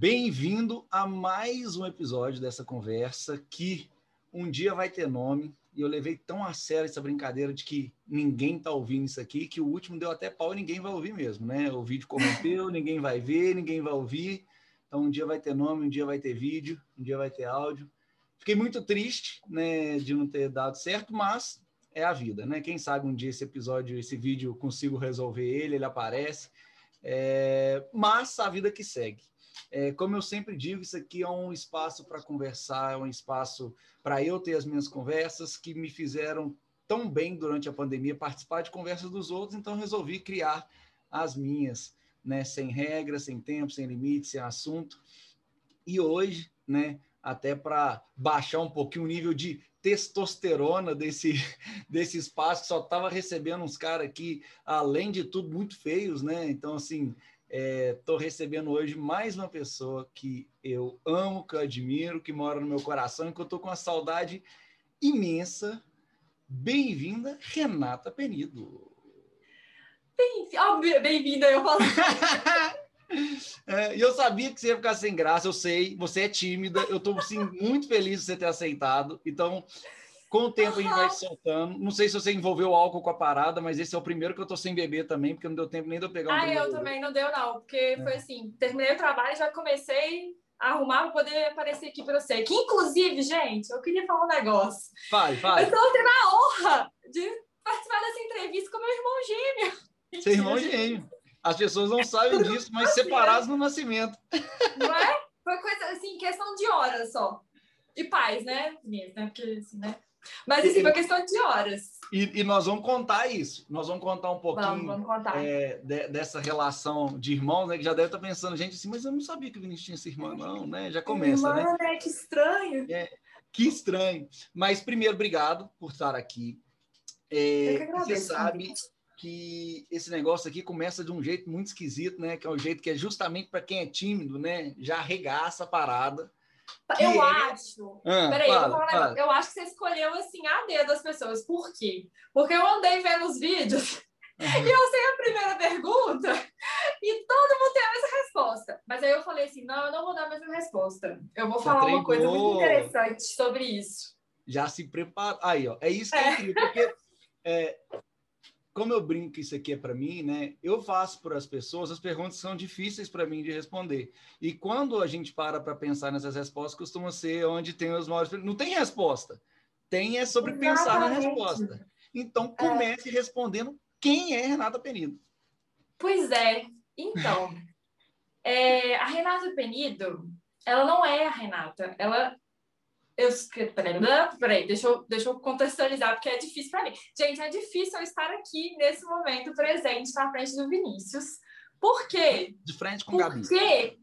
Bem-vindo a mais um episódio dessa conversa que um dia vai ter nome. E eu levei tão a sério essa brincadeira de que ninguém tá ouvindo isso aqui, que o último deu até pau e ninguém vai ouvir mesmo, né? O vídeo corrompeu, ninguém vai ver, ninguém vai ouvir. Então um dia vai ter nome, um dia vai ter vídeo, um dia vai ter áudio. Fiquei muito triste, né, de não ter dado certo, mas é a vida, né? Quem sabe um dia esse episódio, esse vídeo, consigo resolver ele, ele aparece. É... Mas a vida que segue. É, como eu sempre digo, isso aqui é um espaço para conversar, é um espaço para eu ter as minhas conversas que me fizeram tão bem durante a pandemia participar de conversas dos outros, então resolvi criar as minhas, né, sem regras, sem tempo, sem limite, sem assunto. E hoje, né, até para baixar um pouquinho o nível de testosterona desse, desse espaço, só estava recebendo uns caras aqui, além de tudo, muito feios, né? Então, assim, estou é, recebendo hoje mais uma pessoa que eu amo, que eu admiro, que mora no meu coração e que eu estou com uma saudade imensa. Bem-vinda, Renata Penido. Bem-vinda, eu falo. É, e eu sabia que você ia ficar sem graça, eu sei, você é tímida, eu estou assim, muito feliz de você ter aceitado. Então, com o tempo a gente vai soltando. Não sei se você envolveu álcool com a parada, mas esse é o primeiro que eu tô sem beber também, porque não deu tempo nem de eu pegar um Ah, eu também não deu, não, porque é. foi assim: terminei o trabalho, já comecei a arrumar para poder aparecer aqui para você. Que, inclusive, gente, eu queria falar um negócio. Vai, vai. Eu estou tendo a honra de participar dessa entrevista com meu irmão gêmeo. Seu irmão gêmeo. As pessoas não sabem disso, mas separados no nascimento. Não é? Foi coisa assim, questão de horas só. E pais, né? Mesmo, né? Porque assim, né? Mas assim, foi questão de horas. E, e, nós vamos contar isso. Nós vamos contar um pouquinho vamos, vamos é, de, dessa relação de irmãos, né? Que já deve estar pensando, gente, assim, mas eu não sabia que o Vinícius tinha essa irmã, não, né? Já começa, irmã, né? né? Que estranho. É, que estranho. Mas primeiro, obrigado por estar aqui. É, você sabe que esse negócio aqui começa de um jeito muito esquisito, né? Que é um jeito que é justamente para quem é tímido, né? Já arregaça a parada. Eu acho. Ah, Peraí, fala, eu, vou eu acho que você escolheu assim a dedo das pessoas. Por quê? Porque eu andei vendo os vídeos uhum. e eu sei a primeira pergunta e todo mundo tem a mesma resposta. Mas aí eu falei assim: não, eu não vou dar a mesma resposta. Eu vou falar uma coisa muito interessante sobre isso. Já se prepara. Aí, ó, é isso que é. eu queria, porque é, como eu brinco que isso aqui é para mim, né? Eu faço para as pessoas as perguntas são difíceis para mim de responder. E quando a gente para para pensar nessas respostas, costuma ser onde tem os maiores. Não tem resposta. Tem é sobre Exatamente. pensar na resposta. Então é. comece é. respondendo quem é Renata Penido. Pois é. Então, é, a Renata Penido, ela não é a Renata. Ela eu, peraí, peraí deixa, eu, deixa eu contextualizar, porque é difícil para mim. Gente, é difícil eu estar aqui nesse momento presente na frente do Vinícius. Por quê? De frente com o Gabi. Porque,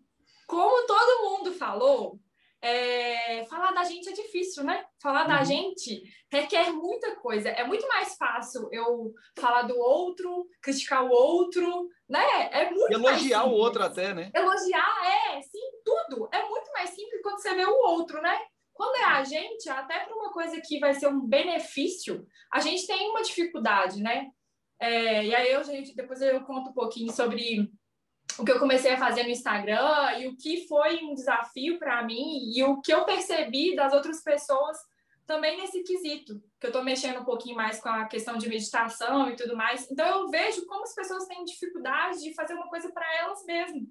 como todo mundo falou, é, falar da gente é difícil, né? Falar uhum. da gente requer muita coisa. É muito mais fácil eu falar do outro, criticar o outro, né? É muito Elogiar o outro até, né? Elogiar, é, sim, tudo. É muito mais simples quando você vê o outro, né? Quando é a gente, até para uma coisa que vai ser um benefício, a gente tem uma dificuldade, né? É, e aí eu, gente, depois eu conto um pouquinho sobre o que eu comecei a fazer no Instagram e o que foi um desafio para mim e o que eu percebi das outras pessoas também nesse quesito, que eu estou mexendo um pouquinho mais com a questão de meditação e tudo mais. Então eu vejo como as pessoas têm dificuldade de fazer uma coisa para elas mesmas.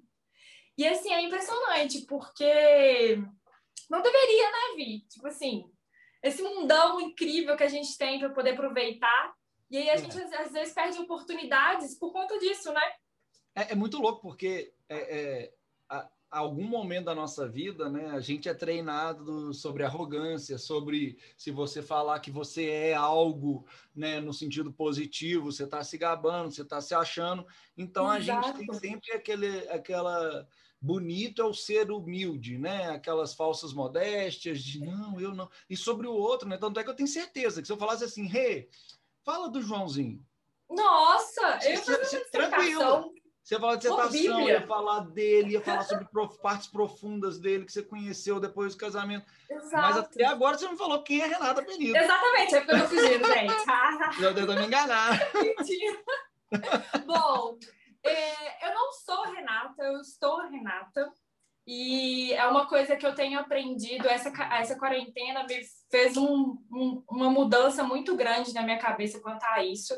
E assim, é impressionante, porque não deveria, né, Vi? Tipo assim, esse mundão incrível que a gente tem para poder aproveitar. E aí a é. gente às vezes perde oportunidades por conta disso, né? É, é muito louco, porque é, é, a, a algum momento da nossa vida, né, a gente é treinado sobre arrogância, sobre se você falar que você é algo, né, no sentido positivo, você está se gabando, você está se achando. Então Exato. a gente tem sempre aquele, aquela bonito é o ser humilde, né? Aquelas falsas modéstias de não, eu não. E sobre o outro, né? Tanto é que eu tenho certeza que se eu falasse assim, Rê, hey, fala do Joãozinho. Nossa, eu você, tranquilo. Você fala de dissertação, ia falar dele, ia falar sobre partes profundas dele que você conheceu depois do casamento. Exato. Mas até agora você não falou quem é Renata Benito. Exatamente, é porque eu tô fugindo, gente. Já tentou me enganar. Mentira. Bom, é, eu não sou Renata, eu estou Renata. E é uma coisa que eu tenho aprendido, essa, essa quarentena me fez um, um, uma mudança muito grande na minha cabeça quanto a isso,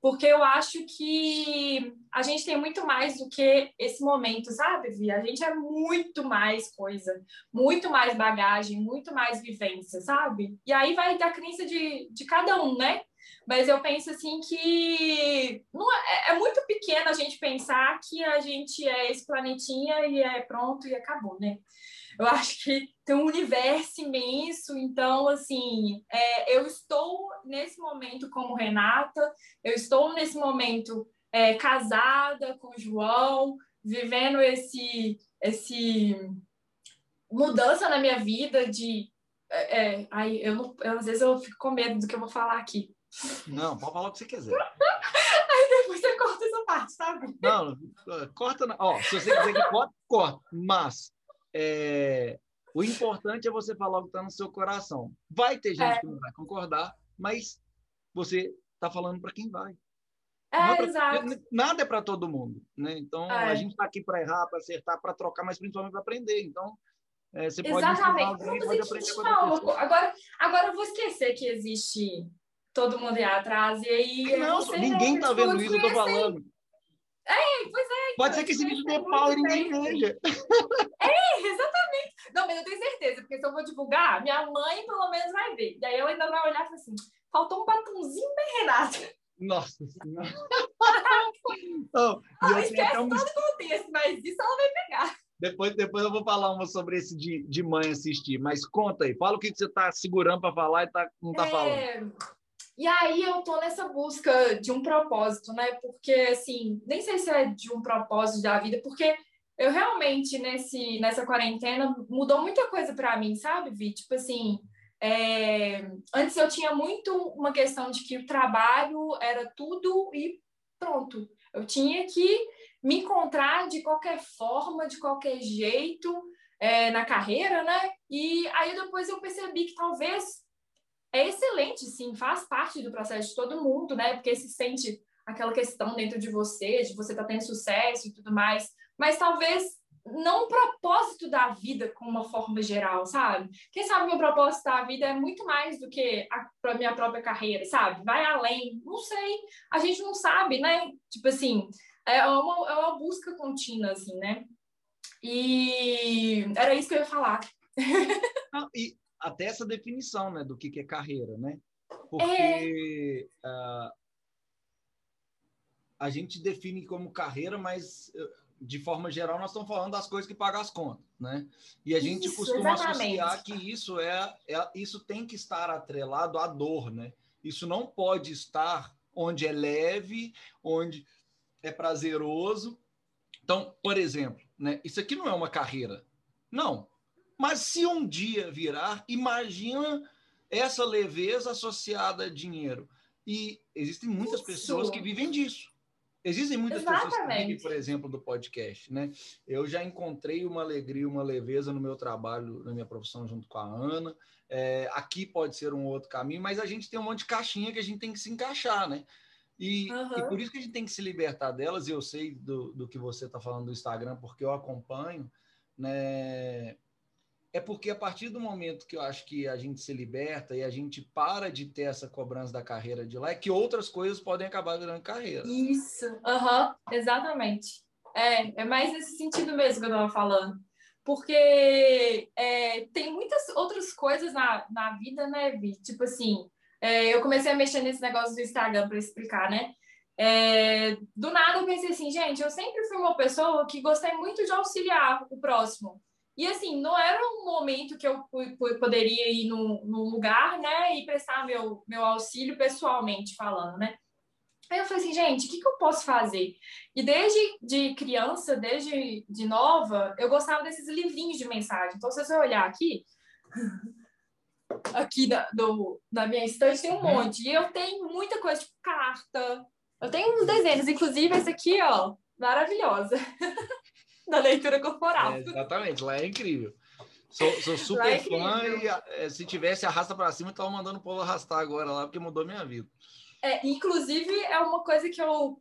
porque eu acho que a gente tem muito mais do que esse momento, sabe, Vi? A gente é muito mais coisa, muito mais bagagem, muito mais vivência, sabe? E aí vai da crença de, de cada um, né? Mas eu penso assim que não é, é, muito pequeno a gente pensar que a gente é esse planetinha e é pronto e acabou, né? Eu acho que tem um universo imenso, então, assim, é, eu estou nesse momento como Renata, eu estou nesse momento é, casada com o João, vivendo esse, esse mudança na minha vida de é, é aí eu, eu, às vezes eu fico com medo do que eu vou falar aqui não, pode falar o que você quiser. Aí depois você corta essa parte, sabe? Não, corta. Ó, se você quiser que corta, corta. Mas é, o importante é você falar o que está no seu coração. Vai ter gente é. que não vai concordar, mas você está falando para quem vai. É, é pra, exato. Nada é para todo mundo, né? Então é. a gente está aqui para errar, para acertar, para trocar, mas principalmente para aprender. Então é, você pode Exatamente. Alguém, pode aprender com agora, agora eu vou esquecer que existe todo mundo ia atrás, e aí. Não, ninguém tá vendo isso, eu tô falando. É, pois é. Pode ser que esse vídeo dê pau e ninguém veja. É, exatamente. Não, mas eu tenho certeza, porque se eu vou divulgar, minha mãe pelo menos vai ver. E aí eu ainda vai olhar e falar assim: faltou um batomzinho bem Renato. Nossa Senhora. oh, ah, esquece um... todo o contexto, mas isso ela vai pegar. Depois, depois eu vou falar uma sobre esse de, de mãe assistir. Mas conta aí, fala o que, que você está segurando para falar e tá, não está é... falando. E aí eu tô nessa busca de um propósito, né? Porque assim, nem sei se é de um propósito da vida, porque eu realmente nesse nessa quarentena mudou muita coisa para mim, sabe, Vi? Tipo assim, é... antes eu tinha muito uma questão de que o trabalho era tudo e pronto. Eu tinha que me encontrar de qualquer forma, de qualquer jeito é, na carreira, né? E aí depois eu percebi que talvez é excelente, sim, faz parte do processo de todo mundo, né? Porque se sente aquela questão dentro de você, de você tá tendo sucesso e tudo mais, mas talvez não o propósito da vida com uma forma geral, sabe? Quem sabe meu propósito da vida é muito mais do que a minha própria carreira, sabe? Vai além, não sei, a gente não sabe, né? Tipo assim, é uma, é uma busca contínua, assim, né? E era isso que eu ia falar. E até essa definição né, do que, que é carreira, né? Porque é. uh, a gente define como carreira, mas uh, de forma geral nós estamos falando das coisas que pagam as contas, né? E a gente isso, costuma exatamente. associar que isso é, é, isso tem que estar atrelado à dor, né? Isso não pode estar onde é leve, onde é prazeroso. Então, por exemplo, né? Isso aqui não é uma carreira, não. Mas se um dia virar, imagina essa leveza associada a dinheiro. E existem muitas Isso. pessoas que vivem disso. Existem muitas Exatamente. pessoas que vivem, por exemplo, do podcast, né? Eu já encontrei uma alegria, uma leveza no meu trabalho, na minha profissão, junto com a Ana. É, aqui pode ser um outro caminho, mas a gente tem um monte de caixinha que a gente tem que se encaixar, né? E, uhum. e por isso que a gente tem que se libertar delas. E eu sei do, do que você está falando do Instagram, porque eu acompanho, né? É porque a partir do momento que eu acho que a gente se liberta e a gente para de ter essa cobrança da carreira de lá, é que outras coisas podem acabar virando carreira. Isso, uhum, exatamente. É, é mais nesse sentido mesmo que eu estava falando. Porque é, tem muitas outras coisas na, na vida, né, Vi? Tipo assim, é, eu comecei a mexer nesse negócio do Instagram para explicar, né? É, do nada eu pensei assim, gente, eu sempre fui uma pessoa que gostei muito de auxiliar o próximo. E assim, não era um momento que eu poderia ir num, num lugar, né, e prestar meu, meu auxílio pessoalmente falando, né? Aí eu falei assim, gente, o que, que eu posso fazer? E desde de criança, desde de nova, eu gostava desses livrinhos de mensagem. Então, se você olhar aqui, aqui da, do, da minha estante tem um uhum. monte. E eu tenho muita coisa, tipo carta. Eu tenho uns desenhos, inclusive esse aqui, ó, maravilhosa. da leitura corporal. É, exatamente, lá é incrível. Sou, sou super é fã e é, se tivesse arrasta para cima, eu tava mandando o povo arrastar agora lá, porque mudou minha vida. É, inclusive, é uma coisa que eu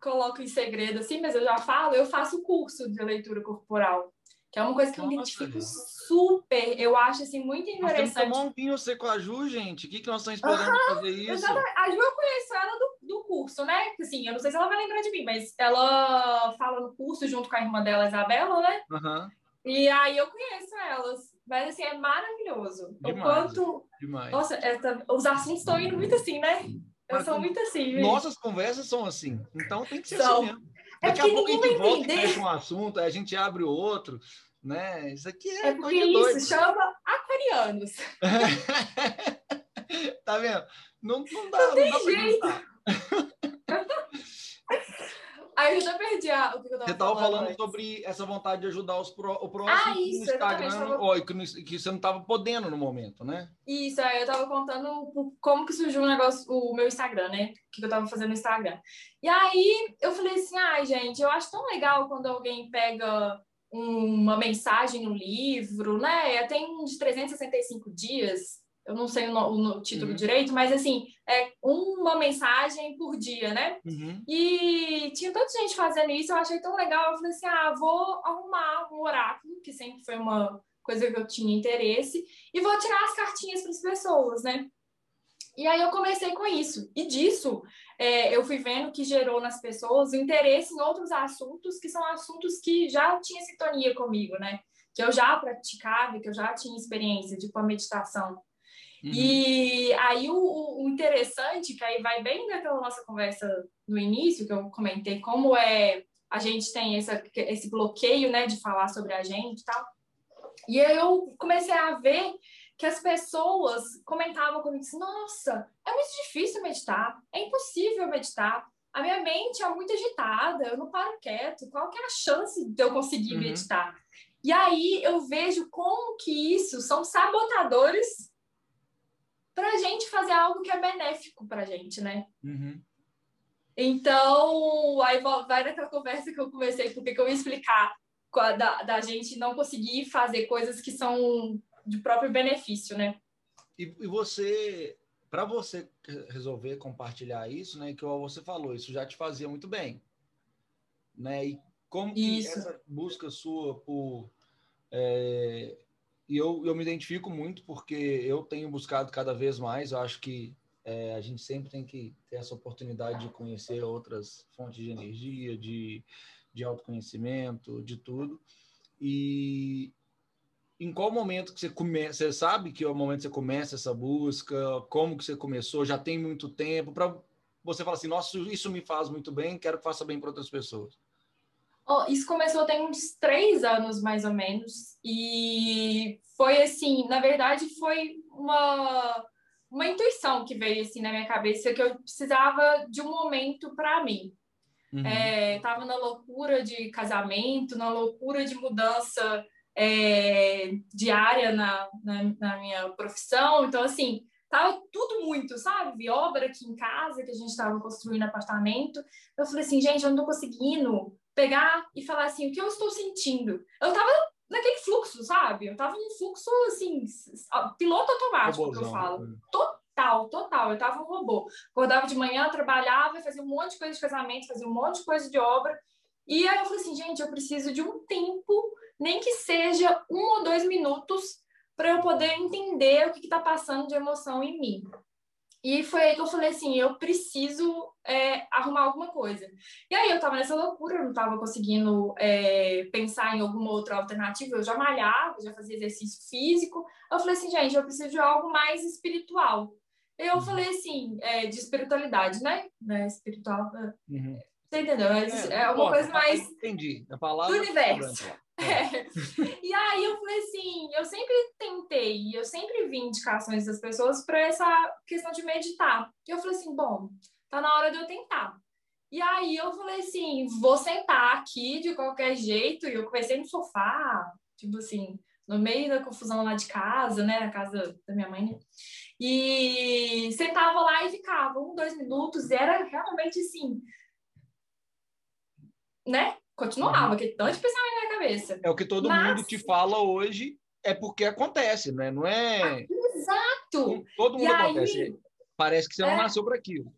coloco em segredo, assim, mas eu já falo, eu faço curso de leitura corporal, que é uma coisa que Nossa, eu identifico gente. super. Eu acho assim muito interessante. Nós tomar um vinho você com a Ju, gente. O que, que nós estamos esperando uhum, fazer isso? Exatamente. A Ju eu conheço ela do, do curso, né? Assim, eu não sei se ela vai lembrar de mim, mas ela fala no curso junto com a irmã dela, Isabela, né? Uhum. E aí eu conheço elas. Mas assim, é maravilhoso. Demais, o quanto. Demais. Nossa, essa... os assuntos estão indo muito assim, né? Eu sou muito assim. Nossas conversas são assim. Então tem que ser são. assim mesmo. É Daqui a pouco a gente volta e fecha um assunto, aí a gente abre o outro, né? Isso aqui é, é porque isso chama aquarianos. tá vendo? Não, não dá, não, não tem dá jeito. Aí eu já perdi a, o que eu tava Você estava falando, falando sobre essa vontade de ajudar os pro, o próximo ah, isso, no Instagram, tava... ó, que, que, você não estava podendo no momento, né? Isso, aí eu estava contando como que surgiu o negócio, o meu Instagram, né? O que eu estava fazendo no Instagram. E aí eu falei assim, ai, gente, eu acho tão legal quando alguém pega uma mensagem no livro, né? Tem um de 365 dias, eu não sei o, no, o título uhum. direito, mas assim, é uma mensagem por dia, né? Uhum. E tinha tanta gente fazendo isso, eu achei tão legal, eu falei assim, ah, vou arrumar um oráculo, que sempre foi uma coisa que eu tinha interesse, e vou tirar as cartinhas para as pessoas, né? E aí eu comecei com isso. E disso é, eu fui vendo que gerou nas pessoas o interesse em outros assuntos que são assuntos que já tinha sintonia comigo, né? Que eu já praticava, que eu já tinha experiência, tipo a meditação. Uhum. E aí o, o, interessante, que aí vai bem daquela nossa conversa no início, que eu comentei, como é a gente tem essa, esse bloqueio, né, de falar sobre a gente e tal. E aí eu comecei a ver que as pessoas comentavam comigo assim, nossa, é muito difícil meditar, é impossível meditar, a minha mente é muito agitada, eu não paro quieto, qual que é a chance de eu conseguir uhum. meditar? E aí eu vejo como que isso são sabotadores para a gente fazer algo que é benéfico para a gente, né? Uhum. Então, aí vai naquela conversa que eu comecei, porque que eu ia explicar da, da gente não conseguir fazer coisas que são de próprio benefício, né? E, e você, para você resolver compartilhar isso, né, que você falou, isso já te fazia muito bem, né? E como que isso. essa busca sua por é, e eu, eu me identifico muito porque eu tenho buscado cada vez mais. Eu acho que é, a gente sempre tem que ter essa oportunidade de conhecer outras fontes de energia, de, de autoconhecimento, de tudo. E em qual momento que você começa? Você sabe que é o momento que você começa essa busca? Como que você começou? Já tem muito tempo para você falar assim, nossa, isso me faz muito bem, quero que faça bem para outras pessoas. Oh, isso começou tem uns três anos, mais ou menos. E foi assim, na verdade, foi uma, uma intuição que veio assim na minha cabeça que eu precisava de um momento para mim. Uhum. É, tava na loucura de casamento, na loucura de mudança é, diária na, na, na minha profissão. Então, assim, tava tudo muito, sabe? Obra aqui em casa, que a gente estava construindo apartamento. Eu falei assim, gente, eu não tô conseguindo pegar e falar assim, o que eu estou sentindo? Eu tava naquele fluxo, sabe? Eu tava num fluxo, assim, piloto automático, Robôzão. que eu falo. Né? Total, total. Eu tava um robô. Acordava de manhã, trabalhava, fazia um monte de coisa de casamento, fazia um monte de coisa de obra. E aí eu falei assim, gente, eu preciso de um tempo, nem que seja um ou dois minutos, para eu poder entender o que está passando de emoção em mim. E foi aí que eu falei assim, eu preciso é, arrumar alguma coisa. E aí eu tava nessa loucura, eu não tava conseguindo é, pensar em alguma outra alternativa. Eu já malhava, já fazia exercício físico. Eu falei assim, gente, eu preciso de algo mais espiritual. Eu uhum. falei assim, é, de espiritualidade, né? né? Espiritual. É. Uhum. Você entendeu? É, é, é uma coisa mais. Entendi. A palavra. Do universo. É. E aí eu falei assim, eu sempre tentei, eu sempre vi indicações das pessoas para essa questão de meditar. E eu falei assim, bom, tá na hora de eu tentar. E aí eu falei assim, vou sentar aqui de qualquer jeito. E eu comecei no sofá, tipo assim, no meio da confusão lá de casa, né, na casa da minha mãe. Né? E sentava lá e ficava um, dois minutos. E era realmente assim, né? Continuava, uhum. que tanto pensamento na minha cabeça. É o que todo Mas... mundo te fala hoje, é porque acontece, né? Não é. Exato! Todo mundo e acontece. Aí... Parece que você é... não nasceu para aquilo.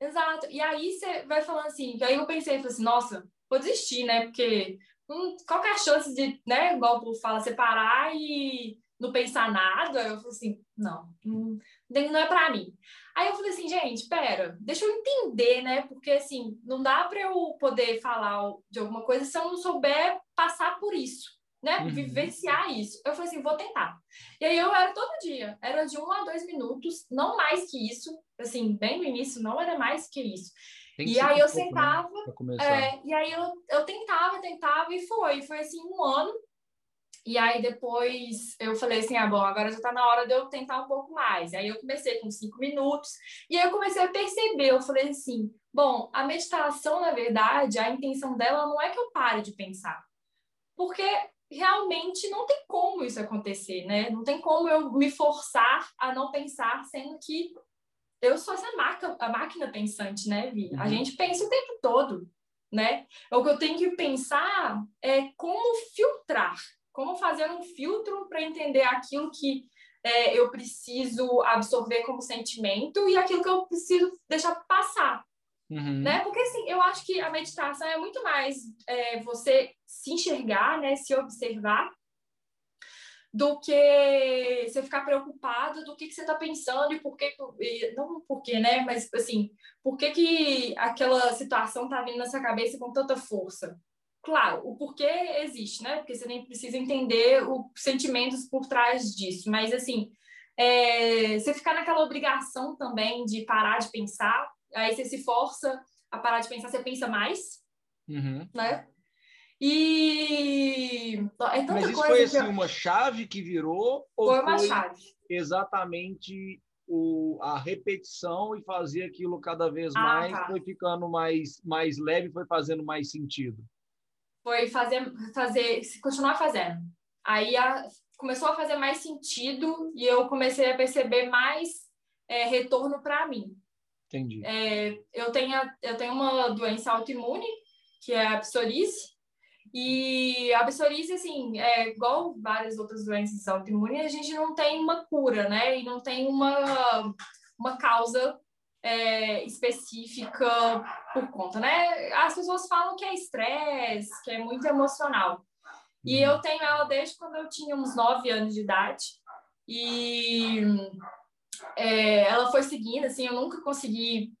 Exato. E aí você vai falando assim, que aí eu pensei, falei assim, nossa, vou desistir, né? Porque hum, qual que é a chance de, né, igual o povo fala, separar e não pensar nada? Eu falei assim, não, não, não é para mim. Aí eu falei assim, gente, pera, deixa eu entender, né? Porque assim, não dá para eu poder falar de alguma coisa se eu não souber passar por isso né? Uhum. Vivenciar isso. Eu falei assim, vou tentar. E aí eu era todo dia, era de um a dois minutos, não mais que isso. Assim, bem no início, não era mais que isso. e aí eu um sentava, né? é, e aí eu, eu tentava, tentava e foi. Foi assim um ano. E aí depois eu falei assim, ah, bom, agora já tá na hora de eu tentar um pouco mais. Aí eu comecei com cinco minutos e aí eu comecei a perceber, eu falei assim, bom, a meditação, na verdade, a intenção dela não é que eu pare de pensar. Porque realmente não tem como isso acontecer, né? Não tem como eu me forçar a não pensar, sendo que eu sou essa máquina, a máquina pensante, né, Vi? Uhum. A gente pensa o tempo todo, né? O que eu tenho que pensar é como filtrar, como fazer um filtro para entender aquilo que é, eu preciso absorver como sentimento e aquilo que eu preciso deixar passar. Uhum. Né? Porque assim, eu acho que a meditação é muito mais é, você se enxergar, né, se observar, do que você ficar preocupado do que, que você está pensando e por que, não por que, né, mas assim, por que, que aquela situação está vindo na sua cabeça com tanta força? Claro, o porquê existe, né? Porque você nem precisa entender os sentimentos por trás disso, mas assim, é, você ficar naquela obrigação também de parar de pensar aí você se força a parar de pensar, você pensa mais, uhum. né? E é tanta Mas isso coisa foi assim, eu... uma chave que virou? Foi uma foi chave. Exatamente o, a repetição e fazer aquilo cada vez ah, mais, tá. foi ficando mais, mais leve, foi fazendo mais sentido. Foi fazer, fazer continuar fazendo. Aí a, começou a fazer mais sentido e eu comecei a perceber mais é, retorno para mim. Entendi. É, eu, tenho, eu tenho uma doença autoimune, que é a psoríase, e a psoríase, assim, é igual várias outras doenças autoimunes, a gente não tem uma cura, né? E não tem uma, uma causa é, específica por conta, né? As pessoas falam que é estresse, que é muito emocional. E uhum. eu tenho ela desde quando eu tinha uns 9 anos de idade. E é, ela foi seguindo, assim, eu nunca consegui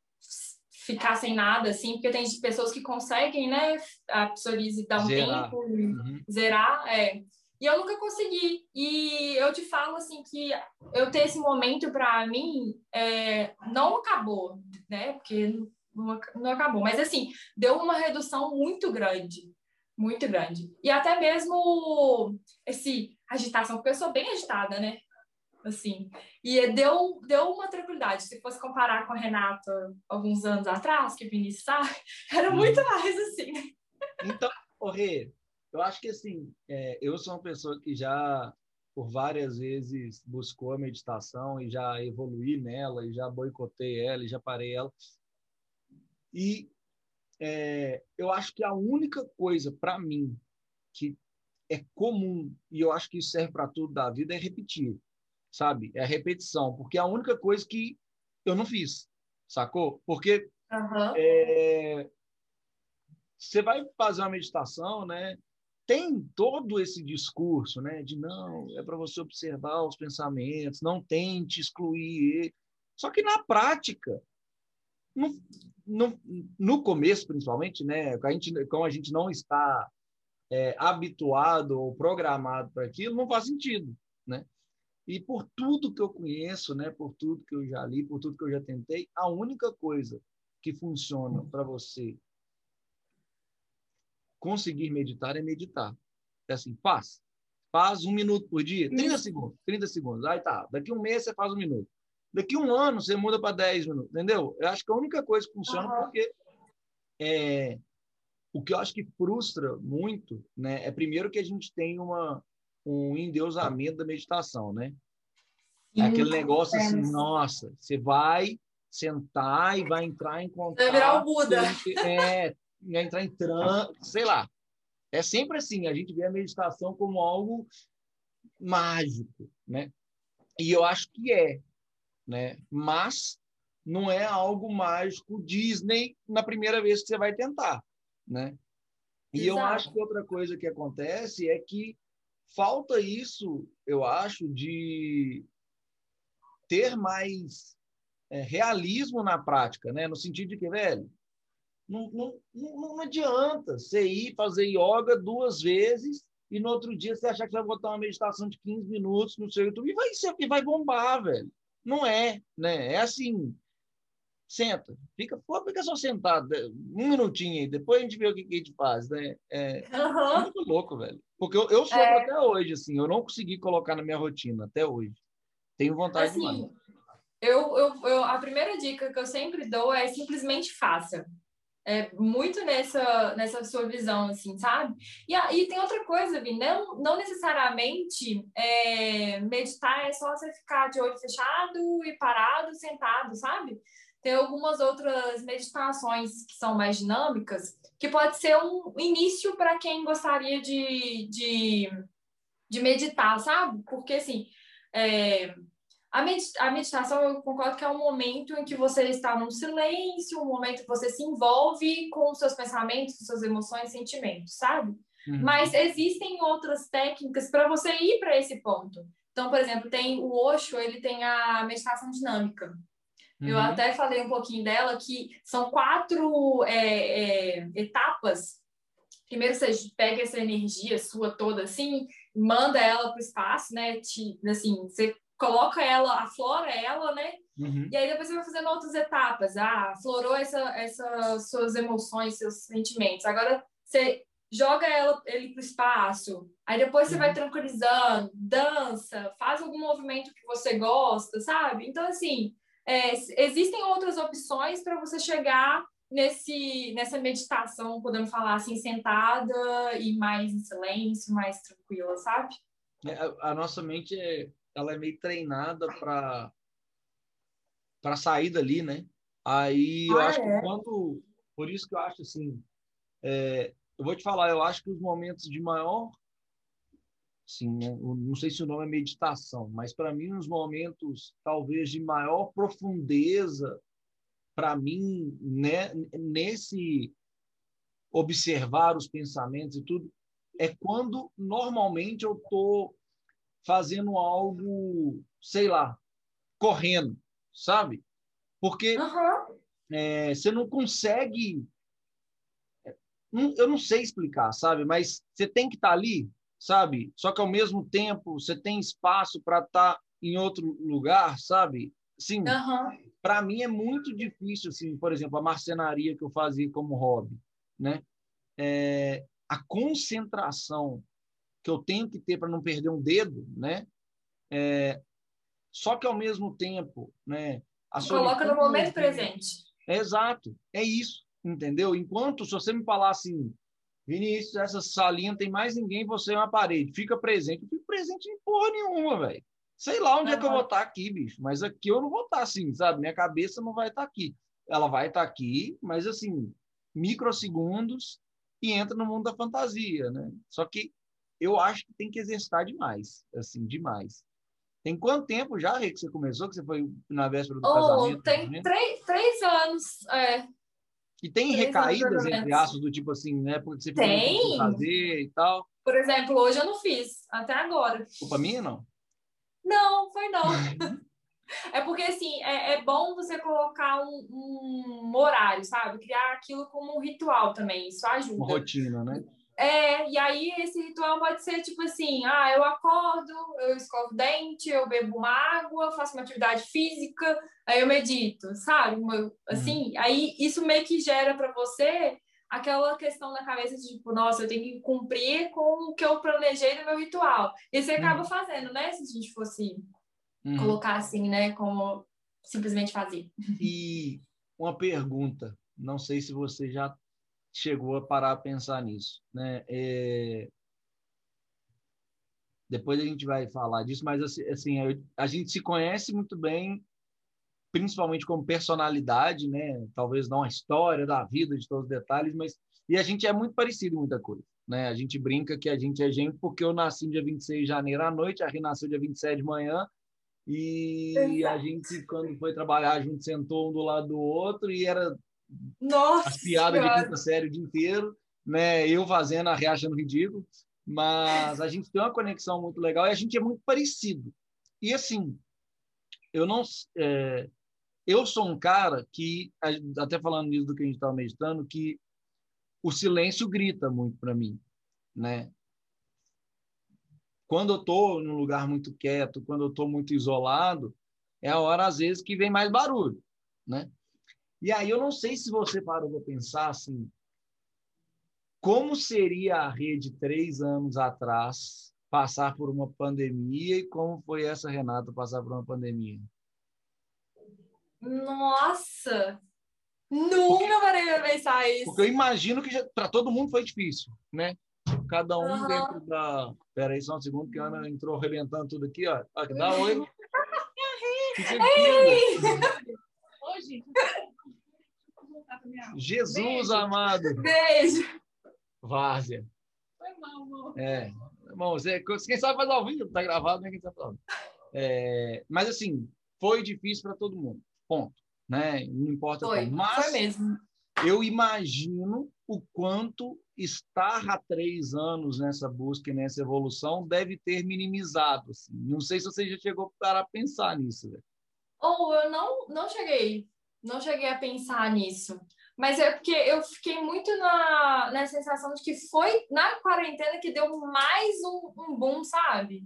ficar sem nada, assim, porque tem pessoas que conseguem, né, a psoríase dar um zerar. tempo, uhum. zerar, é. E eu nunca consegui. E eu te falo, assim, que eu ter esse momento para mim é, não acabou, né, porque não, não acabou, mas, assim, deu uma redução muito grande, muito grande. E até mesmo esse agitação, porque eu sou bem agitada, né? assim. E deu, deu uma tranquilidade. Se fosse comparar com a Renata alguns anos atrás, que Vinícius sabe, era muito mais assim. Então, o Rê, eu acho que assim, é, eu sou uma pessoa que já por várias vezes buscou a meditação e já evoluí nela e já boicotei ela e já parei ela. E é, eu acho que a única coisa para mim que é comum e eu acho que isso serve para tudo da vida é repetir sabe? É a repetição, porque é a única coisa que eu não fiz, sacou? Porque uhum. é, você vai fazer uma meditação, né? Tem todo esse discurso, né? De não, é para você observar os pensamentos, não tente excluir. Só que na prática, no, no, no começo, principalmente, né? A gente, como a gente não está é, habituado ou programado para aquilo, não faz sentido, né? E por tudo que eu conheço, né, por tudo que eu já li, por tudo que eu já tentei, a única coisa que funciona para você conseguir meditar é meditar. É assim, faz. Faz um minuto por dia, 30 segundos, 30 segundos. Aí tá, daqui um mês você faz um minuto. Daqui um ano você muda para 10 minutos, entendeu? Eu acho que a única coisa que funciona uhum. porque é, o que eu acho que frustra muito, né, é primeiro que a gente tem uma um endeusamento da meditação, né? É aquele negócio assim, nossa, você vai sentar e vai entrar em contato. Vai virar o Buda. É, entrar em transe, sei lá. É sempre assim, a gente vê a meditação como algo mágico, né? E eu acho que é, né? Mas não é algo mágico Disney na primeira vez que você vai tentar, né? E Exato. eu acho que outra coisa que acontece é que falta isso, eu acho, de ter mais é, realismo na prática, né? No sentido de que, velho, não, não, não, adianta você ir fazer yoga duas vezes e no outro dia você achar que vai botar uma meditação de 15 minutos no seu YouTube e vai, e vai bombar, velho. Não é, né? É assim, senta, fica, pô, fica só sentado, um minutinho aí, depois a gente vê o que, que a gente faz, né? É, uhum. é muito louco, velho. Porque eu, eu sofro é... até hoje, assim, eu não consegui colocar na minha rotina até hoje. Tenho vontade assim, de eu, eu, eu, a primeira dica que eu sempre dou é simplesmente faça. É muito nessa, nessa sua visão, assim, sabe? E, e tem outra coisa, Vi, não, não necessariamente é, meditar é só você ficar de olho fechado e parado, sentado, sabe? Tem algumas outras meditações que são mais dinâmicas, que pode ser um início para quem gostaria de, de, de meditar, sabe? Porque, assim, é, a, meditação, eu concordo que é um momento em que você está num silêncio, um momento que você se envolve com os seus pensamentos, suas emoções, sentimentos, sabe? Uhum. Mas existem outras técnicas para você ir para esse ponto. Então, por exemplo, tem o Osho, ele tem a meditação dinâmica. Uhum. Eu até falei um pouquinho dela, que são quatro é, é, etapas. Primeiro você pega essa energia sua toda assim, manda ela para o espaço, né? Te, assim, você coloca ela, aflora ela, né? Uhum. E aí depois você vai fazendo outras etapas. Ah, aflorou essa, essas suas emoções, seus sentimentos. Agora você joga ela, ele para o espaço. Aí depois você uhum. vai tranquilizando, dança, faz algum movimento que você gosta, sabe? Então, assim, é, existem outras opções para você chegar nesse, nessa meditação, podemos falar assim, sentada e mais em silêncio, mais tranquila, sabe? É, a, a nossa mente é, ela é meio treinada para para sair dali, né? Aí eu ah, acho é? que quando por isso que eu acho assim, é, eu vou te falar, eu acho que os momentos de maior Sim, né? não sei se o nome é meditação, mas para mim os momentos talvez de maior profundeza para mim né, nesse observar os pensamentos e tudo é quando normalmente eu tô fazendo algo, sei lá, correndo, sabe? Porque uhum. é, você não consegue é, eu não sei explicar, sabe? Mas você tem que estar tá ali sabe? Só que ao mesmo tempo você tem espaço para estar tá em outro lugar, sabe? Sim. Uhum. Para mim é muito difícil, assim, por exemplo, a marcenaria que eu fazia como hobby, né? É, a concentração que eu tenho que ter para não perder um dedo, né? É, só que ao mesmo tempo, né? Coloca no momento presente. É, exato, é isso, entendeu? Enquanto se você me falar assim, Vinícius, essa salinha não tem mais ninguém, você é uma parede. Fica presente. Eu fico presente em porra nenhuma, velho. Sei lá onde uhum. é que eu vou estar aqui, bicho. Mas aqui eu não vou estar assim, sabe? Minha cabeça não vai estar aqui. Ela vai estar aqui, mas assim, microsegundos e entra no mundo da fantasia, né? Só que eu acho que tem que exercitar demais, assim, demais. Tem quanto tempo já, Rê, que você começou, que você foi na véspera do oh, casamento? Tem três, três anos, é, e tem recaídas, entre aspas, do tipo assim, né? Porque você tem. fazer e tal. Por exemplo, hoje eu não fiz, até agora. Culpa minha, não? Não, foi não. é porque, assim, é, é bom você colocar um, um, horário, sabe? Criar aquilo como um ritual também, isso ajuda. Uma rotina, né? É, e aí esse ritual pode ser tipo assim, ah, eu acordo, eu escovo dente, eu bebo uma água, faço uma atividade física, aí eu medito, sabe? Assim, uhum. aí isso meio que gera para você aquela questão na cabeça de tipo, nossa, eu tenho que cumprir com o que eu planejei no meu ritual. E você acaba uhum. fazendo, né? Se a gente fosse uhum. colocar assim, né? Como simplesmente fazer. E uma pergunta, não sei se você já chegou a parar a pensar nisso, né? É... Depois a gente vai falar disso, mas assim, assim a gente se conhece muito bem, principalmente como personalidade, né? Talvez não a história da vida de todos os detalhes, mas e a gente é muito parecido em muita coisa, né? A gente brinca que a gente é gente porque eu nasci no dia 26 de janeiro à noite, a Ri nasceu dia 27 de manhã, e a gente, quando foi trabalhar, a gente sentou um do lado do outro e era nossa! As piadas de quinta série o dia inteiro, né? Eu fazendo a reação ridículo, mas a gente tem uma conexão muito legal e a gente é muito parecido. E assim, eu não, é, eu sou um cara que, até falando nisso do que a gente estava meditando, que o silêncio grita muito para mim, né? Quando eu estou num lugar muito quieto, quando eu estou muito isolado, é a hora às vezes que vem mais barulho, né? E aí eu não sei se você parou para pensar assim, como seria a rede três anos atrás passar por uma pandemia e como foi essa Renata passar por uma pandemia? Nossa! Nunca parei para pensar isso. Porque eu imagino que para todo mundo foi difícil, né? Cada um uhum. dentro da. Pera aí, só um segundo, que a Ana entrou arrebentando tudo aqui, ó. Dá oi. Jesus Beijo. amado. Beijo. Várzea. Foi mal, amor. É. Bom, você, quem sabe faz ao vivo, tá gravado, né? Quem sabe fazer. É, mas assim, foi difícil para todo mundo. Ponto. Né? Não importa foi, como. Mas foi mesmo. eu imagino o quanto estar há três anos nessa busca e nessa evolução deve ter minimizado. Assim. Não sei se você já chegou para pensar nisso. Ou oh, eu não, não cheguei. Não cheguei a pensar nisso. Mas é porque eu fiquei muito na, na sensação de que foi na quarentena que deu mais um, um boom, sabe?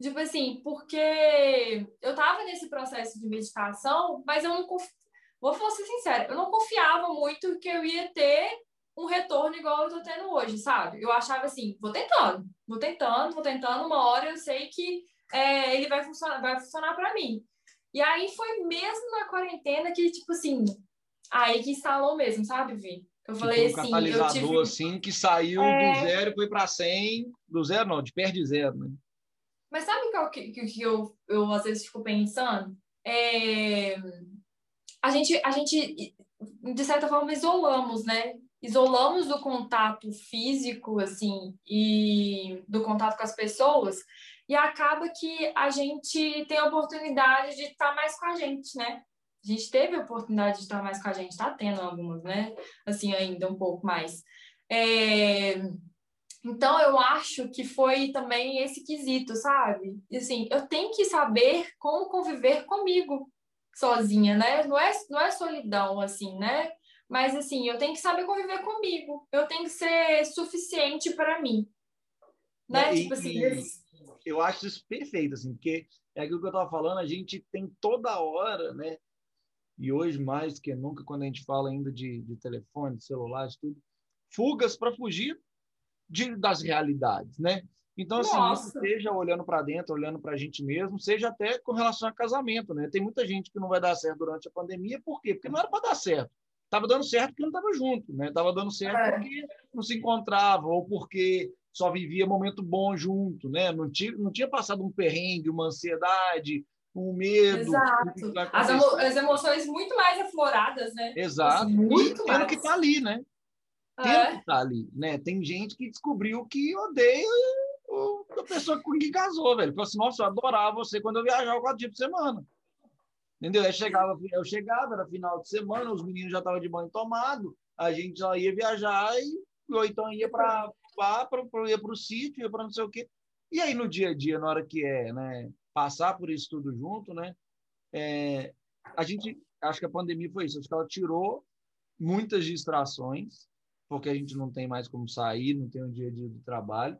Tipo assim, porque eu tava nesse processo de meditação, mas eu não conf... vou ser sincera, eu não confiava muito que eu ia ter um retorno igual eu tô tendo hoje, sabe? Eu achava assim, vou tentando, vou tentando, vou tentando, uma hora eu sei que é, ele vai funcionar, vai funcionar para mim. E aí foi mesmo na quarentena que, tipo assim, aí que instalou mesmo, sabe, Vi? Eu tipo falei um assim, catalisador, eu tive... assim, que saiu é... do zero e foi para 100, do zero não, de perto de zero, né? Mas sabe o que, que, que eu, eu às vezes fico pensando? É... A, gente, a gente, de certa forma, isolamos, né? Isolamos do contato físico, assim, e do contato com as pessoas, e acaba que a gente tem a oportunidade de estar mais com a gente, né? A gente teve a oportunidade de estar mais com a gente, está tendo algumas, né? Assim, ainda um pouco mais. É... Então, eu acho que foi também esse quesito, sabe? Assim, eu tenho que saber como conviver comigo sozinha, né? Não é, não é solidão, assim, né? Mas, assim, eu tenho que saber conviver comigo. Eu tenho que ser suficiente para mim. Né? E, tipo assim... E, eu acho isso perfeito, assim, porque é aquilo que eu estava falando, a gente tem toda hora, né? E hoje, mais que nunca, quando a gente fala ainda de, de telefone, de celular, de tudo, fugas para fugir de, das realidades, né? Então, assim, Nossa. seja olhando para dentro, olhando para a gente mesmo, seja até com relação a casamento, né? Tem muita gente que não vai dar certo durante a pandemia, por quê? Porque não era para dar certo. Estava dando certo porque não estava junto, né? Estava dando certo é. porque não se encontrava, ou porque só vivia momento bom junto, né? Não tinha, não tinha passado um perrengue, uma ansiedade, um medo. Exato. As, emo as, emoções muito mais afloradas, né? Exato. Assim, muito e tendo mais. que tá ali, né? Tendo é. que tá ali, né? Tem gente que descobriu que odeia a pessoa com quem casou, velho. Falou assim, nossa, eu adorava você quando eu viajava quatro dias por semana. Entendeu? Eu chegava, eu chegava, era final de semana, os meninos já estavam de banho tomado, a gente já ia viajar e ou então ia para ia para o sítio, para não sei o quê. E aí no dia a dia, na hora que é, né, passar por isso tudo junto, né, é, a gente acho que a pandemia foi isso, acho que ela tirou muitas distrações, porque a gente não tem mais como sair, não tem o dia a dia do trabalho,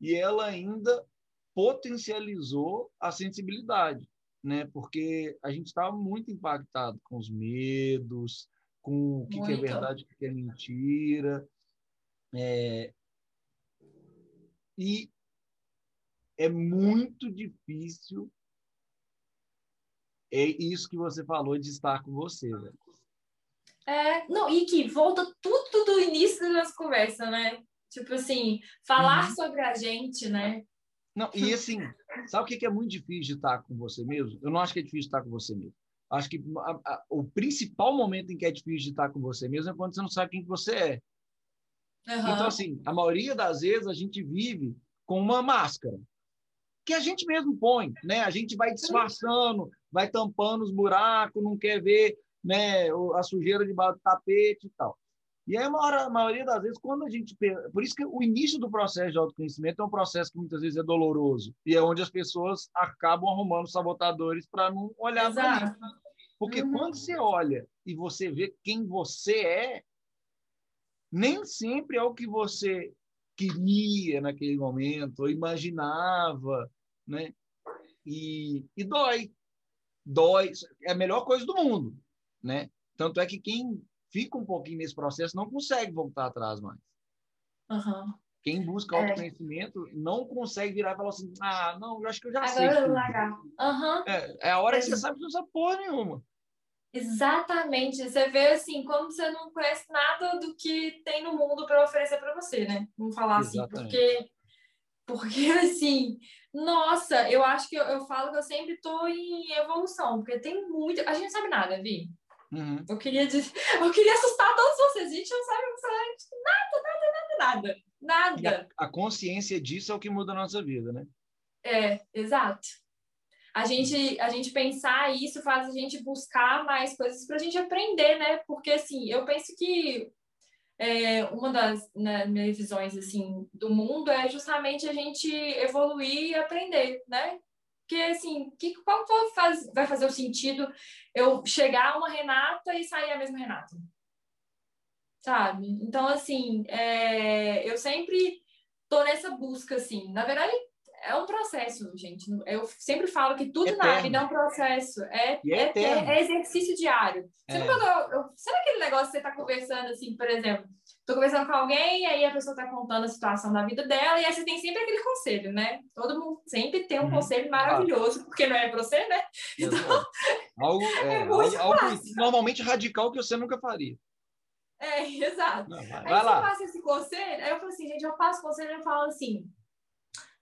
e ela ainda potencializou a sensibilidade, né? Porque a gente estava muito impactado com os medos, com o que, que é verdade, o que é mentira, é, e é muito difícil é isso que você falou de estar com você, velho. É, não, e que volta tudo do início da nossa conversa, né? Tipo assim, falar uhum. sobre a gente, né? Não, e assim, sabe o que é muito difícil de estar com você mesmo? Eu não acho que é difícil estar com você mesmo. Acho que a, a, o principal momento em que é difícil de estar com você mesmo é quando você não sabe quem que você é. Uhum. Então, assim, a maioria das vezes a gente vive com uma máscara que a gente mesmo põe, né? A gente vai disfarçando, vai tampando os buracos, não quer ver né, a sujeira debaixo do tapete e tal. E é a, maior, a maioria das vezes, quando a gente. Por isso que o início do processo de autoconhecimento é um processo que muitas vezes é doloroso. E é onde as pessoas acabam arrumando sabotadores para não olhar para. Porque uhum. quando você olha e você vê quem você é, nem sempre é o que você queria naquele momento, ou imaginava, né? E, e dói. Dói. É a melhor coisa do mundo, né? Tanto é que quem fica um pouquinho nesse processo não consegue voltar atrás mais. Uhum. Quem busca é. autoconhecimento é. não consegue virar e falar assim: ah, não, eu acho que eu já Agora sei. Agora eu largar. Uhum. É, é a hora é. que você sabe que não sabe porra nenhuma. Exatamente. Você vê assim, como você não conhece nada do que tem no mundo para oferecer para você, né? Vamos falar assim, Exatamente. assim, porque porque assim, nossa, eu acho que eu, eu falo que eu sempre estou em evolução, porque tem muito, a gente não sabe nada, Vi. Uhum. Eu, queria dizer, eu queria assustar todos vocês. A gente não sabe nada, nada, nada, nada. Nada. A, a, consciência disso é o que muda a nossa vida, né? É, exato. A gente, a gente pensar isso faz a gente buscar mais coisas para a gente aprender, né? Porque, assim, eu penso que é, uma das né, minhas visões, assim, do mundo é justamente a gente evoluir e aprender, né? Porque, assim, que, qual faz, vai fazer o sentido eu chegar uma Renata e sair a mesma Renata? Sabe? Então, assim, é, eu sempre tô nessa busca, assim. Na verdade, é um processo, gente. Eu sempre falo que tudo eterno. na vida é um processo. É, é, é, é, exercício diário. É. Sabe, quando eu, eu, sabe aquele negócio que você está conversando, assim, por exemplo? Estou conversando com alguém, aí a pessoa está contando a situação da vida dela, e aí você tem sempre aquele conselho, né? Todo mundo sempre tem um uhum. conselho maravilhoso, ah. porque não é para você, né? Então, algo, é, é algo, algo normalmente radical que você nunca faria. É, exato. Não, vai, aí vai você lá. passa esse conselho, aí eu falo assim, gente, eu passo o conselho e eu falo assim,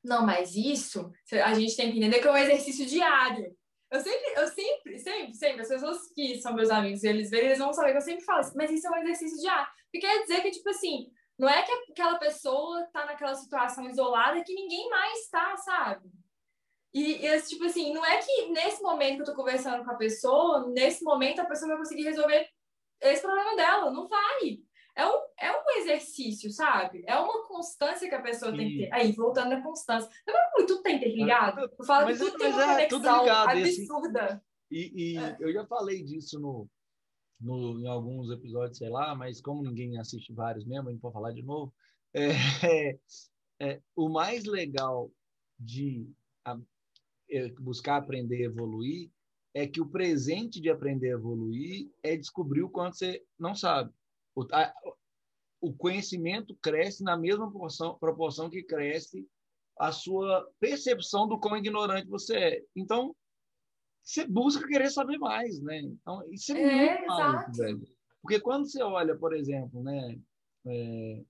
não, mas isso a gente tem que entender que é um exercício diário. Eu sempre, eu sempre, sempre, sempre, as pessoas que são meus amigos, eles veem, eles vão saber que eu sempre falo assim, mas isso é um exercício diário. Porque quer dizer que, tipo assim, não é que aquela pessoa tá naquela situação isolada que ninguém mais tá, sabe? E, e, tipo assim, não é que nesse momento que eu tô conversando com a pessoa, nesse momento a pessoa vai conseguir resolver esse problema dela. Não vai é um, é um exercício, sabe? É uma constância que a pessoa tem que ter. Aí, voltando à constância. Também tudo tá interligado. Eu falo mas, que tudo tem uma é, conexão ligado, absurda. Assim, e, e é. eu já falei disso no, no, em alguns episódios, sei lá, mas como ninguém assiste vários mesmo, a gente pode falar de novo. É, é, o mais legal de a, é, buscar aprender e evoluir é que o presente de aprender a evoluir é descobrir o quanto você não sabe. O, a, o conhecimento cresce na mesma proporção, proporção que cresce a sua percepção do quão ignorante você é. Então, você busca querer saber mais, né? Então, isso é, é muito maluco, velho. Porque quando você olha, por exemplo, né, é,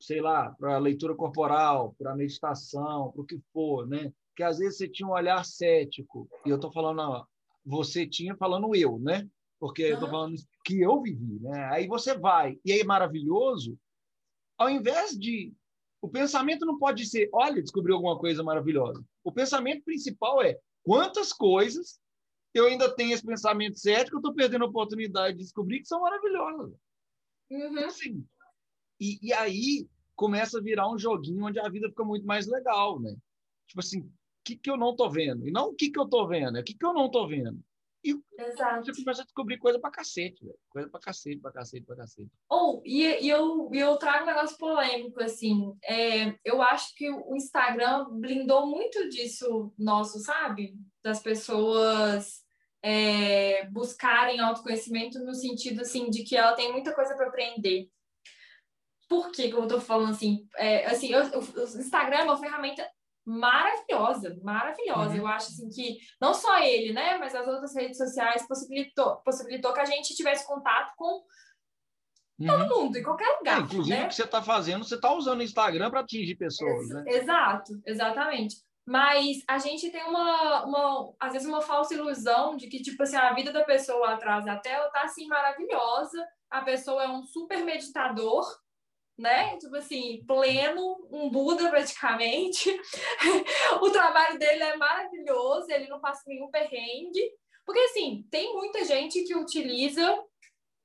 sei lá, para a leitura corporal, para a meditação, para o que for, né? Que às vezes você tinha um olhar cético, e eu estou falando, você tinha falando eu, né? Porque eu estou falando que eu vivi, né? Aí você vai, e aí é maravilhoso, ao invés de. O pensamento não pode ser, olha, descobri alguma coisa maravilhosa. O pensamento principal é quantas coisas eu ainda tenho esse pensamento certo que eu estou perdendo a oportunidade de descobrir que são maravilhosas. Uhum. Assim, e, e aí começa a virar um joguinho onde a vida fica muito mais legal, né? Tipo assim, o que, que eu não estou vendo? E não o que, que eu estou vendo, é o que, que eu não estou vendo. E Exato. você começa a descobrir coisa pra cacete, velho. Coisa pra cacete, pra cacete, pra cacete. Ou, oh, e, e, eu, e eu trago um negócio polêmico, assim. É, eu acho que o Instagram blindou muito disso nosso, sabe? Das pessoas é, buscarem autoconhecimento no sentido, assim, de que ela tem muita coisa para aprender. Por que, que eu tô falando assim? É, assim, eu, o Instagram é uma ferramenta maravilhosa, maravilhosa. Uhum. Eu acho assim que não só ele, né, mas as outras redes sociais possibilitou, possibilitou que a gente tivesse contato com uhum. todo mundo, em qualquer lugar. É, inclusive, né? o que você está fazendo, você está usando o Instagram para atingir pessoas, né? Exato, exatamente. Mas a gente tem uma, uma, às vezes, uma falsa ilusão de que, tipo assim, a vida da pessoa atrás da tela tá assim maravilhosa, a pessoa é um super meditador, né? Tipo assim, pleno, um Buda praticamente. o trabalho dele é maravilhoso, ele não passa nenhum perrengue. Porque, assim, tem muita gente que utiliza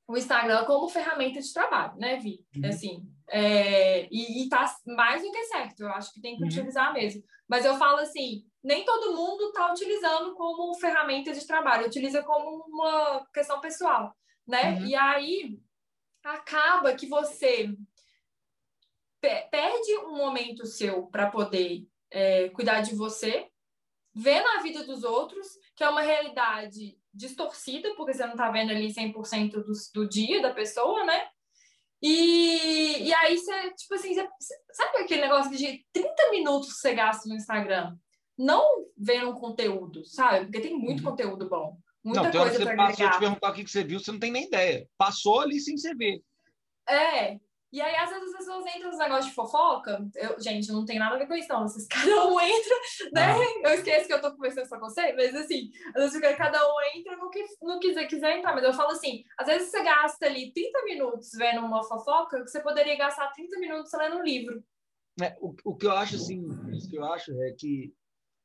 o Instagram como ferramenta de trabalho, né, Vi? Uhum. Assim, é, e, e tá mais do que certo, eu acho que tem que uhum. utilizar mesmo. Mas eu falo assim, nem todo mundo está utilizando como ferramenta de trabalho, utiliza como uma questão pessoal, né? Uhum. E aí acaba que você perde um momento seu para poder é, cuidar de você, vendo a vida dos outros, que é uma realidade distorcida, porque você não está vendo ali 100% do, do dia da pessoa, né? E, e aí você, tipo assim, você, sabe aquele negócio de 30 minutos que você gasta no Instagram? Não vendo um conteúdo, sabe? Porque tem muito uhum. conteúdo bom. Muita não, coisa hora que você passou te perguntar o que você viu, você não tem nem ideia. Passou ali sem você ver. É, e aí, às vezes, as pessoas entram nos negócios de fofoca. Eu, gente, não tem nada a ver com isso, não. Vocês, cada um entra, né? Ah. Eu esqueço que eu tô conversando só com você, mas assim, às vezes cada um entra no que não quiser, quiser entrar. Mas eu falo assim: às vezes você gasta ali 30 minutos vendo uma fofoca, que você poderia gastar 30 minutos lendo um livro. É, o, o que eu acho, assim, o que eu acho é que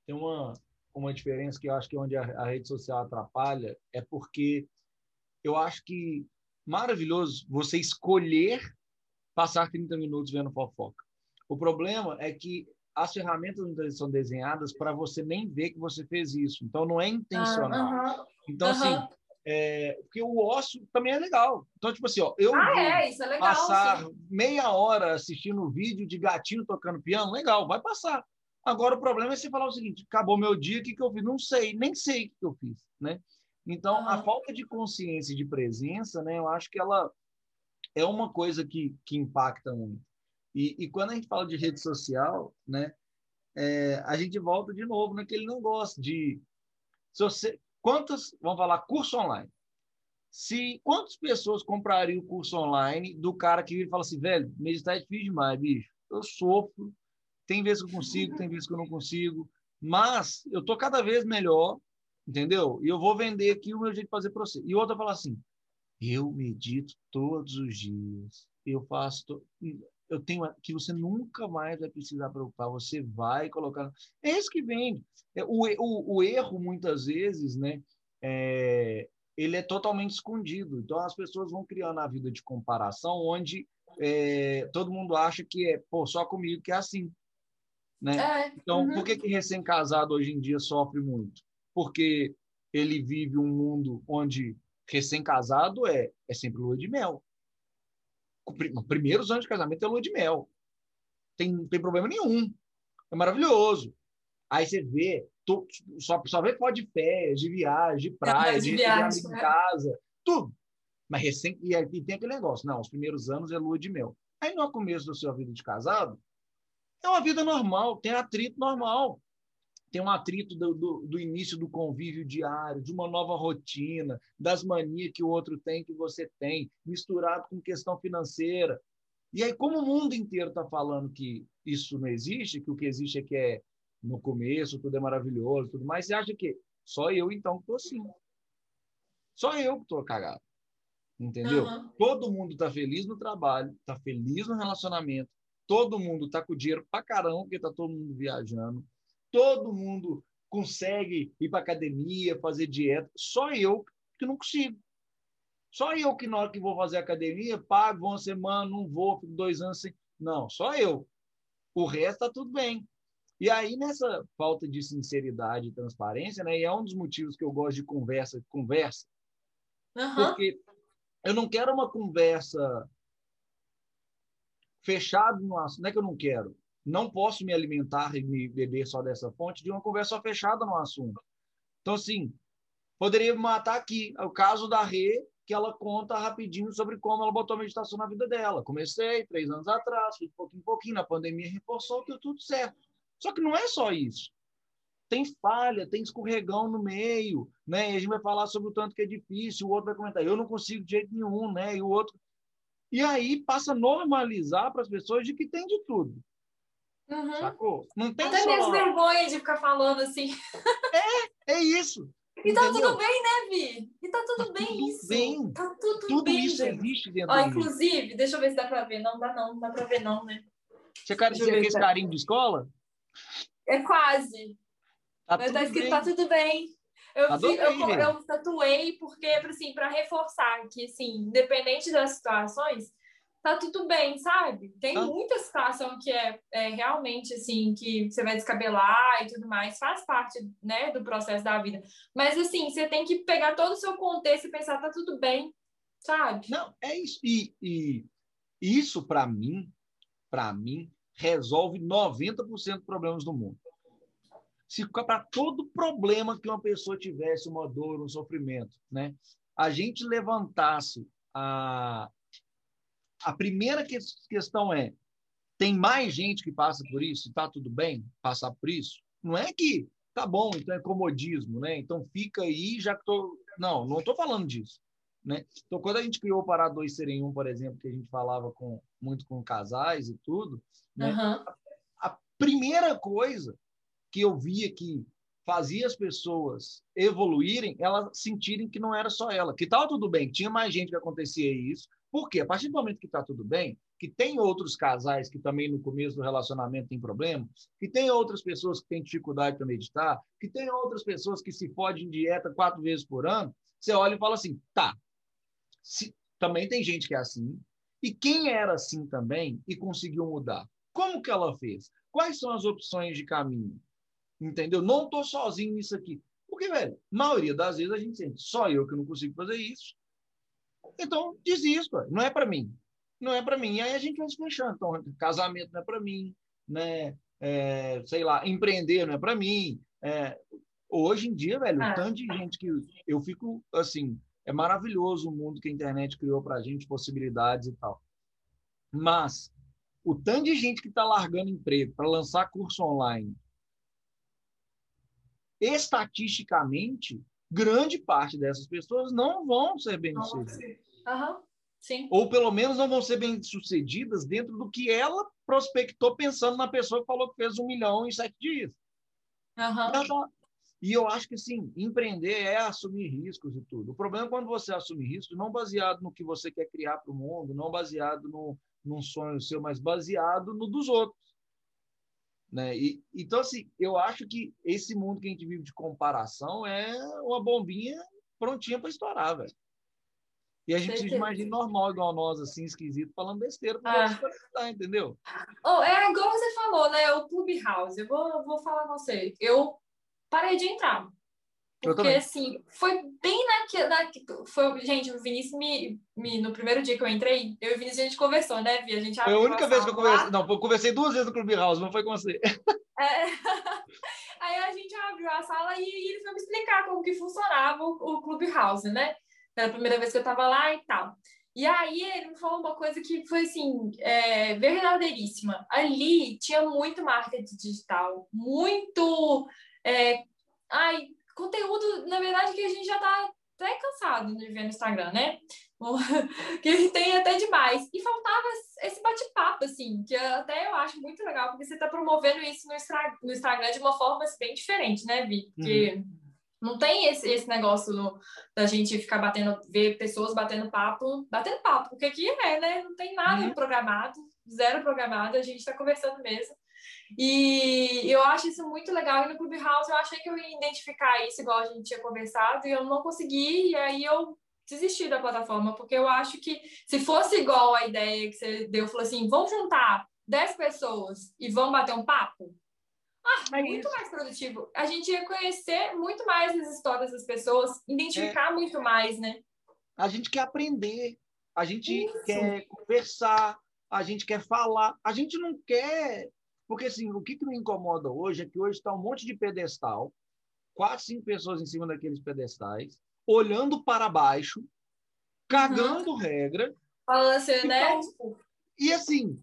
tem uma, uma diferença que eu acho que é onde a, a rede social atrapalha, é porque eu acho que maravilhoso você escolher passar 30 minutos vendo fofoca. O problema é que as ferramentas são desenhadas para você nem ver que você fez isso. Então, não é intencional. Ah, Então, assim, é, porque o ócio também é legal. Então, tipo assim, ó, eu ah, é, é legal, passar sim. meia hora assistindo um vídeo de gatinho tocando piano, legal, vai passar. Agora, o problema é você falar o seguinte, acabou meu dia, o que, que eu fiz? Não sei, nem sei o que eu fiz, né? Então, a falta de consciência e de presença, né, eu acho que ela é uma coisa que, que impacta muito. E, e quando a gente fala de rede social, né, é, a gente volta de novo naquele não gosta de. Se você, quantas, vamos falar, curso online. Se quantas pessoas comprariam o curso online do cara que fala assim, velho, meditar é difícil demais, bicho. Eu sofro, tem vezes que eu consigo, tem vezes que eu não consigo, mas eu tô cada vez melhor, entendeu? E eu vou vender aqui o meu jeito de fazer para você. E outra fala assim, eu medito todos os dias. Eu faço. To... Eu tenho que você nunca mais vai precisar preocupar. Você vai colocar. É isso que vende. É, o, o, o erro, muitas vezes, né? É, ele é totalmente escondido. Então, as pessoas vão criando a vida de comparação, onde é, todo mundo acha que é pô, só comigo que é assim. Né? É, então, uhum. por que, que recém-casado hoje em dia sofre muito? Porque ele vive um mundo onde recém-casado é, é sempre lua de mel. Primeiros anos de casamento é lua de mel. Tem, não tem problema nenhum. É maravilhoso. Aí você vê, tu, só, só vê foto de férias, de viagem, de praia, de, de viagem, em né? casa, tudo. Mas recém, e, e tem aquele negócio, não, os primeiros anos é lua de mel. Aí no começo da sua vida de casado, é uma vida normal, tem atrito normal tem um atrito do, do, do, início do convívio diário, de uma nova rotina, das manias que o outro tem, que você tem, misturado com questão financeira. E aí, como o mundo inteiro está falando que isso não existe, que o que existe é que é no começo, tudo é maravilhoso, tudo mais, você acha que só eu, então, que estou assim. Só eu que estou cagado. Entendeu? Uhum. Todo mundo está feliz no trabalho, está feliz no relacionamento, todo mundo está com dinheiro para caramba, porque está todo mundo viajando, todo mundo consegue ir para academia, fazer dieta, só eu que não consigo. Só eu que na hora que vou fazer academia, pago uma semana, não vou, fico dois anos sem. Não, só eu. O resto está tudo bem. E aí, nessa falta de sinceridade e transparência, né, e é um dos motivos que eu gosto de conversa, conversa, uhum. porque eu não quero uma conversa fechada no assunto, não é que eu não quero, não posso me alimentar e me beber só dessa fonte de uma conversa fechada no assunto. Então, assim, poderia matar aqui o caso da Rê, que ela conta rapidinho sobre como ela botou a meditação na vida dela. Comecei três anos atrás, fiz pouquinho em pouquinho, na pandemia reforçou, deu tudo certo. Só que não é só isso. Tem falha, tem escorregão no meio, né? E a gente vai falar sobre o tanto que é difícil, o outro vai comentar, eu não consigo de jeito nenhum, né? E o outro. E aí passa a normalizar para as pessoas de que tem de tudo. Uhum. Sacou? Não tem Até só... mesmo vergonha de ficar falando assim. É, é isso. E tá Entendeu? tudo bem, né, Vi? E tá tudo tá bem tudo isso. Bem. Tá tudo, tudo bem. isso gente. existe dentro Ó, Inclusive, deixa eu ver se dá pra ver. Não dá não, não dá pra ver não, né? Você quer dizer aquele carinho de escola? É quase. Tá Mas tá escrito, bem. tá tudo bem. Eu, vi, eu, eu, tatuei porque, assim, para reforçar que, assim, independente das situações, tá tudo bem, sabe? Tem ah. muita situação que é, é, realmente assim, que você vai descabelar e tudo mais, faz parte, né, do processo da vida. Mas assim, você tem que pegar todo o seu contexto e pensar, tá tudo bem, sabe? Não, é isso. E, e isso, para mim, para mim, resolve 90% dos problemas do mundo. Se para todo problema que uma pessoa tivesse, uma dor, um sofrimento, né? A gente levantasse a, a primeira que, questão é: tem mais gente que passa por isso? Está tudo bem passar por isso? Não é que tá bom, então é comodismo, né? Então fica aí, já que tô. Não, não estou falando disso. Né? Então, quando a gente criou o Parar Dois Serem Um, por exemplo, que a gente falava com, muito com casais e tudo, né? Uhum. A, a primeira coisa que eu via que fazia as pessoas evoluírem, elas sentirem que não era só ela, que estava tudo bem, tinha mais gente que acontecia isso, por quê? A partir do momento que está tudo bem, que tem outros casais que também no começo do relacionamento tem problema, que tem outras pessoas que têm dificuldade para meditar, que tem outras pessoas que se fodem em dieta quatro vezes por ano, você olha e fala assim, tá, se, também tem gente que é assim, e quem era assim também e conseguiu mudar? Como que ela fez? Quais são as opções de caminho? Entendeu? Não estou sozinho nisso aqui. Porque, velho, maioria das vezes a gente sente, só eu que não consigo fazer isso, então, desisto. Não é para mim. Não é para mim. E aí a gente vai se fechando. Então, casamento não é para mim, né? É, sei lá, empreender não é para mim. É, hoje em dia, velho, ah. tanto de gente que eu fico assim, é maravilhoso o mundo que a internet criou para a gente, possibilidades e tal. Mas o tanto de gente que está largando emprego para lançar curso online, estatisticamente, grande parte dessas pessoas não vão ser bem-sucedidas. Uhum. Sim. Ou pelo menos não vão ser bem-sucedidas dentro do que ela prospectou pensando na pessoa que falou que fez um milhão em sete dias. Uhum. E eu acho que, sim, empreender é assumir riscos e tudo. O problema é quando você assume riscos não baseado no que você quer criar para o mundo, não baseado no, num sonho seu, mas baseado no dos outros. Né? E, então, assim, eu acho que esse mundo que a gente vive de comparação é uma bombinha prontinha para estourar, velho. E a gente se imagina normal, igual nós, assim, esquisito, falando besteira para ah. entendeu? Oh, é igual você falou, né? O Clubhouse. Eu vou, vou falar com você. Eu parei de entrar. Porque, assim, foi bem naquele. Na, foi, gente, o Vinícius me, me. No primeiro dia que eu entrei, eu e o Vinícius a gente conversou, né, Vi? A gente foi a única vez que eu conversei. Não, eu conversei duas vezes no Clubhouse, não foi com você. É. Aí a gente abriu a sala e ele foi me explicar como que funcionava o, o Clubhouse, né? Era a primeira vez que eu tava lá e tal. E aí ele me falou uma coisa que foi assim, é, verdadeiríssima. Ali tinha muito marketing digital, muito. É, ai, conteúdo, na verdade, que a gente já está até cansado de ver no Instagram, né? que tem até demais. E faltava esse bate-papo, assim, que até eu acho muito legal, porque você está promovendo isso no, no, Instagram de uma forma assim, bem diferente, né, Vi? Porque uhum. Não tem esse, esse negócio no, da gente ficar batendo, ver pessoas batendo papo, batendo papo, porque aqui é, né? Não tem nada uhum. programado, zero programado, a gente está conversando mesmo. E eu acho isso muito legal. E no Clubhouse eu achei que eu ia identificar isso, igual a gente tinha conversado, e eu não consegui, e aí eu desisti da plataforma, porque eu acho que se fosse igual a ideia que você deu, falou assim: vamos juntar 10 pessoas e vamos bater um papo. Ah, é muito isso. mais produtivo. A gente ia conhecer muito mais as histórias das pessoas, identificar é. muito mais, né? A gente quer aprender, a gente isso. quer conversar, a gente quer falar, a gente não quer porque, assim, o que, que me incomoda hoje é que hoje está um monte de pedestal, quatro, cinco pessoas em cima daqueles pedestais, olhando para baixo, cagando uhum. regra. Falando assim, né? E assim,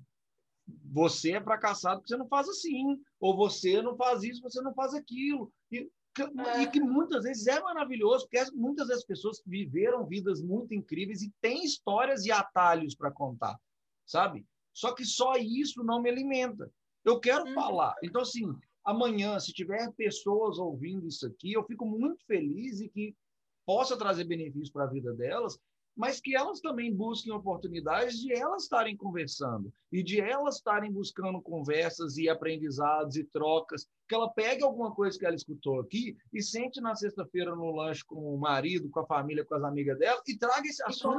você é fracassado porque você não faz assim, ou você não faz isso, você não faz aquilo. E, é. e que muitas vezes é maravilhoso, porque muitas das pessoas viveram vidas muito incríveis e têm histórias e atalhos para contar, sabe? Só que só isso não me alimenta. Eu quero uhum. falar. Então, assim, amanhã, se tiver pessoas ouvindo isso aqui, eu fico muito feliz e que possa trazer benefícios para a vida delas. Mas que elas também busquem oportunidades de elas estarem conversando e de elas estarem buscando conversas e aprendizados e trocas, que ela pegue alguma coisa que ela escutou aqui e sente na sexta-feira no lanche com o marido, com a família, com as amigas dela e traga esse assunto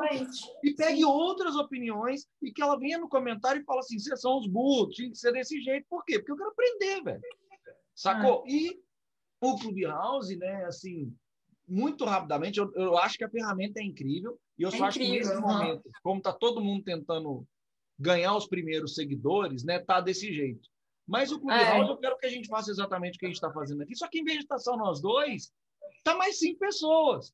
e pegue outras opiniões e que ela venha no comentário e fale assim, vocês são os burros, tinha que ser desse jeito. Por quê? Porque eu quero aprender, velho. Sacou? Ah. E o Clubhouse, né, assim, muito rapidamente, eu, eu acho que a ferramenta é incrível, e eu é só incrível, acho que nesse momento, como está todo mundo tentando ganhar os primeiros seguidores, né, tá desse jeito. Mas o Clubhouse, é. eu quero que a gente faça exatamente o que a gente está fazendo aqui, só que em vez de estar só nós dois, tá mais cinco pessoas.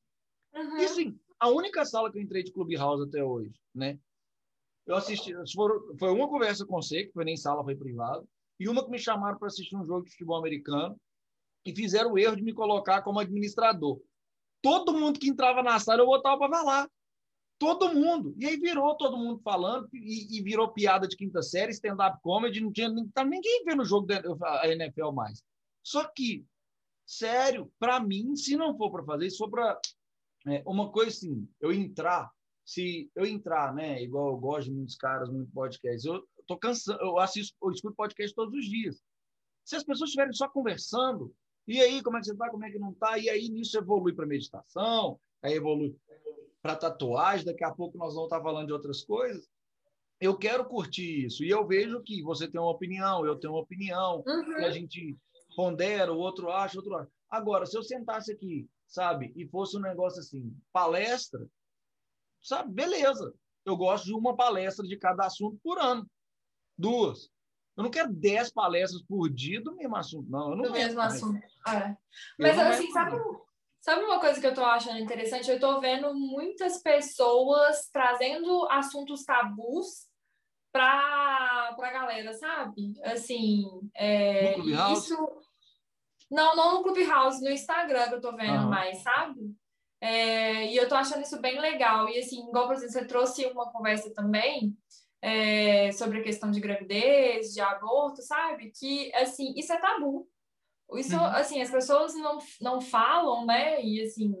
Uhum. E assim, a única sala que eu entrei de Clubhouse até hoje, né, eu assisti, foi uma conversa com você, que foi nem sala, foi privado, e uma que me chamaram para assistir um jogo de futebol americano, e fizeram o erro de me colocar como administrador. Todo mundo que entrava na sala eu botava para falar. Todo mundo. E aí virou todo mundo falando, e, e virou piada de quinta série, stand-up comedy, não tinha tá ninguém vendo o jogo da NFL mais. Só que, sério, para mim, se não for para fazer, for para. É, uma coisa assim, eu entrar, se eu entrar, né, igual eu gosto de muitos caras, muitos podcasts, eu tô cansando, eu assisto, eu escuto podcast todos os dias. Se as pessoas estiverem só conversando, e aí, como é que você está? Como é que não está? E aí, nisso evolui para meditação, aí evolui para tatuagem. Daqui a pouco nós vamos estar tá falando de outras coisas. Eu quero curtir isso. E eu vejo que você tem uma opinião, eu tenho uma opinião, uhum. a gente pondera, o outro acha, o outro acha. Agora, se eu sentasse aqui, sabe, e fosse um negócio assim, palestra, sabe, beleza. Eu gosto de uma palestra de cada assunto por ano. Duas. Eu não quero 10 palestras por dia do mesmo assunto, não. Eu não do mesmo assunto. É. Mas, assim, sabe, sabe uma coisa que eu estou achando interessante? Eu estou vendo muitas pessoas trazendo assuntos tabus para a galera, sabe? Assim, é, isso... Não, não no Clubhouse, no Instagram que eu estou vendo uhum. mais, sabe? É, e eu estou achando isso bem legal. E, assim, igual, por exemplo, você trouxe uma conversa também é, sobre a questão de gravidez, de aborto, sabe? Que, assim, isso é tabu. Isso, uhum. assim, as pessoas não, não falam, né? E, assim,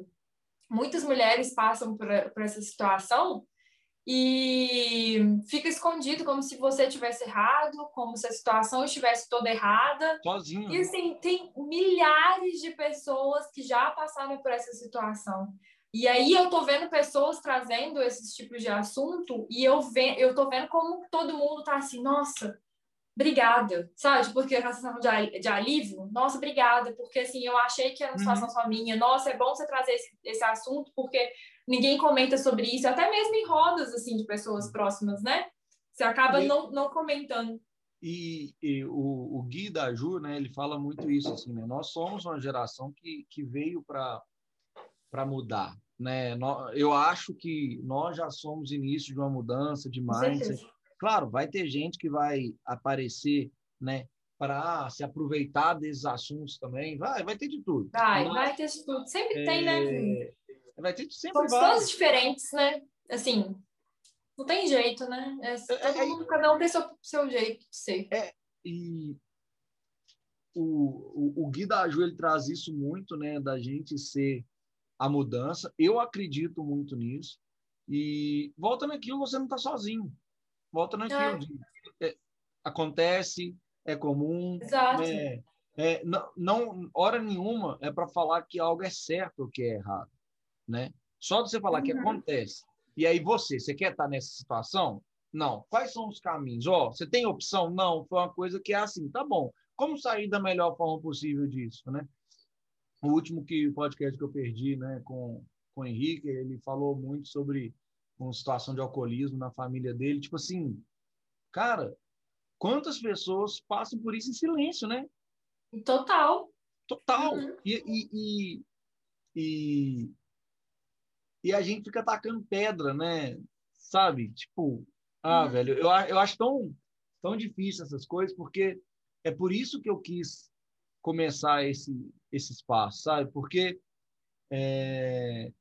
muitas mulheres passam por, por essa situação e fica escondido como se você tivesse errado, como se a situação estivesse toda errada. Sozinho. E assim, tem milhares de pessoas que já passaram por essa situação. E aí eu tô vendo pessoas trazendo esses tipos de assunto e eu, ve eu tô vendo como todo mundo tá assim, nossa, obrigada, sabe? Porque a sensação de, de alívio, nossa, obrigada, porque assim, eu achei que era uma situação uhum. só minha, nossa, é bom você trazer esse, esse assunto, porque ninguém comenta sobre isso, até mesmo em rodas, assim, de pessoas próximas, né? Você acaba e, não, não comentando. E, e o, o Gui da Ju, né, ele fala muito isso, assim, né? Nós somos uma geração que, que veio para mudar, né? Eu acho que nós já somos início de uma mudança de mindset. Claro, vai ter gente que vai aparecer, né, para se aproveitar desses assuntos também. Vai, vai ter de tudo. Vai, Mas, vai ter de tudo. Sempre é... tem, né? Vai ter de sempre Somos todos diferentes, né? Assim, não tem jeito, né? É, é, é mundo, cada um tem seu, seu jeito de ser. É, e o, o, o Gui da Ju, ele traz isso muito, né? Da gente ser a mudança. Eu acredito muito nisso. E volta naquilo, você não está sozinho. Volta naquilo. É. É, acontece, é comum. Exato. É, é, não, não, hora nenhuma é para falar que algo é certo ou que é errado. Né? Só de você falar uhum. que acontece. E aí você, você quer estar tá nessa situação? Não. Quais são os caminhos? Ó, oh, você tem opção? Não. Foi uma coisa que é assim, tá bom. Como sair da melhor forma possível disso, né? O último que podcast que eu perdi, né, com, com o Henrique, ele falou muito sobre uma situação de alcoolismo na família dele. Tipo assim, cara, quantas pessoas passam por isso em silêncio, né? Total. Total. Uhum. E, e, e, e, e, a gente fica atacando pedra, né? Sabe? Tipo, ah, uhum. velho, eu, eu acho tão, tão difícil essas coisas, porque é por isso que eu quis começar esse, esse espaço, sabe? Porque é,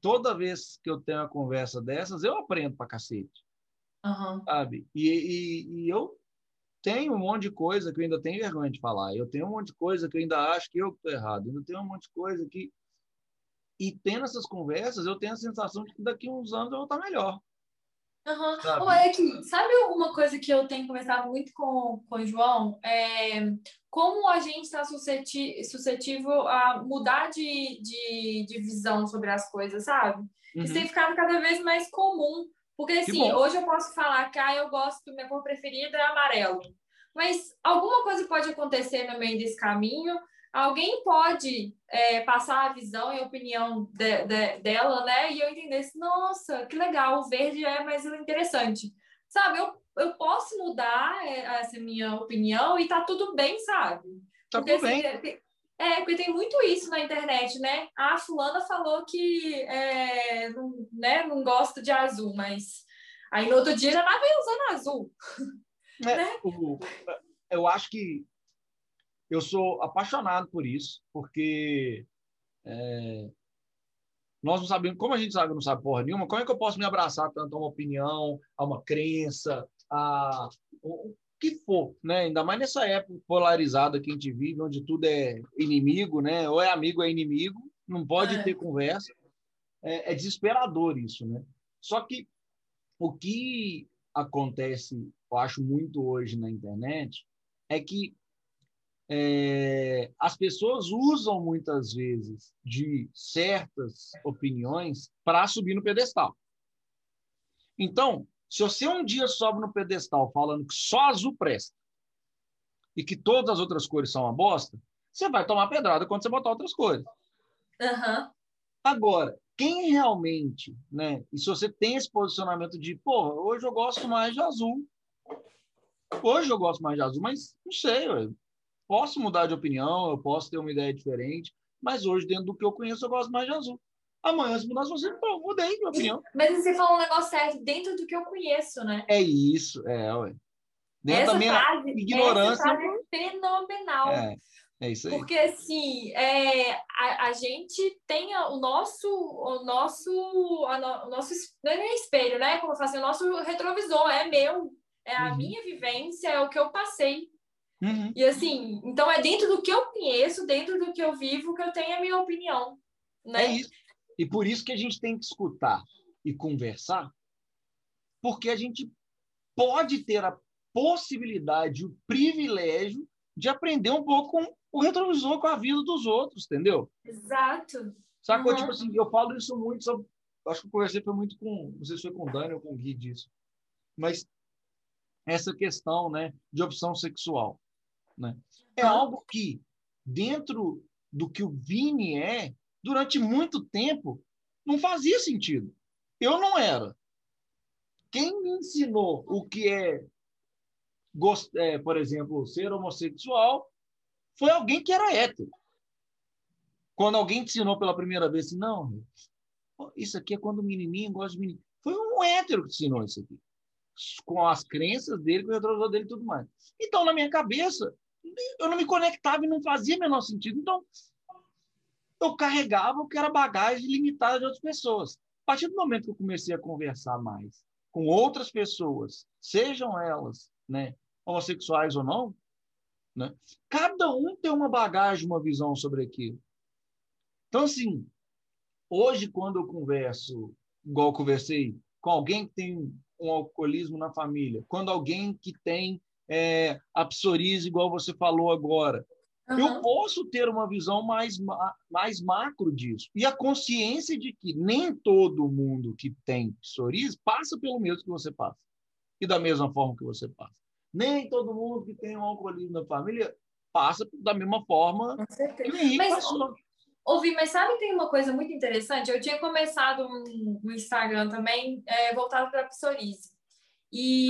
toda vez que eu tenho uma conversa dessas, eu aprendo pra cacete. Uhum. Sabe? E, e, e, eu tenho um monte de coisa que eu ainda tenho vergonha de falar. Eu tenho um monte de coisa que eu ainda acho que eu estou errado. Eu tenho um monte de coisa que. E tendo essas conversas, eu tenho a sensação de que daqui a uns anos eu vou estar melhor. Uhum. Sabe? Olha aqui, sabe uma coisa que eu tenho conversado muito com, com o João? É como a gente está suscetível a mudar de, de, de, visão sobre as coisas, sabe? Uhum. Isso tem ficado cada vez mais comum. Porque, assim, hoje eu posso falar que ah, eu gosto, minha cor preferida é amarelo. Mas alguma coisa pode acontecer no meio desse caminho alguém pode é, passar a visão e a opinião de, de, dela, né? E eu entendesse, nossa, que legal, o verde é mais interessante. Sabe, eu, eu posso mudar é, essa minha opinião e tá tudo bem, sabe? Tá tudo bem. Assim, é, porque tem muito isso na internet, né? A fulana falou que é, não, né, não gosta de azul, mas aí no outro dia já tava usando azul. É, né? eu acho que eu sou apaixonado por isso, porque é, nós não sabemos, como a gente sabe, não sabe porra nenhuma, como é que eu posso me abraçar tanto a uma opinião, a uma crença, a o que for, né? Ainda mais nessa época polarizada que a gente vive, onde tudo é inimigo, né? Ou é amigo ou é inimigo, não pode é. ter conversa. É, é desesperador isso, né? Só que o que acontece, eu acho muito hoje na internet, é que é, as pessoas usam muitas vezes de certas opiniões para subir no pedestal. Então, se você um dia sobe no pedestal falando que só azul presta e que todas as outras cores são uma bosta, você vai tomar pedrada quando você botar outras cores. Uhum. Agora, quem realmente, né? E se você tem esse posicionamento de, pô, hoje eu gosto mais de azul. Hoje eu gosto mais de azul, mas não sei, posso mudar de opinião, eu posso ter uma ideia diferente, mas hoje, dentro do que eu conheço, eu gosto mais de azul. Amanhã, se mudar, você pô, mudei de opinião. Mas você falou um negócio certo, dentro do que eu conheço, né? É isso, é, ué. Dentro essa da minha frase, ignorância. Frase é fenomenal. É, é isso aí. Porque, assim, é, a, a gente tem o nosso, o nosso, a, o nosso, não é espelho, né? Como eu falo assim, o nosso retrovisor é meu, é a uhum. minha vivência, é o que eu passei. Uhum. E assim, então é dentro do que eu conheço, dentro do que eu vivo, que eu tenho a minha opinião. Né? É isso. E por isso que a gente tem que escutar e conversar, porque a gente pode ter a possibilidade, o privilégio de aprender um pouco com o retrovisor, com a vida dos outros, entendeu? Exato. Sabe? Uhum. Tipo assim, eu falo isso muito, só, acho que eu conversei foi muito com, não sei se foi com o Dani ou com o Gui disso, mas essa questão né, de opção sexual. Né? É algo que, dentro do que o Vini é, durante muito tempo, não fazia sentido. Eu não era. Quem me ensinou o que é, é por exemplo, ser homossexual foi alguém que era hétero. Quando alguém te ensinou pela primeira vez, assim, não, isso aqui é quando o menininho gosta de menino. Foi um hétero que te ensinou isso aqui. Com as crenças dele, com o retrovisor dele e tudo mais. Então, na minha cabeça, eu não me conectava e não fazia menor sentido. Então, eu carregava o que era bagagem limitada de outras pessoas. A partir do momento que eu comecei a conversar mais com outras pessoas, sejam elas né, homossexuais ou não, né, cada um tem uma bagagem, uma visão sobre aquilo. Então, assim, hoje, quando eu converso, igual eu conversei, com alguém que tem um alcoolismo na família, quando alguém que tem é, a psoríase, igual você falou agora. Uhum. Eu posso ter uma visão mais, mais macro disso. E a consciência de que nem todo mundo que tem psoríase passa pelo mesmo que você passa. E da mesma forma que você passa. Nem todo mundo que tem um alcoolismo na família passa da mesma forma Com certeza. mas, passou. Ouvi, mas sabe que tem uma coisa muito interessante? Eu tinha começado um, um Instagram também é, voltado para a psoríase. E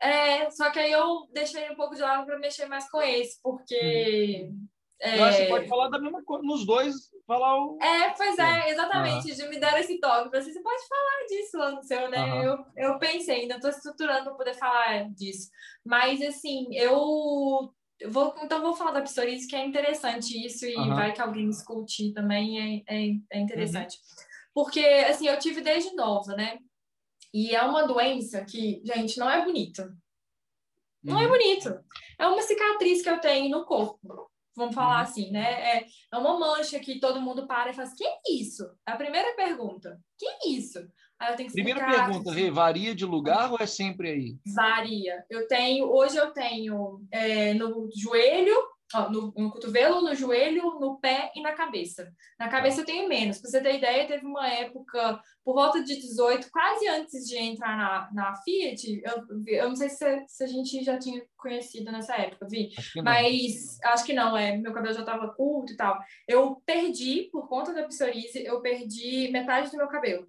é, só que aí eu deixei um pouco de lado para mexer mais com esse, porque. Uhum. É... você pode falar da mesma coisa, nos dois, falar o. É, pois é, exatamente. De me dar esse toque. Você, você pode falar disso lá no seu, né? Eu, eu pensei, ainda estou estruturando para poder falar disso. Mas, assim, eu. Vou, então, vou falar da psoríase, que é interessante isso, e vai que alguém escute também, é, é, é interessante. Uhum. Porque, assim, eu tive desde nova, né? E é uma doença que, gente, não é bonita. Não é uhum. bonito. É uma cicatriz que eu tenho no corpo. vamos falar uhum. assim, né? É, é uma mancha que todo mundo para e fala assim, que é isso? É a primeira pergunta. Que é isso? Aí eu tenho que Primeira pergunta, Rê, varia de lugar ou é sempre aí? Varia. Eu tenho, hoje eu tenho é, no joelho, ó, no, no, cotovelo, no joelho, no pé e na cabeça. Na cabeça eu tenho menos. Pra você ter ideia, teve uma época, por volta de 18, quase antes de entrar na, na Fiat, eu, eu não sei se, se a gente já tinha conhecido nessa época, vi. Acho Mas acho que não, é. Meu cabelo já estava curto e tal. Eu perdi, por conta da psoríase, eu perdi metade do meu cabelo.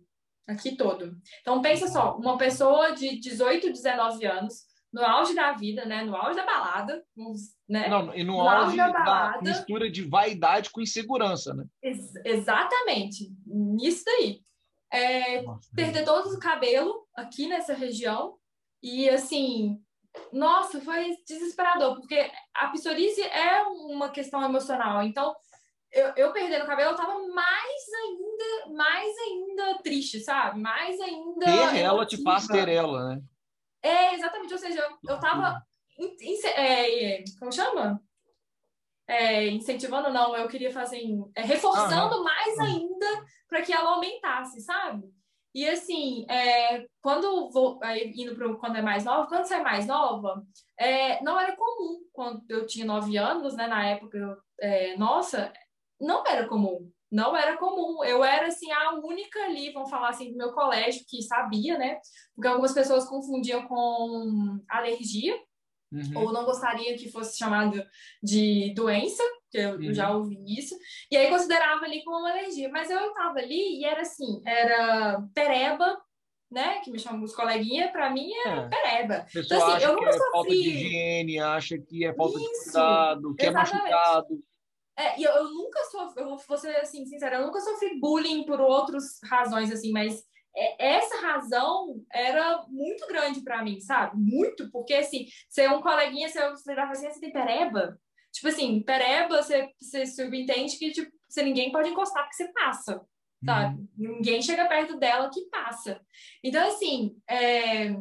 Aqui todo. Então pensa só, uma pessoa de 18, 19 anos no auge da vida, né? No auge da balada, né? Não, e no, no auge, auge da, balada, da, mistura de vaidade com insegurança, né? Ex exatamente, nisso daí. É, perder todo o cabelo aqui nessa região e assim, nossa, foi desesperador, porque a psoríase é uma questão emocional, então eu, eu perdendo o cabelo, eu tava mais ainda, mais ainda triste, sabe? Mais ainda. Ter ela te faz ter ela, né? É, exatamente. Ou seja, eu, eu tava. É, como chama? É, incentivando, não, eu queria fazer. É, reforçando mais ainda para que ela aumentasse, sabe? E assim, é, quando vou indo para quando é mais nova, quando você é mais nova, é, não era comum. Quando eu tinha nove anos, né? Na época, eu, é, nossa, não era comum não era comum. Eu era, assim, a única ali, vamos falar assim, do meu colégio que sabia, né? Porque algumas pessoas confundiam com alergia, uhum. ou não gostariam que fosse chamado de doença, que eu, uhum. já ouvi isso, e aí considerava ali como uma alergia. Mas eu estava ali e era assim, era pereba, né, que me chamam os coleguinhas, para mim é, é. pereba. Então, assim, eu nunca é sofri... falta de higiene, acha que é falta Isso, de cuidado, que exatamente. é machucado. É, eu, eu nunca sofri, eu vou ser assim, sincera, eu nunca sofri bullying por outras razões, assim, mas é, essa razão era muito grande para mim, sabe? Muito, porque assim, ser um coleguinha, você virava assim, você tem pereba? Tipo assim, pereba, você, você subentende que tipo, você, ninguém pode encostar porque você passa, sabe? Uhum. Ninguém chega perto dela que passa. Então, assim, é,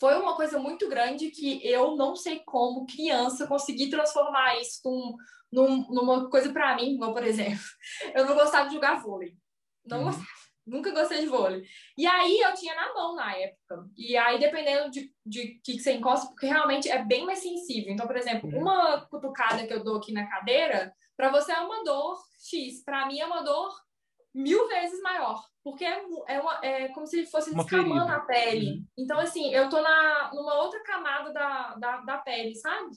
foi uma coisa muito grande que eu não sei como, criança, consegui transformar isso com num, numa coisa para mim, por exemplo, eu não gostava de jogar vôlei. Não uhum. gostava. Nunca gostei de vôlei. E aí eu tinha na mão na época. E aí, dependendo de, de que você encosta, porque realmente é bem mais sensível. Então, por exemplo, uhum. uma cutucada que eu dou aqui na cadeira, para você é uma dor X. Para mim é uma dor mil vezes maior. Porque é, é, uma, é como se fosse descamando a pele. Uhum. Então, assim, eu tô na, numa outra camada da, da, da pele, sabe?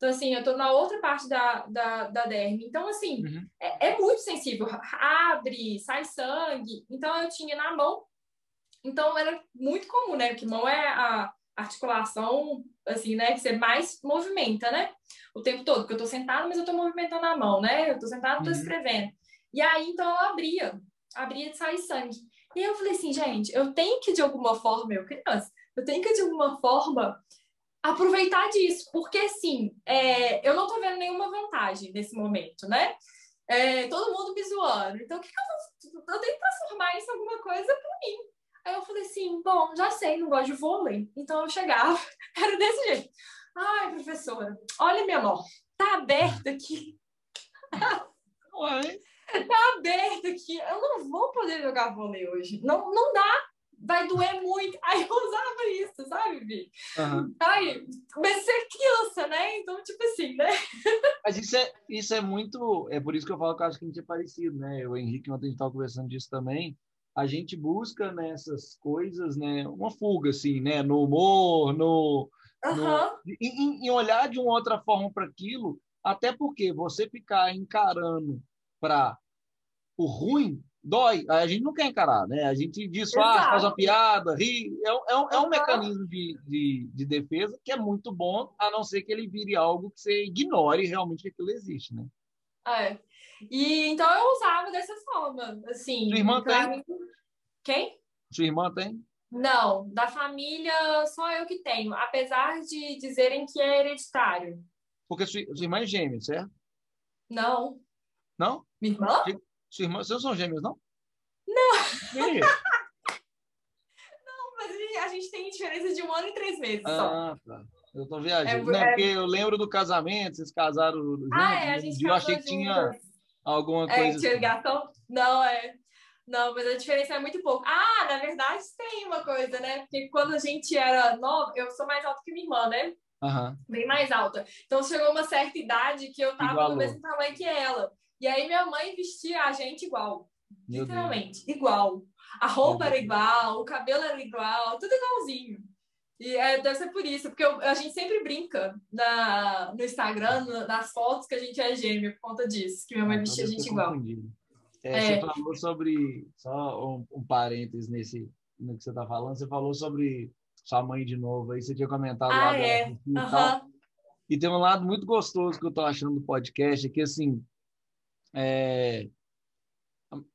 Então, assim, eu tô na outra parte da, da, da derme. Então, assim, uhum. é, é, muito sensível. Abre, sai sangue. Então, eu tinha na mão. Então, era muito comum, né? Porque mão é a articulação, assim, né? Que você mais movimenta, né? O tempo todo. Porque eu tô sentada, mas eu tô movimentando a mão, né? Eu tô sentada, tô uhum. escrevendo. E aí, então, eu abria. Abria de sair sangue. E eu falei assim, gente, eu tenho que, de alguma forma, eu criança, eu tenho que, de alguma forma, aproveitar disso, porque assim, é, eu não tô vendo nenhuma vantagem nesse momento, né? É, todo mundo me zoando. Então, o que, que eu vou. Eu tenho que transformar isso em alguma coisa para mim. Aí eu falei assim: bom, já sei, não gosto de vôlei. Então eu chegava, era desse jeito. Ai, professora, olha minha mão, tá aberta aqui. tá aberta aqui. Eu não vou poder jogar vôlei hoje. Não, não dá vai doer muito. Aí eu usava isso, sabe, Vi? Uhum. Aí comecei a ser criança, né? Então, tipo assim, né? Mas isso é, isso é muito. É por isso que eu falo que eu acho que a gente é parecido, né? Eu, o Henrique, ontem a gente estava conversando disso também. A gente busca nessas coisas, né? Uma fuga, assim, né? No humor, no. Uhum. no em, em olhar de uma outra forma para aquilo, até porque você ficar encarando para o ruim dói, a gente não quer encarar, né? A gente disfarça, faz uma piada, ri. É, é, um, é um mecanismo de, de, de, defesa que é muito bom, a não ser que ele vire algo que você ignore realmente que aquilo existe, né? É. E então eu usava dessa forma, assim. Sua irmã tem? Mim... Quem? Sua irmã tem? Não, da família só eu que tenho, apesar de dizerem que é hereditário. Porque sua irmã é gêmea, certo? Não. Não? Minha irmã? Sua irmã, vocês são gêmeos, não? Não. não, mas a gente tem diferença de um ano e três meses ah, só. Tá. Eu tô viajando. É, não, é... porque eu lembro do casamento, vocês casaram juntos. Ah, é, a gente Eu achei que tinha alguma é, coisa. É, tinha assim. ligação? Não, é. Não, mas a diferença é muito pouco. Ah, na verdade tem uma coisa, né? Porque quando a gente era nova, eu sou mais alta que minha irmã, né? Uhum. Bem mais alta. Então chegou uma certa idade que eu tava Igualou. no mesmo tamanho que ela. E aí minha mãe vestia a gente igual. Meu literalmente, Deus. igual. A roupa era igual, o cabelo era igual, tudo igualzinho. E é, deve ser por isso, porque eu, a gente sempre brinca na, no Instagram, nas fotos, que a gente é gêmeo por conta disso, que minha mãe ah, vestia a gente igual. É, é. Você falou sobre, só um, um parênteses nesse, no que você está falando, você falou sobre sua mãe de novo, aí você tinha comentado ah, lá é. e. E tem um lado muito gostoso que eu estou achando do podcast, é que assim, é,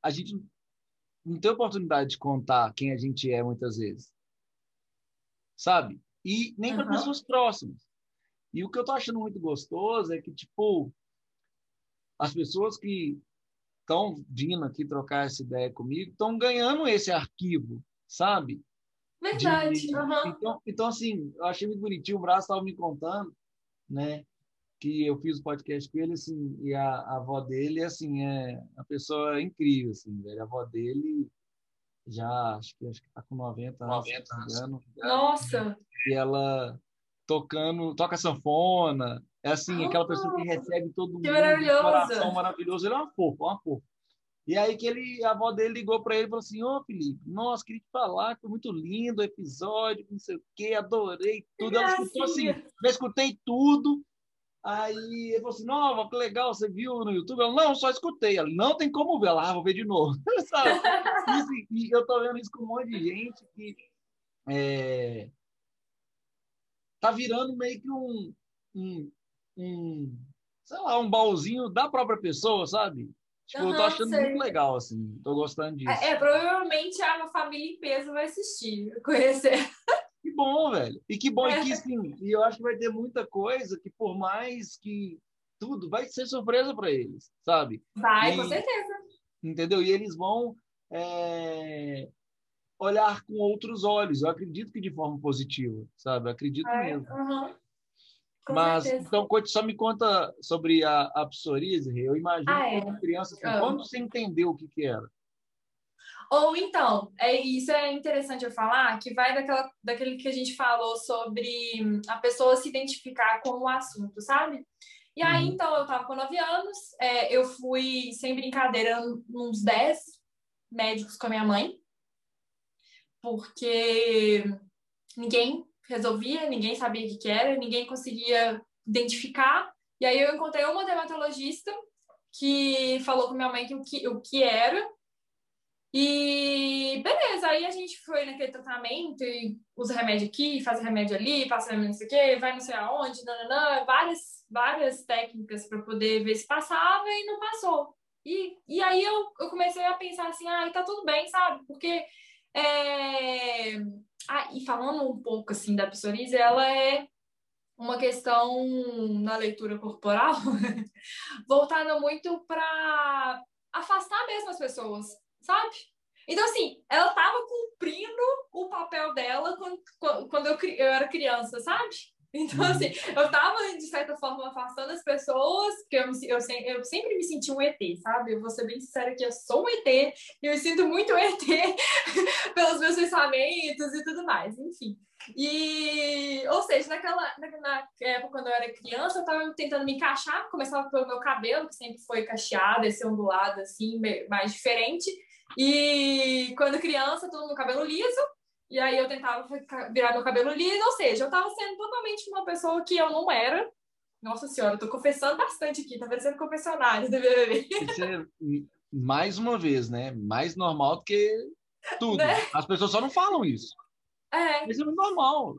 a gente não tem oportunidade de contar quem a gente é muitas vezes. Sabe? E nem uhum. para pessoas próximas. E o que eu tô achando muito gostoso é que, tipo, as pessoas que estão vindo aqui trocar essa ideia comigo estão ganhando esse arquivo, sabe? Verdade. De, uhum. então, então, assim, eu achei muito bonitinho. O Braço estava me contando, né? Que eu fiz o podcast com ele, assim, e a, a avó dele, assim, é uma pessoa incrível, assim, velho. A avó dele já, acho que acho que tá com 90, 90 anos. Nossa! E ela tocando, toca sanfona, é assim, oh, aquela pessoa que recebe todo mundo, que maravilhosa. coração maravilhoso, ele é uma fofa, uma fofa. E aí que ele, a avó dele ligou para ele e falou assim, ô oh, Felipe, nossa, queria te falar, foi muito lindo o episódio, não sei o quê, adorei tudo. Ela escutou assim, eu escutei tudo. Aí ele falou assim, não, que legal, você viu no YouTube? Eu, não, só escutei. Ela, não tem como ver. Ela, ah, vou ver de novo. Sabe? E, assim, e, eu tô vendo isso com um monte de gente que é, tá virando meio que um, um, um, sei lá, um baúzinho da própria pessoa, sabe? Tipo, uhum, eu tô achando sei. muito legal, assim. Tô gostando disso. É, é, provavelmente a família em peso vai assistir, conhecer. Que bom, velho. E que bom, é. e que sim, e eu acho que vai ter muita coisa que, por mais que tudo, vai ser surpresa para eles, sabe? Vai, e, com certeza. Entendeu? E eles vão é, olhar com outros olhos. Eu acredito que de forma positiva, sabe? Eu acredito é, mesmo. Mas, certeza. então, só me conta sobre a, a psoríase. Eu imagino ah, é. que criança, assim, ah. quando você entendeu o que, que era? Ou então, é, isso é interessante eu falar, que vai daquela, daquele que a gente falou sobre a pessoa se identificar com o assunto, sabe? E aí, uhum. então, eu tava com 9 anos, é, eu fui, sem brincadeira, uns 10 médicos com a minha mãe, porque ninguém resolvia, ninguém sabia o que, que era, ninguém conseguia identificar. E aí eu encontrei uma dermatologista que falou com minha mãe que o que, o que era, e beleza, aí a gente foi naquele tratamento e usa remédio aqui, faz remédio ali, passa remédio não sei o quê, vai não sei aonde, nananã, várias, várias técnicas para poder ver se passava e não passou. E, e aí eu, eu comecei a pensar assim, ah, tá tudo bem, sabe? Porque é... ah, e falando um pouco assim da psoríase, ela é uma questão na leitura corporal voltada muito para afastar mesmo as pessoas sabe? Então, assim, ela estava cumprindo o papel dela quando, quando eu, eu era criança, sabe? Então, uhum. assim, eu estava, de certa forma, afastando as pessoas, porque eu, eu, eu, sempre me senti um ET, sabe? Eu vou ser bem sincera que eu sou um ET, e eu me sinto muito ET pelos meus pensamentos e tudo mais, enfim. E, ou seja, naquela, na, época, quando eu era criança, eu estava tentando me encaixar, começava pelo meu cabelo, que sempre foi cacheado, esse ondulado, assim, mais diferente, e quando criança, todo no cabelo liso, e aí eu tentava virar meu cabelo liso, ou seja, eu tava sendo totalmente uma pessoa que eu não era. Nossa senhora, eu tô confessando bastante aqui, tá parecendo confessionário do BBB. mais uma vez, né? Mais normal do que tudo. Né? As pessoas só não falam isso. É. Isso é normal.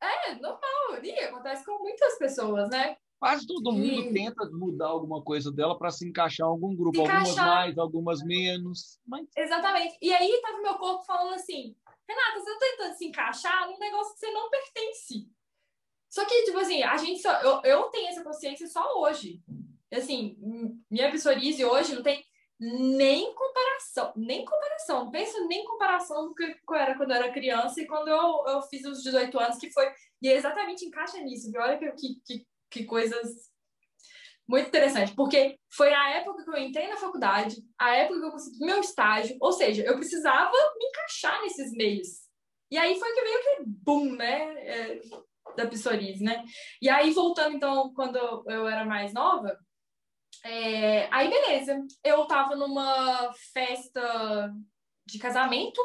É, normal. E acontece com muitas pessoas, né? Quase todo mundo e... tenta mudar alguma coisa dela para se encaixar em algum grupo, algumas mais, algumas menos. Mas... Exatamente. E aí tava meu corpo falando assim: Renata, você tá tentando se encaixar num negócio que você não pertence. Só que, tipo assim, a gente só. Eu, eu tenho essa consciência só hoje. Assim, minha psoríase hoje não tem nem comparação nem comparação, pensa nem comparação do que eu era quando eu era criança e quando eu, eu fiz os 18 anos, que foi, e exatamente encaixa nisso, viu? olha que, que, que coisas muito interessante, porque foi a época que eu entrei na faculdade, a época que eu consegui meu estágio, ou seja, eu precisava me encaixar nesses meios. E aí foi que veio aquele boom, né, é, da psoríase, né? E aí, voltando, então, quando eu era mais nova, é, aí beleza, eu tava numa festa de casamento,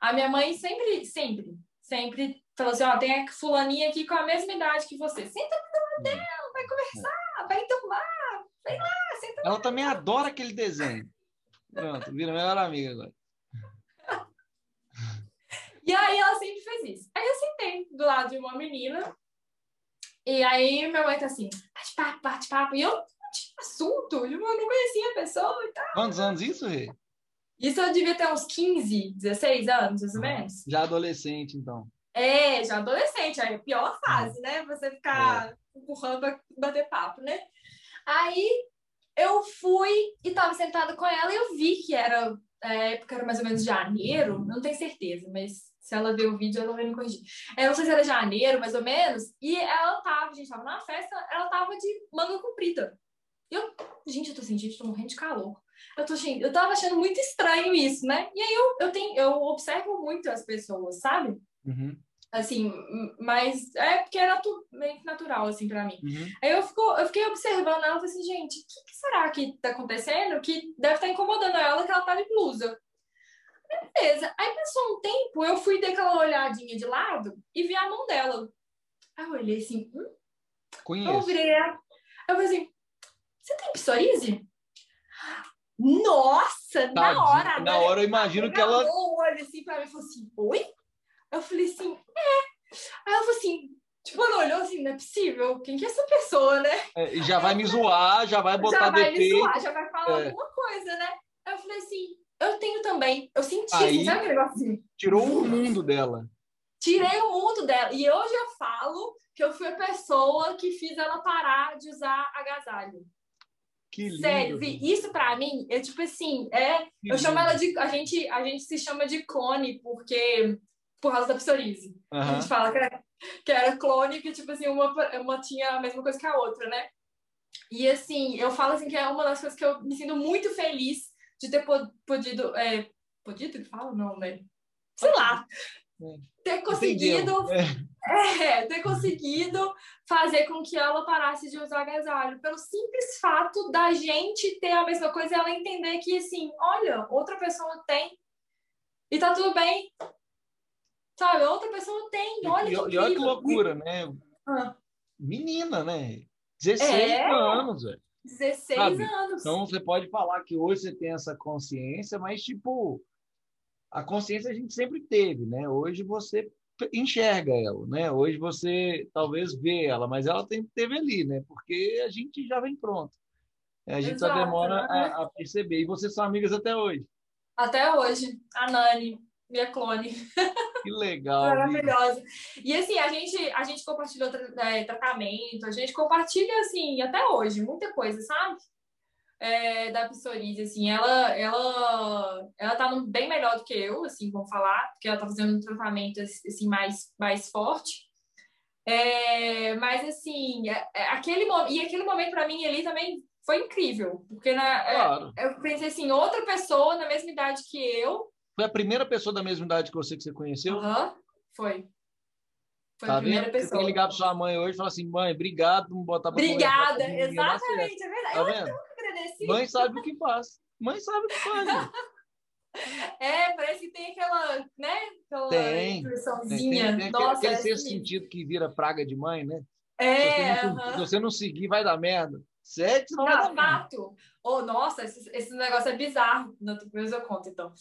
a minha mãe sempre, sempre, sempre falou assim, ó, tem a fulaninha aqui com a mesma idade que você, senta na dela, vai conversar, vai tomar, vem lá, senta Ela também adora aquele desenho. Pronto, vira melhor amiga agora. E aí ela sempre fez isso. Aí eu sentei do lado de uma menina, e aí minha mãe tá assim, bate papo, bate papo, e eu não tinha assunto, eu não conhecia a pessoa e tal. Quantos anos isso, Rê? Isso eu devia ter uns 15, 16 anos, mais ou menos. Já adolescente, então. É, já adolescente, aí é a pior fase, né? Você ficar é. empurrando pra bater papo, né? Aí eu fui e tava sentada com ela e eu vi que era, a época era mais ou menos janeiro, não tenho certeza, mas se ela ver o vídeo, ela vai me corrigir. Eu não sei se era janeiro, mais ou menos, e ela tava, a gente tava numa festa, ela tava de manga comprida. Eu, gente, eu tô sentindo, tô morrendo de calor. Eu, tô, gente, eu tava achando muito estranho isso, né? E aí eu, eu, tenho, eu observo muito as pessoas, sabe? Uhum. Assim, mas é porque era tudo meio natural, assim, para mim. Uhum. Aí eu, fico, eu fiquei observando ela e falei assim, gente, o que, que, será que tá acontecendo que deve estar tá incomodando ela que ela tá de blusa? Beleza. Aí passou um tempo, eu fui dar aquela olhadinha de lado e vi a mão dela. Aí eu olhei assim, hum? Conheço. Eu virei. Eu falei assim, você tem psoríase? Nossa, Tadinho. na hora. Na hora eu imagino que ela. O olho assim pra mim e falou assim: Oi? Eu falei assim: É. Aí ela falou assim: Tipo, ela olhou assim: Não é possível. Quem que é essa pessoa, né? É, já vai me zoar, já vai botar Já vai DP. me zoar, já vai falar é. alguma coisa, né? Aí eu falei assim: Eu tenho também. Eu senti, assim, Aí, assim, sabe aquele negócio Tirou o mundo dela. Tirei o mundo dela. E hoje eu falo que eu fui a pessoa que fiz ela parar de usar agasalho. Que lindo. Sério, isso para mim é tipo assim, é, que eu lindo. chamo ela de a gente a gente se chama de clone porque por causa da psoríase. Uhum. A gente fala que era, que era clone que tipo assim, uma uma tinha a mesma coisa que a outra, né? E assim, eu falo assim que é uma das coisas que eu me sinto muito feliz de ter podido é, podido que fala não, né? Sei lá. É. Ter conseguido é. é, ter conseguido fazer com que ela parasse de usar agasalho, pelo simples fato da gente ter a mesma coisa e ela entender que, assim, olha, outra pessoa tem e tá tudo bem. Sabe, outra pessoa tem, olha e, que E olha que loucura, né? Ah. Menina, né? 16 é. anos, velho. 16 Sabe? anos. Então você pode falar que hoje você tem essa consciência, mas tipo, a consciência a gente sempre teve, né? Hoje você enxerga ela, né? Hoje você talvez vê ela, mas ela sempre teve ali, né? Porque a gente já vem pronto. A gente Exato, só demora né? a, a, perceber. E vocês são amigas até hoje? Até hoje. A Nani, minha clone. Que legal. Maravilhosa. E assim, a gente, a gente compartilhou é, tratamento, a gente compartilha, assim, até hoje, muita coisa, sabe? é, da psoríase, assim, ela, ela, ela tá bem melhor do que eu, assim, vamos falar, porque ela tá fazendo um tratamento, assim, mais, mais forte. É, mas, assim, é, é aquele, e aquele momento para mim ali também foi incrível, porque na, é, claro. eu pensei assim, outra pessoa na mesma idade que eu. Foi a primeira pessoa da mesma idade que você que você conheceu? Aham, uhum, foi. Foi tá a primeira vendo? pessoa. Você tem que ligar para sua mãe hoje e falar assim, mãe, obrigado por me botar para Obrigada, exatamente, é verdade. Tá vendo? Mãe sabe o que faz. Mãe sabe o que faz. É, parece que tem aquela, né? Aquela tem. Tem, tem, tem Nossa, aquele, aquele é sentido que vira praga de mãe, né? É. Se você não, se você não seguir, vai dar merda. Sexo não, não fato. Oh, nossa, esse, esse negócio é bizarro. Depois eu conto, então.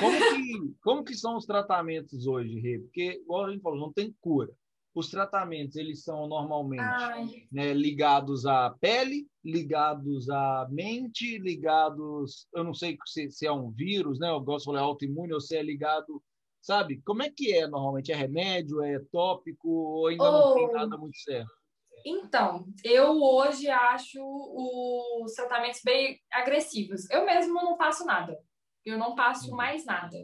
Como que, como que são os tratamentos hoje, Rê? Porque, igual a gente falou, não tem cura os tratamentos eles são normalmente né, ligados à pele, ligados à mente, ligados, eu não sei se, se é um vírus, né? Eu gosto de falar autoimune ou se é ligado, sabe? Como é que é normalmente? É remédio, é tópico ou ainda oh. não tem nada muito certo? Então, eu hoje acho os tratamentos bem agressivos. Eu mesmo não faço nada. Eu não passo mais nada.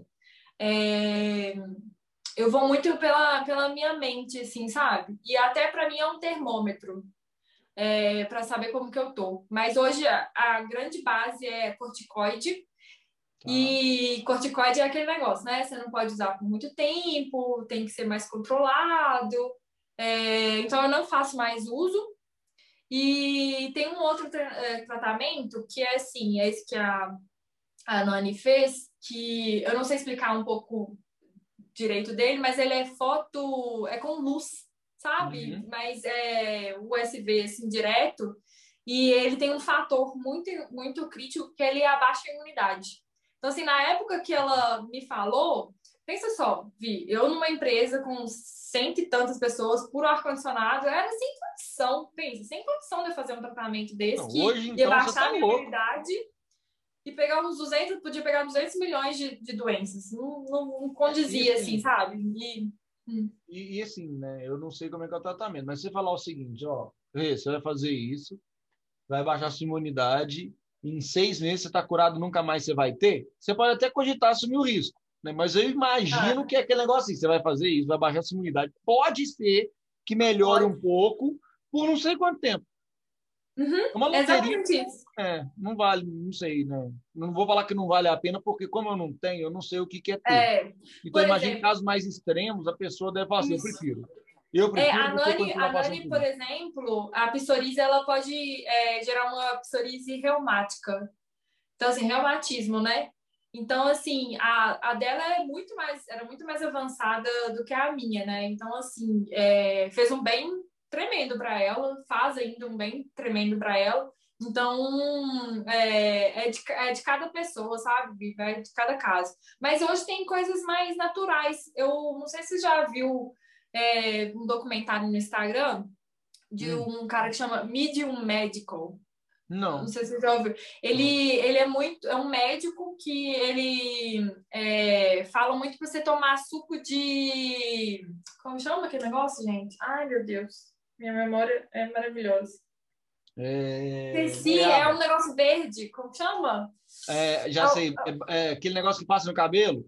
É... Eu vou muito pela, pela minha mente, assim, sabe? E até para mim é um termômetro é, para saber como que eu tô. Mas hoje a, a grande base é corticoide. Tá. E corticoide é aquele negócio, né? Você não pode usar por muito tempo, tem que ser mais controlado. É, então eu não faço mais uso. E tem um outro tra é, tratamento que é assim, é esse que a, a Nani fez, que eu não sei explicar um pouco direito dele, mas ele é foto, é com luz, sabe? Uhum. Mas é USB assim direto e ele tem um fator muito muito crítico que ele abaixa a imunidade. Então assim, na época que ela me falou, pensa só, Vi, eu numa empresa com cento e tantas pessoas por ar condicionado, era sem condição, pensa, sem condição de fazer um tratamento desse não, que hoje, então, ia baixar tá a imunidade e pegar uns 200, podia pegar 200 milhões de, de doenças. Não, não, não condizia, assim, assim, sabe? E, hum. e, e, assim, né? Eu não sei como é que é o tratamento, mas você falar o seguinte, ó, você vai fazer isso, vai baixar sua imunidade, em seis meses você está curado, nunca mais você vai ter, você pode até cogitar assumir o risco. Né? Mas eu imagino ah. que é aquele negócio assim, você vai fazer isso, vai baixar sua imunidade. Pode ser que melhore pode. um pouco por não sei quanto tempo. Uhum, é uma loteria, exatamente isso. É, não vale, não sei, né? Não vou falar que não vale a pena, porque como eu não tenho, eu não sei o que, que é ter. É, então, imagina casos mais extremos, a pessoa deve falar assim, eu prefiro. Eu prefiro é, a Nani, a Nani por exemplo, a psoríase, ela pode é, gerar uma psoríase reumática. Então, assim, reumatismo, né? Então, assim, a, a dela é muito mais, era muito mais avançada do que a minha, né? Então, assim, é, fez um bem tremendo para ela, faz ainda um bem tremendo para ela. Então, é, é, de, é de cada pessoa, sabe? É de cada caso. Mas hoje tem coisas mais naturais. Eu não sei se você já viu é, um documentário no Instagram de hum. um cara que chama Medium Medical. Não. Não sei se você já ouviu. Ele, ele é muito, é um médico que ele é, fala muito para você tomar suco de. Como chama aquele negócio, gente? Ai, meu Deus. Minha memória é maravilhosa. É... Esqueci, é, é um negócio verde, como chama? É, já sei, é, é, aquele negócio que passa no cabelo?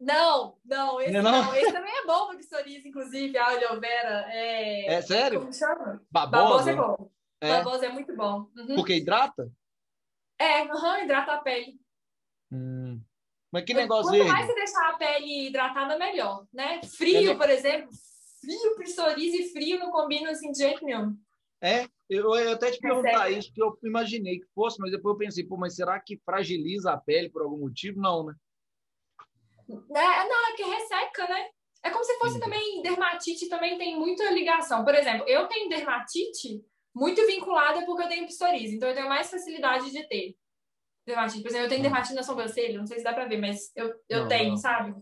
Não, não, esse não, não. Esse também é bom para psoríase, inclusive, a aloe vera. É, é sério? Como chama? Babosa? Babosa é bom. É. Babosa é muito bom. Uhum. Porque hidrata? É, uhum, hidrata a pele. Hum. Mas que negócio Quanto mais você deixar a pele hidratada, melhor, né? Frio, por exemplo, frio, psoríase e frio não combinam assim de jeito nenhum. É, eu, eu até te é perguntar é isso, porque eu imaginei que fosse, mas depois eu pensei, pô, mas será que fragiliza a pele por algum motivo? Não, né? É, não, é que resseca, né? É como se fosse também dermatite, também tem muita ligação. Por exemplo, eu tenho dermatite muito vinculada porque eu tenho psoríase, então eu tenho mais facilidade de ter dermatite. Por exemplo, eu tenho dermatite na sobrancelha, não sei se dá para ver, mas eu, eu não, tenho, não. sabe?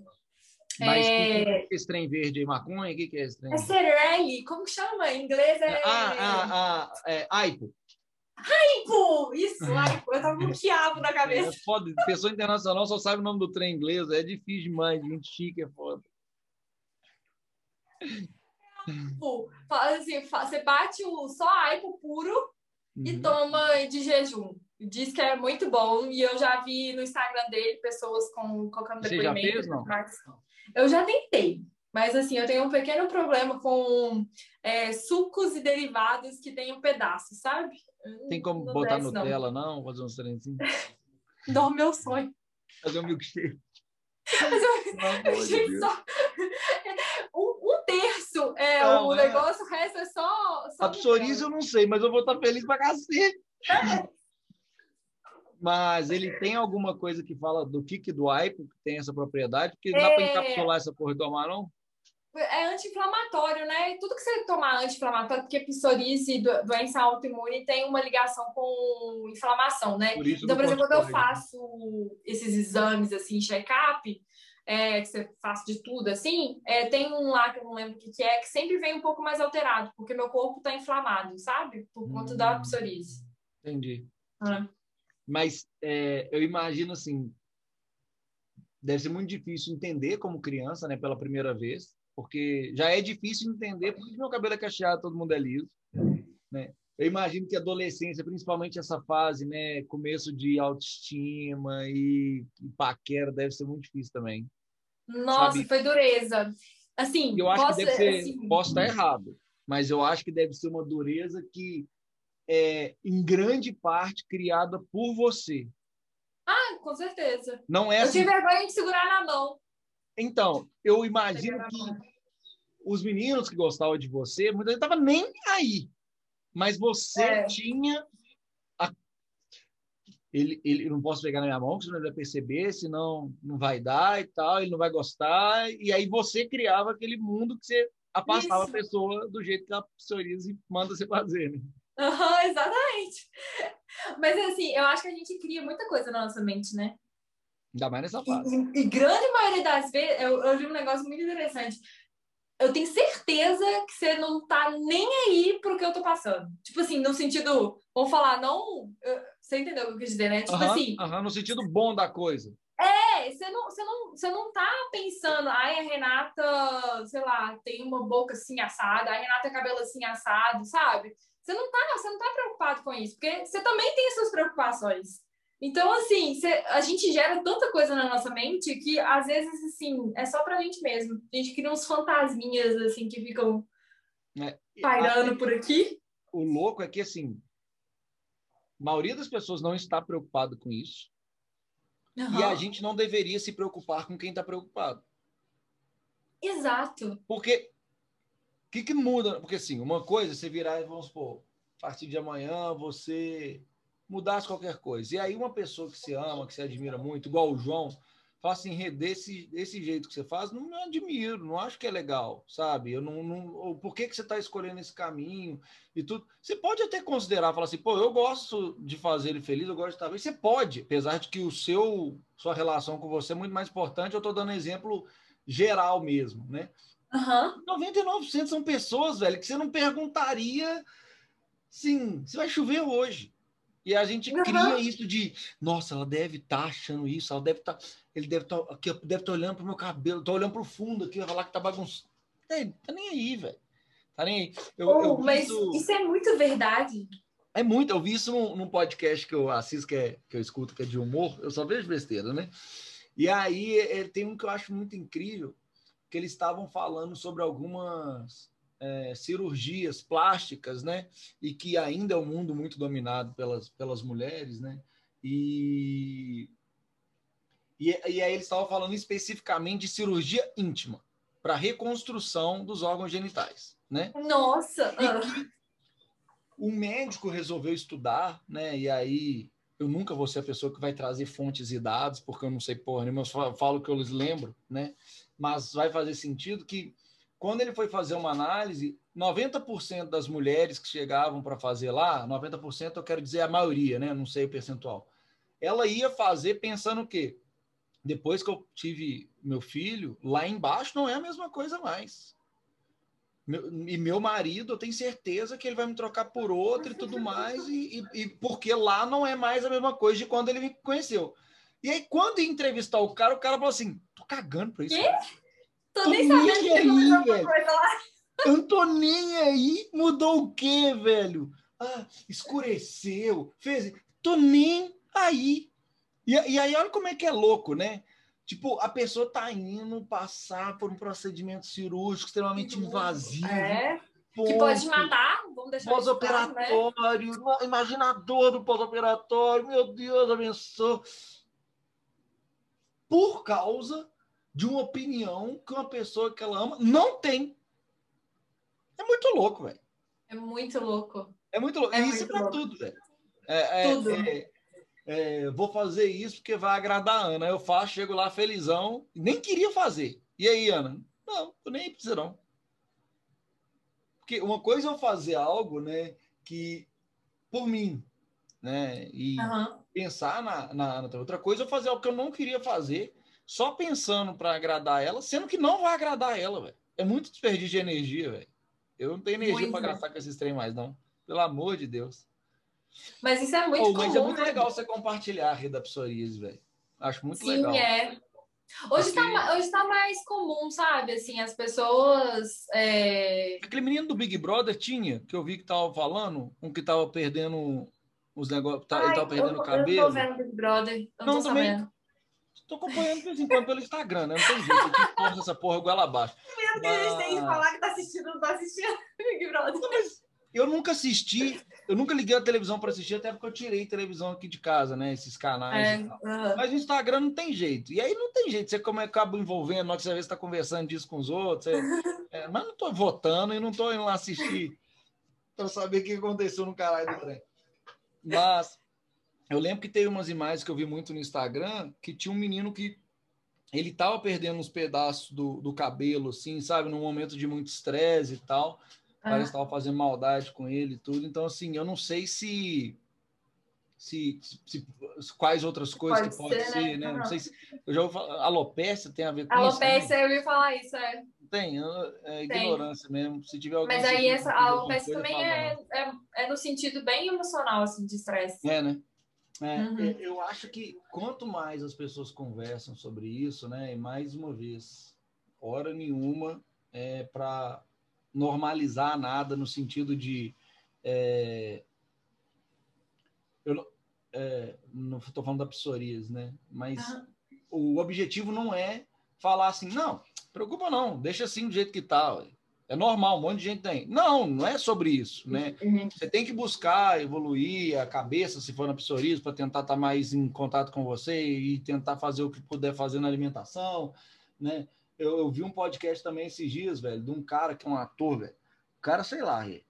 Mas é... que é esse trem verde aí, maconha? O que, que é esse trem? É Cerelli, como chama? Em inglês é. Ah, ah, ah, é Aipo. Aipo! Isso, Aipo. Eu tava com um quiabo na cabeça. É foda. Pessoa internacional só sabe o nome do trem inglês. É difícil demais. Gente chique, é foda. Aipo. Assim, você bate o só Aipo puro uhum. e toma de jejum. Diz que é muito bom. E eu já vi no Instagram dele pessoas com, colocando Você depoimento. Já fez, não? Eu já tentei, mas assim, eu tenho um pequeno problema com é, sucos e derivados que tem um pedaço, sabe? Tem como não botar desce, Nutella, não? não? Fazer uns trenzinhos? Não, meu sonho. Fazer um milkshake. só... terço é não, o é... negócio, o resto é só. só a psoríase eu não sei, mas eu vou estar feliz pra cacete. Mas ele tem alguma coisa que fala do kick do aipo, que tem essa propriedade? Porque é... dá para encapsular essa porra e tomar, não? É anti-inflamatório, né? Tudo que você tomar anti-inflamatório, porque psoríase, doença autoimune, tem uma ligação com inflamação, né? Por então, por exemplo, quando eu faço esses exames, assim, check-up, é, que você faz de tudo, assim, é, tem um lá que eu não lembro o que, que é, que sempre vem um pouco mais alterado, porque meu corpo está inflamado, sabe? Por conta hum, da psoríase. Entendi. Ah. Mas é, eu imagino assim, deve ser muito difícil entender como criança, né, pela primeira vez, porque já é difícil entender porque meu cabelo é cacheado, todo mundo é liso, né? Eu imagino que a adolescência, principalmente essa fase, né, começo de autoestima e, e paquera, deve ser muito difícil também. Nossa, sabe? foi dureza. Assim, eu acho posso, que deve ser, assim... posso estar errado, mas eu acho que deve ser uma dureza que é, em grande parte, criada por você. Ah, com certeza. Não é eu assim... tive vergonha de segurar na mão. Então, eu imagino que os meninos que gostavam de você, muita gente estava nem aí. Mas você é. tinha. Ele, ele não posso pegar na minha mão, senão ele vai perceber, senão não vai dar e tal, ele não vai gostar. E aí você criava aquele mundo que você afastava Isso. a pessoa do jeito que a psoríase manda você fazer. Né? Uhum, exatamente. Mas assim, eu acho que a gente cria muita coisa na nossa mente, né? Ainda mais nessa fase. E, e grande maioria das vezes, eu, eu li um negócio muito interessante. Eu tenho certeza que você não tá nem aí pro que eu tô passando. Tipo assim, no sentido, vou falar, não. Você entendeu o que eu quis dizer, né? Tipo uhum, assim. Uhum, no sentido bom da coisa. É, você não, você, não, você não tá pensando, ai, a Renata, sei lá, tem uma boca assim assada, a Renata tem cabelo assim assado, sabe? Você não tá, você não tá preocupado com isso, porque você também tem suas preocupações. Então, assim, você, a gente gera tanta coisa na nossa mente que, às vezes, assim, é só pra gente mesmo. A gente cria uns fantasminhas, assim, que ficam é, pairando por aqui. O louco é que, assim, a maioria das pessoas não está preocupado com isso. Uhum. E a gente não deveria se preocupar com quem está preocupado. Exato. Porque o que, que muda? Porque assim, uma coisa é você virar e vamos supor, a partir de amanhã você mudasse qualquer coisa. E aí uma pessoa que se ama, que se admira muito, igual o João, fala assim, desse, desse jeito que você faz, não, não admiro, não acho que é legal, sabe? Eu não, não por que, que você está escolhendo esse caminho e tudo. Você pode até considerar, falar assim, pô, eu gosto de fazer ele feliz, eu gosto de estar bem. Você pode, apesar de que o seu, sua relação com você é muito mais importante, eu estou dando exemplo geral mesmo, né? Uhum. 99% são pessoas, velho, que você não perguntaria, sim, se vai chover hoje. E a gente uhum. cria isso de, nossa, ela deve estar tá achando isso, ela deve estar, tá, ele deve estar, tá, aqui, deve estar tá olhando para o meu cabelo, estou olhando para o fundo aqui, vai falar que tá bagunçado. É, tá nem aí, velho. Tá nem aí. Eu, oh, eu mas isso... isso... é muito verdade. É muito, eu vi isso num, num, podcast que eu assisto, que, é, que eu escuto, que é de humor, eu só vejo besteira, né? E aí é, tem um que eu acho muito incrível, que eles estavam falando sobre algumas é, cirurgias plásticas, né? E que ainda é um mundo muito dominado pelas, pelas mulheres, né? E, e, e aí eles estavam falando especificamente de cirurgia íntima para reconstrução dos órgãos genitais, né? Nossa! o médico resolveu estudar, né? E aí eu nunca vou ser a pessoa que vai trazer fontes e dados, porque eu não sei porra nenhuma, eu falo que eu lhes lembro, né? Mas vai fazer sentido que quando ele foi fazer uma análise, 90% das mulheres que chegavam para fazer lá, 90% eu quero dizer a maioria, né? Não sei o percentual. Ela ia fazer pensando o quê? Depois que eu tive meu filho, lá embaixo não é a mesma coisa mais. Meu, e meu marido, eu tenho certeza que ele vai me trocar por outro e tudo mais, e, e, e, porque lá não é mais a mesma coisa de quando ele me conheceu. E aí, quando ia entrevistar o cara, o cara falou assim: tô cagando pra isso. Tô, tô nem sabendo que aí, velho. coisa lá. Tô nem aí. Mudou o quê, velho? Ah, escureceu, fez. Tô nem aí. E, e aí, olha como é que é louco, né? Tipo, a pessoa tá indo passar por um procedimento cirúrgico extremamente invasivo. É. Ponto. Que pode matar, vamos deixar Pós-operatório, né? imagina a dor do pós-operatório, meu Deus, abençoe. Por causa de uma opinião que uma pessoa que ela ama não tem. É muito louco, velho. É muito louco. É muito louco. É isso é pra louco. tudo, velho. É, é, tudo. É, é, vou fazer isso porque vai agradar a Ana. Eu faço, chego lá felizão, nem queria fazer. E aí, Ana? Não, tô nem precisa não. Porque uma coisa é eu fazer algo, né, que por mim, né, e uhum. pensar na, na, na, outra coisa, é eu fazer algo que eu não queria fazer, só pensando para agradar ela, sendo que não vai agradar ela, velho. É muito desperdício de energia, velho. Eu não tenho energia para gastar com esses trem mais, não. Pelo amor de Deus. Mas isso é muito oh, Mas é muito né? legal você compartilhar a rede da psoríase, velho. Acho muito Sim, legal. Sim, é. Hoje está Porque... tá mais comum, sabe? Assim, as pessoas. É... Aquele menino do Big Brother tinha, que eu vi que tava falando, um que tava perdendo os negócios. Tá, ele tava perdendo o cabelo. Eu tô vendo Big Brother. Eu não, não tô também. sabendo. Tô acompanhando de vez em quando pelo Instagram, né? Não tem jeito. Aqui força essa porra igual abaixo. Mesmo que a gente tem que falar que tá assistindo, não tá assistindo Big Brother. Eu nunca assisti, eu nunca liguei a televisão para assistir, até porque eu tirei televisão aqui de casa, né? Esses canais. É. Mas no Instagram não tem jeito. E aí não tem jeito. Você como é acaba envolvendo, hora que você está conversando disso com os outros. Você... É, mas não estou votando e não estou indo lá assistir para saber o que aconteceu no caralho do trem. Mas eu lembro que teve umas imagens que eu vi muito no Instagram que tinha um menino que ele tava perdendo uns pedaços do, do cabelo, assim, sabe? Num momento de muito estresse e tal. Parece que estava fazendo maldade com ele e tudo. Então, assim, eu não sei se. Se, se, se quais outras coisas pode que pode ser, ser né? né? Não sei se. Eu já ouvi falar. Alopecia tem a ver com alopecia, isso. Alopecia, eu ia falar isso, é. Tem, é ignorância tem. mesmo. Se tiver alguém. Mas aí essa a alopecia também é, é, é, no sentido bem emocional, assim, de estresse. É, né? É, uhum. Eu acho que quanto mais as pessoas conversam sobre isso, né? E mais uma vez, hora nenhuma é para normalizar nada no sentido de. É, eu é, não estou falando da psoríase, né? Mas ah. o objetivo não é falar assim, não, preocupa não, deixa assim do jeito que está. É normal, um monte de gente tem. Não, não é sobre isso, né? Uhum. Você tem que buscar evoluir a cabeça, se for na psoríase, para tentar estar tá mais em contato com você e tentar fazer o que puder fazer na alimentação, né? Eu, eu, vi um podcast também esses dias, velho, de um cara que é um ator, velho. O cara, sei lá, ele,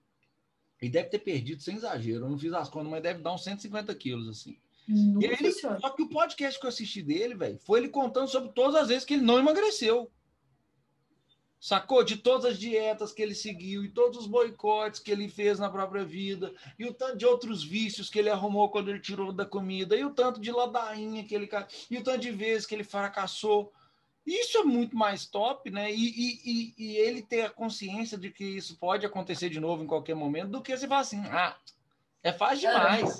deve ter perdido, sem exagero, eu não fiz as contas, mas deve dar uns 150 quilos, assim. e aí ele, só que o podcast que eu assisti dele, velho, foi ele contando sobre todas as vezes que ele não emagreceu. Sacou? De todas as dietas que ele seguiu e todos os boicotes que ele fez na própria vida, e o tanto de outros vícios que ele arrumou quando ele tirou da comida, e o tanto de ladainha que ele. e o tanto de vezes que ele fracassou. Isso é muito mais top, né? E, e, e, ele ter a consciência de que isso pode acontecer de novo em qualquer momento, do que você falar assim, ah, é fácil demais.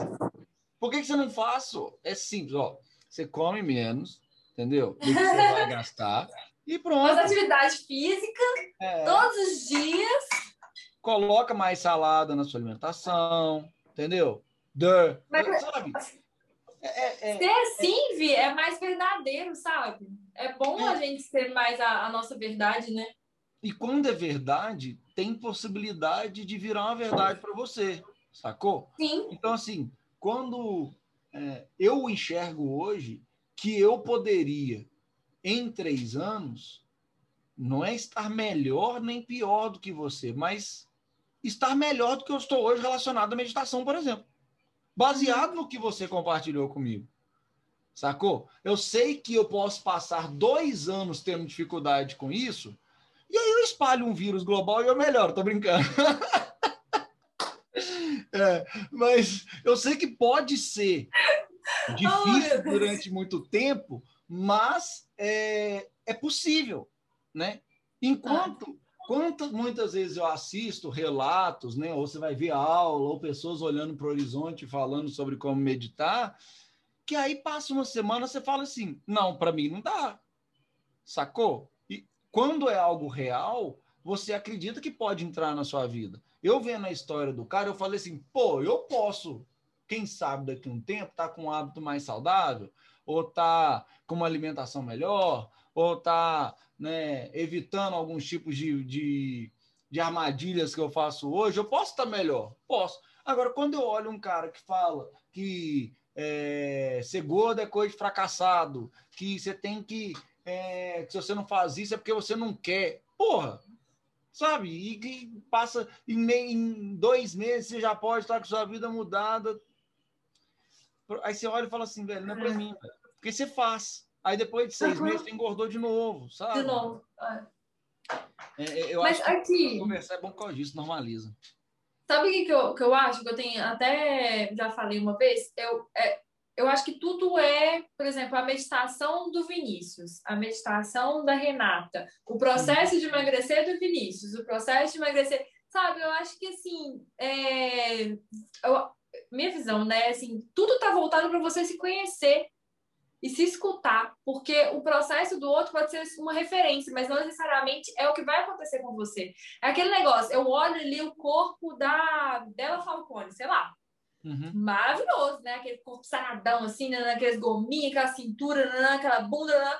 Por que, que você não faz? É simples, ó. Você come menos, entendeu? Do que você vai gastar. E pronto. Faz atividade física é. todos os dias. Coloca mais salada na sua alimentação, entendeu? Duh. Mas, sabe? É, é, ser assim, Vi, é mais verdadeiro, sabe? É bom a gente ser mais a, a, nossa verdade, né? E quando é verdade, tem possibilidade de virar uma verdade para você, sacou? Sim. Então, assim, quando é, eu enxergo hoje que eu poderia, em três anos, não é estar melhor nem pior do que você, mas estar melhor do que eu estou hoje relacionado à meditação, por exemplo baseado no que você compartilhou comigo. Sacou? Eu sei que eu posso passar dois anos tendo dificuldade com isso, e aí eu espalho um vírus global e eu melhoro, tô brincando. é, mas eu sei que pode ser difícil oh, durante muito tempo, mas é, é possível, né? Enquanto Quantas muitas vezes eu assisto relatos, né? Ou você vai ver aula, ou pessoas olhando para o horizonte falando sobre como meditar, que aí passa uma semana você fala assim: não, para mim não dá. Sacou? E quando é algo real, você acredita que pode entrar na sua vida. Eu vendo a história do cara, eu falei assim: pô, eu posso, quem sabe daqui a um tempo, tá com um hábito mais saudável, ou tá com uma alimentação melhor, ou tá né, evitando alguns tipos de, de, de, armadilhas que eu faço hoje, eu posso estar melhor? Posso. Agora, quando eu olho um cara que fala que é, ser gordo é coisa de fracassado, que você tem que. É, que se você não faz isso é porque você não quer. Porra! Sabe? E que passa em, meio, em dois meses você já pode estar com sua vida mudada. Aí você olha e fala assim, velho, não é pra mim, velho. Porque você faz. Aí depois de seis uhum. meses você engordou de novo, sabe? De novo. É. É, é eu Mas acho aqui, que conversar é bom por causa disso, normaliza. Sabe o que, que, eu, que eu acho? Que eu tenho até já falei uma vez. Eu, é, eu acho que tudo é, por exemplo, a meditação do Vinícius, a meditação da Renata, o processo de emagrecer do Vinícius, o processo de emagrecer. Sabe, eu acho que assim, é, eu, minha visão, né? Assim, tudo tá voltado para você se conhecer e se escutar, porque o processo do outro pode ser uma referência, mas não necessariamente é o que vai acontecer com você. É aquele negócio, eu olho ali o corpo da Bela Falcone, sei lá. Uhum. Maravilhoso, né? Aquele corpo saradão, assim, né? aqueles gominhos, aquela cintura, né? aquela bunda. Né?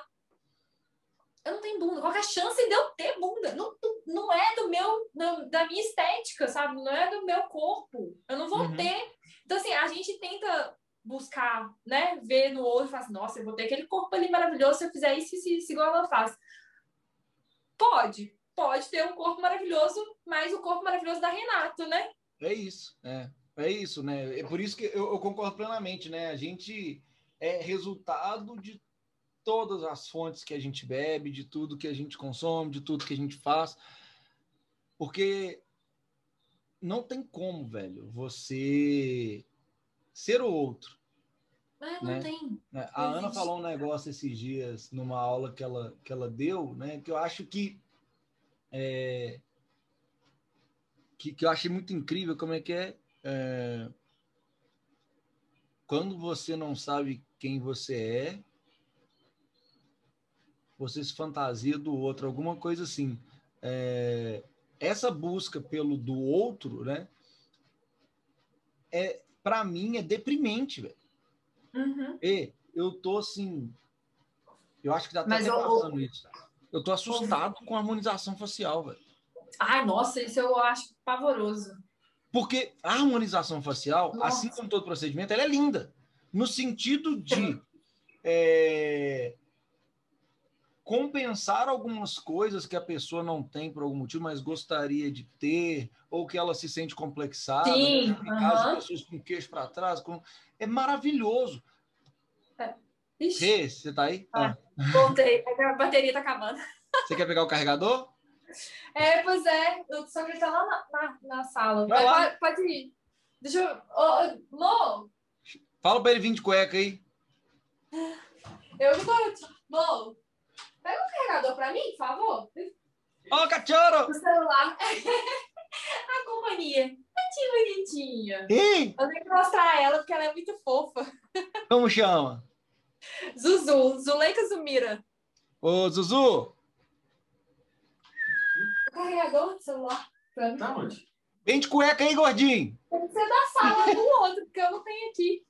Eu não tenho bunda. Qual é a chance de eu ter bunda? Não, não é do meu, da minha estética, sabe? Não é do meu corpo. Eu não vou uhum. ter. Então, assim, a gente tenta buscar, né, ver no outro e falar assim, nossa, eu vou ter aquele corpo ali maravilhoso se eu fizer isso, isso, isso igual ela faz. Pode, pode ter um corpo maravilhoso, mas o corpo maravilhoso da Renato, né? É isso, é. É isso, né? É por isso que eu, eu concordo plenamente, né? A gente é resultado de todas as fontes que a gente bebe, de tudo que a gente consome, de tudo que a gente faz. Porque não tem como, velho, você ser o outro. É, não né? tem. É, a Ana falou um negócio esses dias numa aula que ela, que ela deu, né? Que eu acho que, é, que, que eu achei muito incrível como é que é, é quando você não sabe quem você é, você se fantasia do outro, alguma coisa assim. É, essa busca pelo do outro, né? É, para mim é deprimente, velho. Uhum. E eu tô assim. Eu acho que tá até passando isso. Eu tô assustado com a harmonização facial, velho. Ai, nossa, isso eu acho pavoroso. Porque a harmonização facial, nossa. assim como todo procedimento, ela é linda. No sentido de é, compensar algumas coisas que a pessoa não tem por algum motivo, mas gostaria de ter, ou que ela se sente complexada, Sim, né? uhum. pessoas com queixo para trás, com... é maravilhoso. É. Rê, você tá aí? Ah, ah. Voltei, a bateria tá acabando. Você quer pegar o carregador? É, pois é, só que ele tá lá na, na, na sala. Vai lá. Pode, pode, ir. Deixa eu. Oh, Mo! Fala pra ele vir de cueca aí. Eu não tô. Mo! Pega um carregador pra mim, por favor. Ó, oh, cachorro! O celular. a companhia. Que bonitinha. Ih! Eu tenho que mostrar ela porque ela é muito fofa. Como chama? Zuzu. Zuleika Zumira. Ô, Zuzu! O carregador do celular. Pra mim. Tá onde? Vem de cueca aí, gordinho. Tem que ser da sala do outro, porque eu não tenho aqui.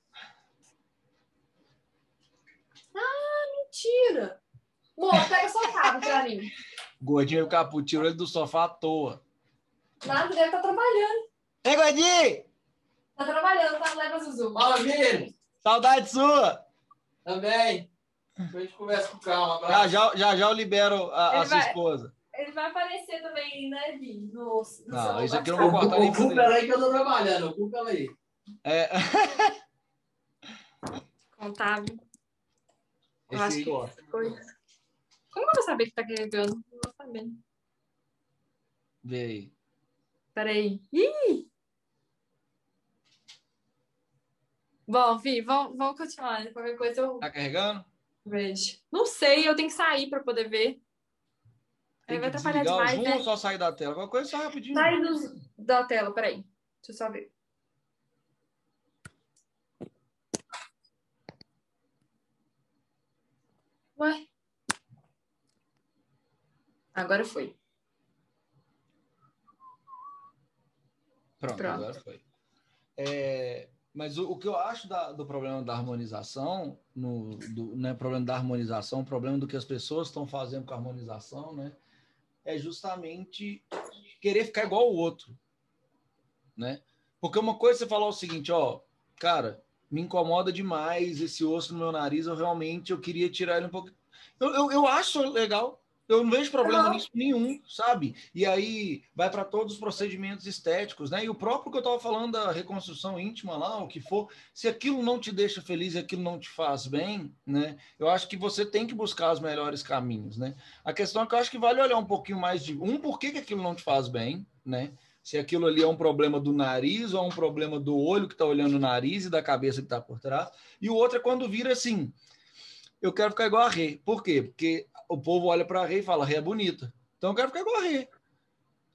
Ah, mentira! Mô, pega o sofá pra mim. Gordinho e Capu tirou ele do sofá à toa. Nada, deve estar tá trabalhando. Ei, Gordinho! Tá trabalhando, tá? Leva Zuzu. Fala, Vini! Saudade sua! Também. A gente conversa com calma. Já, já, já, já eu libero a, a sua vai, esposa. Ele vai aparecer também, né, Vi? No, no não, isso aqui eu não vou cortar Ocupa ela aí que eu tô trabalhando. Ocupa ela aí. É. Contábil. Eu acho que. Como eu vou saber que tá carregando? Não vou saber. Vê aí. Peraí. Ih! Bom, Vi, vamos, vamos continuar. Qualquer coisa eu. Tá carregando? Vejo. Não sei, eu tenho que sair para poder ver. Aí vai atrapalhar demais. Zoom né? ou só sair da tela? Qualquer coisa só rapidinho. Sai da tela, peraí. Deixa eu só ver. Ué? Agora foi. Pronto, Pronto. agora foi. É, mas o, o, que eu acho da, do problema da harmonização, no, do né, problema da harmonização, o problema do que as pessoas estão fazendo com a harmonização, né, é justamente querer ficar igual ao outro, né? Porque uma coisa é você falar o seguinte, ó, cara, me incomoda demais esse osso no meu nariz, eu realmente eu queria tirar ele um pouco. Eu, eu, eu acho legal, eu não vejo problema não. nisso nenhum, sabe? E aí vai para todos os procedimentos estéticos, né? E o próprio que eu estava falando da reconstrução íntima lá, o que for, se aquilo não te deixa feliz e aquilo não te faz bem, né? Eu acho que você tem que buscar os melhores caminhos, né? A questão é que eu acho que vale olhar um pouquinho mais de um, por que, que aquilo não te faz bem, né? Se aquilo ali é um problema do nariz ou é um problema do olho que está olhando o nariz e da cabeça que está por trás. E o outro é quando vira assim, eu quero ficar igual a Rei. Por quê? Porque o povo olha para a Rei e fala, Rei é bonita. Então eu quero ficar igual a Rei.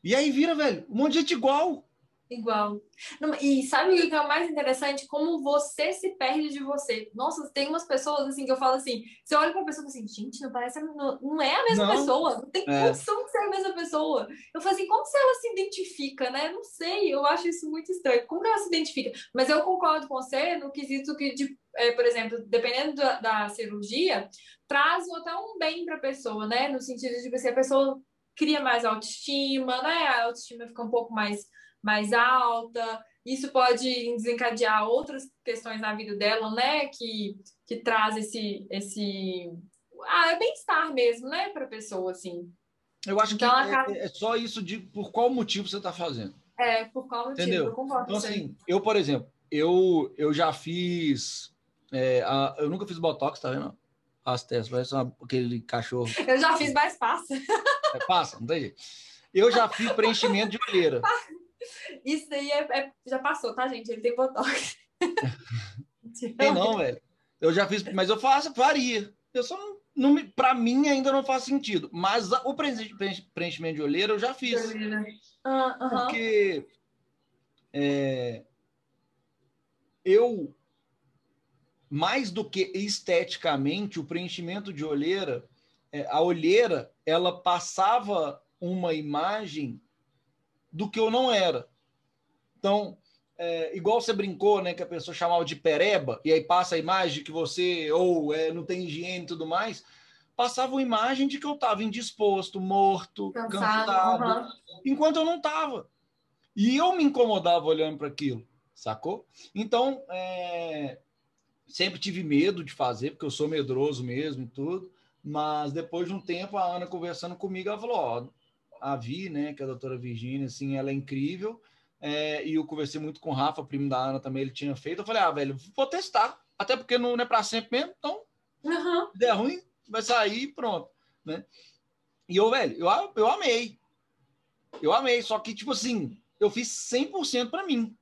E aí vira, velho, um monte de gente igual. Igual. Não, E sabe o que é o mais interessante? Como você se perde de você. Nossa, tem umas pessoas assim que eu falo assim, você olha pra pessoa e fala assim, gente, não parece, não, não é a mesma Não. pessoa, não tem É. condição de ser a mesma pessoa. Eu falo assim, como se ela se identifica, né? Não sei, eu acho isso muito estranho. Como que ela se identifica? Mas eu concordo com você no quesito que, de, é, por exemplo, dependendo da, da cirurgia, traz até um bem pra pessoa, né? No sentido de que a pessoa cria mais autoestima, né? A autoestima fica um pouco mais mais alta. Isso pode desencadear outras questões na vida dela, né? Que, que traz esse, esse ah, é bem-estar mesmo, né? Para a pessoa, assim. Eu acho Então, que acaba- é, é só isso de por qual motivo você está fazendo. É, por qual motivo? Entendeu? Eu concordo Então, você. assim, eu, por exemplo, eu, eu já fiz. É, a- eu nunca fiz botox, tá vendo? As testas, parece uma- aquele cachorro. Eu já fiz mais fácil. É, passa, não tem jeito. Eu já fiz preenchimento de olheira. Isso daí é, é- já passou, tá, gente? Ele tem botox. Tem não, velho. Eu já fiz, mas eu faço, faria. Eu só não, me, pra mim ainda não faz sentido. Mas a- o preenchimento de olheira eu já fiz. Ah, aham. Porque é, eu, mais do que esteticamente, o preenchimento de olheira, é, a olheira, ela passava uma imagem do que eu não era. Então, é, igual você brincou, né, que a pessoa chamava de pereba, e aí passa a imagem que você ou é, não tem higiene e tudo mais, passava uma imagem de que eu estava indisposto, morto, Cansado. cansado, aham. enquanto eu não estava. E eu me incomodava olhando para aquilo, sacou? Então, é, sempre tive medo de fazer, porque eu sou medroso mesmo e tudo. Mas depois de um tempo, a Ana conversando comigo, ela falou: Ó, a Vi, né, que é a doutora Virgínia, assim, ela é incrível. É, e eu conversei muito com o Rafa, primo da Ana também, ele tinha feito. Eu falei: Ah, velho, vou testar. Até porque não é para sempre mesmo, então Aham. se der ruim, vai sair e pronto, né? E eu, velho, eu, eu amei. Eu amei, só que, tipo assim, eu fiz 100% para mim,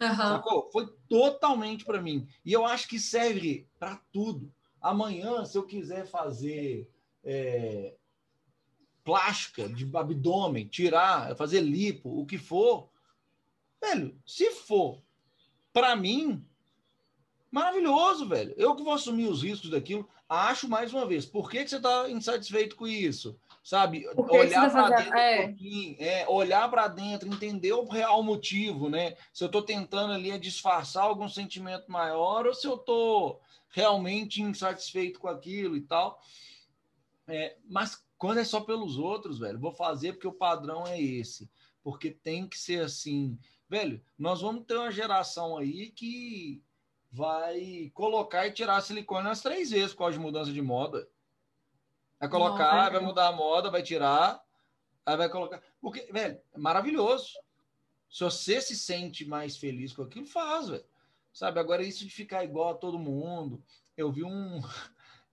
Aham. sacou? Foi totalmente para mim. E eu acho que serve para tudo. Amanhã, se eu quiser fazer é, plástica de abdômen, tirar, fazer lipo, o que for, velho, se for para mim, maravilhoso, velho. Eu que vou assumir os riscos daquilo. Acho mais uma vez, por que, que você está insatisfeito com isso? Sabe? Olhar para dentro é. um pouquinho, é, olhar para dentro, entender o real motivo, né? Se eu estou tentando ali é disfarçar algum sentimento maior ou se eu estou realmente insatisfeito com aquilo e tal. É, mas quando é só pelos outros, velho, vou fazer porque o padrão é esse. Porque tem que ser assim. Velho, nós vamos ter uma geração aí que vai colocar e tirar silicone umas três vezes por causa de mudança de moda. Vai colocar, Nossa. vai mudar a moda, vai tirar, aí vai colocar. Porque, velho, é maravilhoso. Se você se sente mais feliz com aquilo, faz, velho. Sabe, agora isso de ficar igual a todo mundo. Eu vi um,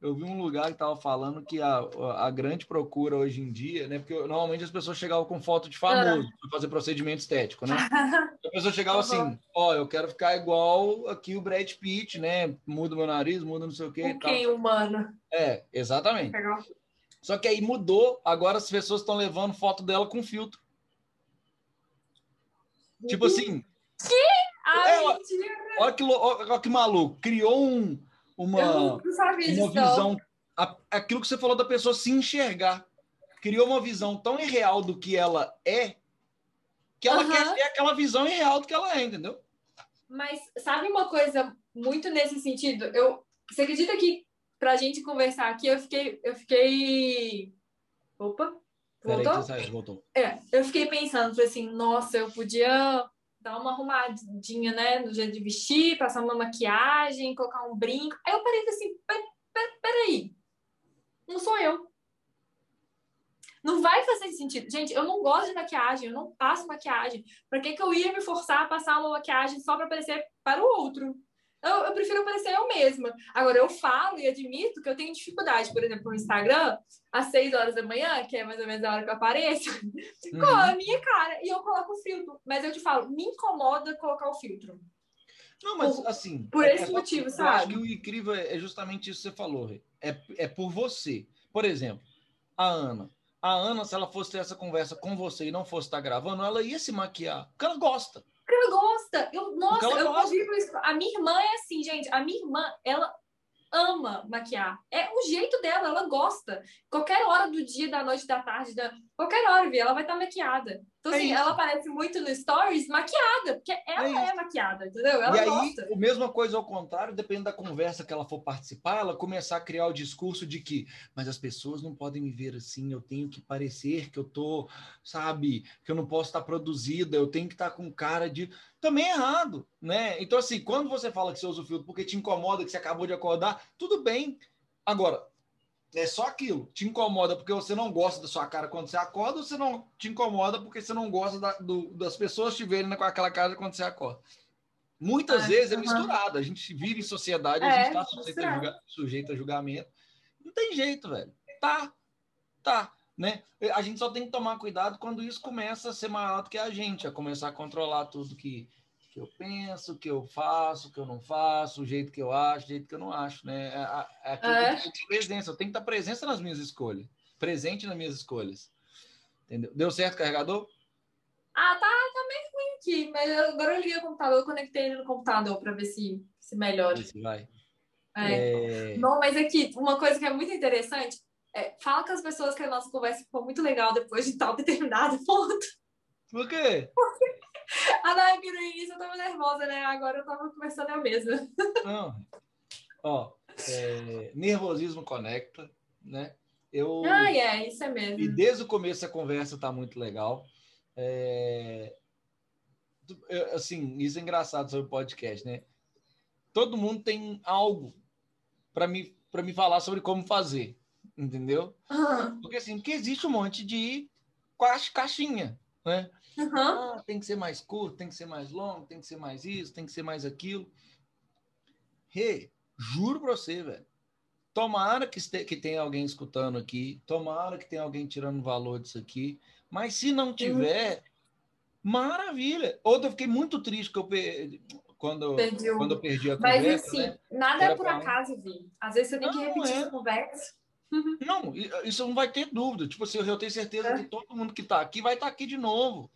eu vi um lugar que tava falando que a, a grande procura hoje em dia, né? Porque normalmente as pessoas chegavam com foto de famoso para fazer procedimento estético, né? A pessoa chegava Uhum. assim, ó, eu quero ficar igual aqui o Brad Pitt, né? Muda meu nariz, muda não sei o quê tal. quem humano? É, exatamente. Pegar o- Só que aí mudou, agora as pessoas estão levando foto dela com filtro. Tipo assim, Ai, É, olha que, olha que maluco, criou um, uma, uma disso, visão, a- aquilo que você falou da pessoa se enxergar. Criou uma visão tão irreal do que ela é, que ela Aham. quer ter aquela visão irreal do que ela é, entendeu? Mas sabe uma coisa muito nesse sentido? Eu, você acredita que pra gente conversar aqui, eu fiquei, eu fiquei, opa, voltou? voltou. É, eu fiquei pensando, assim, nossa, eu podia dar uma arrumadinha, né, no jeito de vestir, passar uma maquiagem, colocar um brinco. Aí eu parei assim, "Pe- pe- peraí, não sou eu. Não vai fazer sentido. Gente, eu não gosto de maquiagem, eu não passo maquiagem. Pra que, que eu ia me forçar a passar uma maquiagem só pra parecer para o outro? Eu, eu prefiro parecer eu mesma. Agora, eu falo e admito que eu tenho dificuldade, por exemplo, no Instagram, às 6 horas da manhã, que é mais ou menos a hora que eu apareço, com Uhum. a minha cara e eu coloco o filtro. Mas eu te falo, me incomoda colocar o filtro. Não, mas Por- assim. por é- esse é motivo, Eu acho sabe? que o incrível é é justamente isso que você falou. É, é por você. Por exemplo, a Ana. a Ana, se ela fosse ter essa conversa com você e não fosse estar gravando, ela ia se maquiar, porque ela gosta. Porque ela gosta. Eu, nossa, eu isso. A minha irmã é assim, gente. A minha irmã, ela ama maquiar. É o jeito dela, ela gosta. Qualquer hora do dia, da noite, da tarde, da... qualquer hora, Vi, ela vai estar maquiada. Então, É assim, isso. ela aparece muito no stories maquiada, porque ela É é, maquiada, entendeu? Ela e aí, gosta. a mesma coisa ao contrário, depende da conversa que ela for participar, ela começar a criar o discurso de que, mas as pessoas não podem me ver assim, eu tenho que parecer que eu tô, sabe, que eu não posso estar produzida, eu tenho que estar com cara de. Também é errado, né? Então, assim, quando você fala que você usa o filtro porque te incomoda, que você acabou de acordar, tudo bem. Agora, é só aquilo. Te incomoda porque você não gosta da sua cara quando você acorda, ou você não te incomoda porque você não gosta da- do- das pessoas te verem com aquela cara quando você acorda. Muitas Ah, vezes é misturado. A gente vive em sociedade, a É, gente está sujeito, a sujeito a julgamento. Não tem jeito, velho. Tá, tá. Né? A gente só tem que tomar cuidado quando isso começa a ser maior do que a gente, a começar a controlar tudo que, que eu penso, que eu faço, que eu não faço, o jeito que eu acho, o jeito que eu não acho, né? É, a- é que É. eu tenho que ter presença, eu tenho que estar presença nas minhas escolhas, presente nas minhas escolhas. Entendeu? Deu certo, carregador? Ah, tá, tá meio ruim aqui, mas eu- agora eu liguei o computador, eu conectei ele no computador para ver se, se melhora. Esse vai. É. É, Não, mas aqui, uma coisa que é muito interessante, é, fala com as pessoas que a nossa conversa ficou muito legal depois de tal determinado ponto. Por quê? Ah, não, é que no início eu tava nervosa, né? Agora eu tava conversando eu mesma. Não. Ó, é, nervosismo conecta, né? Eu, Ah, é, isso é e mesmo. desde o começo a conversa tá muito legal. É, assim, isso é engraçado sobre o podcast, né? Todo mundo tem algo para me, para me falar sobre como fazer, entendeu? Aham, Porque assim, porque existe um monte de caixinha, né? Aham. Ah, tem que ser mais curto, tem que ser mais longo, tem que ser mais isso, tem que ser mais aquilo. Rê, juro pra você, velho. Tomara que, este- que tenha alguém escutando aqui, tomara que tenha alguém tirando valor disso aqui, mas se não tiver, maravilha. Outra, eu fiquei muito triste que eu per- quando, Perdi o- quando eu perdi a Mas conversa, assim, né? nada é por acaso, Vi. Às vezes você tem que Não, repetir é. essa conversa. Não, isso não vai ter dúvida. Tipo assim, eu tenho certeza É. que todo mundo que tá aqui vai estar aqui de novo.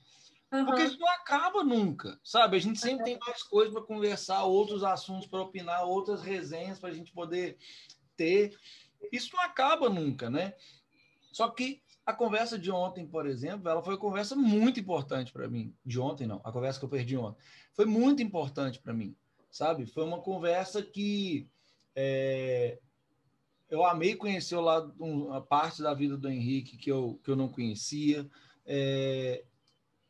Porque Aham. isso não acaba nunca, sabe? A gente sempre tem mais coisas para conversar, outros assuntos para opinar, outras resenhas para a gente poder ter. Isso não acaba nunca, né? Só que a conversa de ontem, por exemplo, ela foi uma conversa muito importante para mim. De ontem, não, a conversa que eu perdi ontem. Foi muito importante para mim, sabe? Foi uma conversa que é, eu amei conhecer o lado, um- a parte da vida do Henrique que eu, que eu não conhecia. É,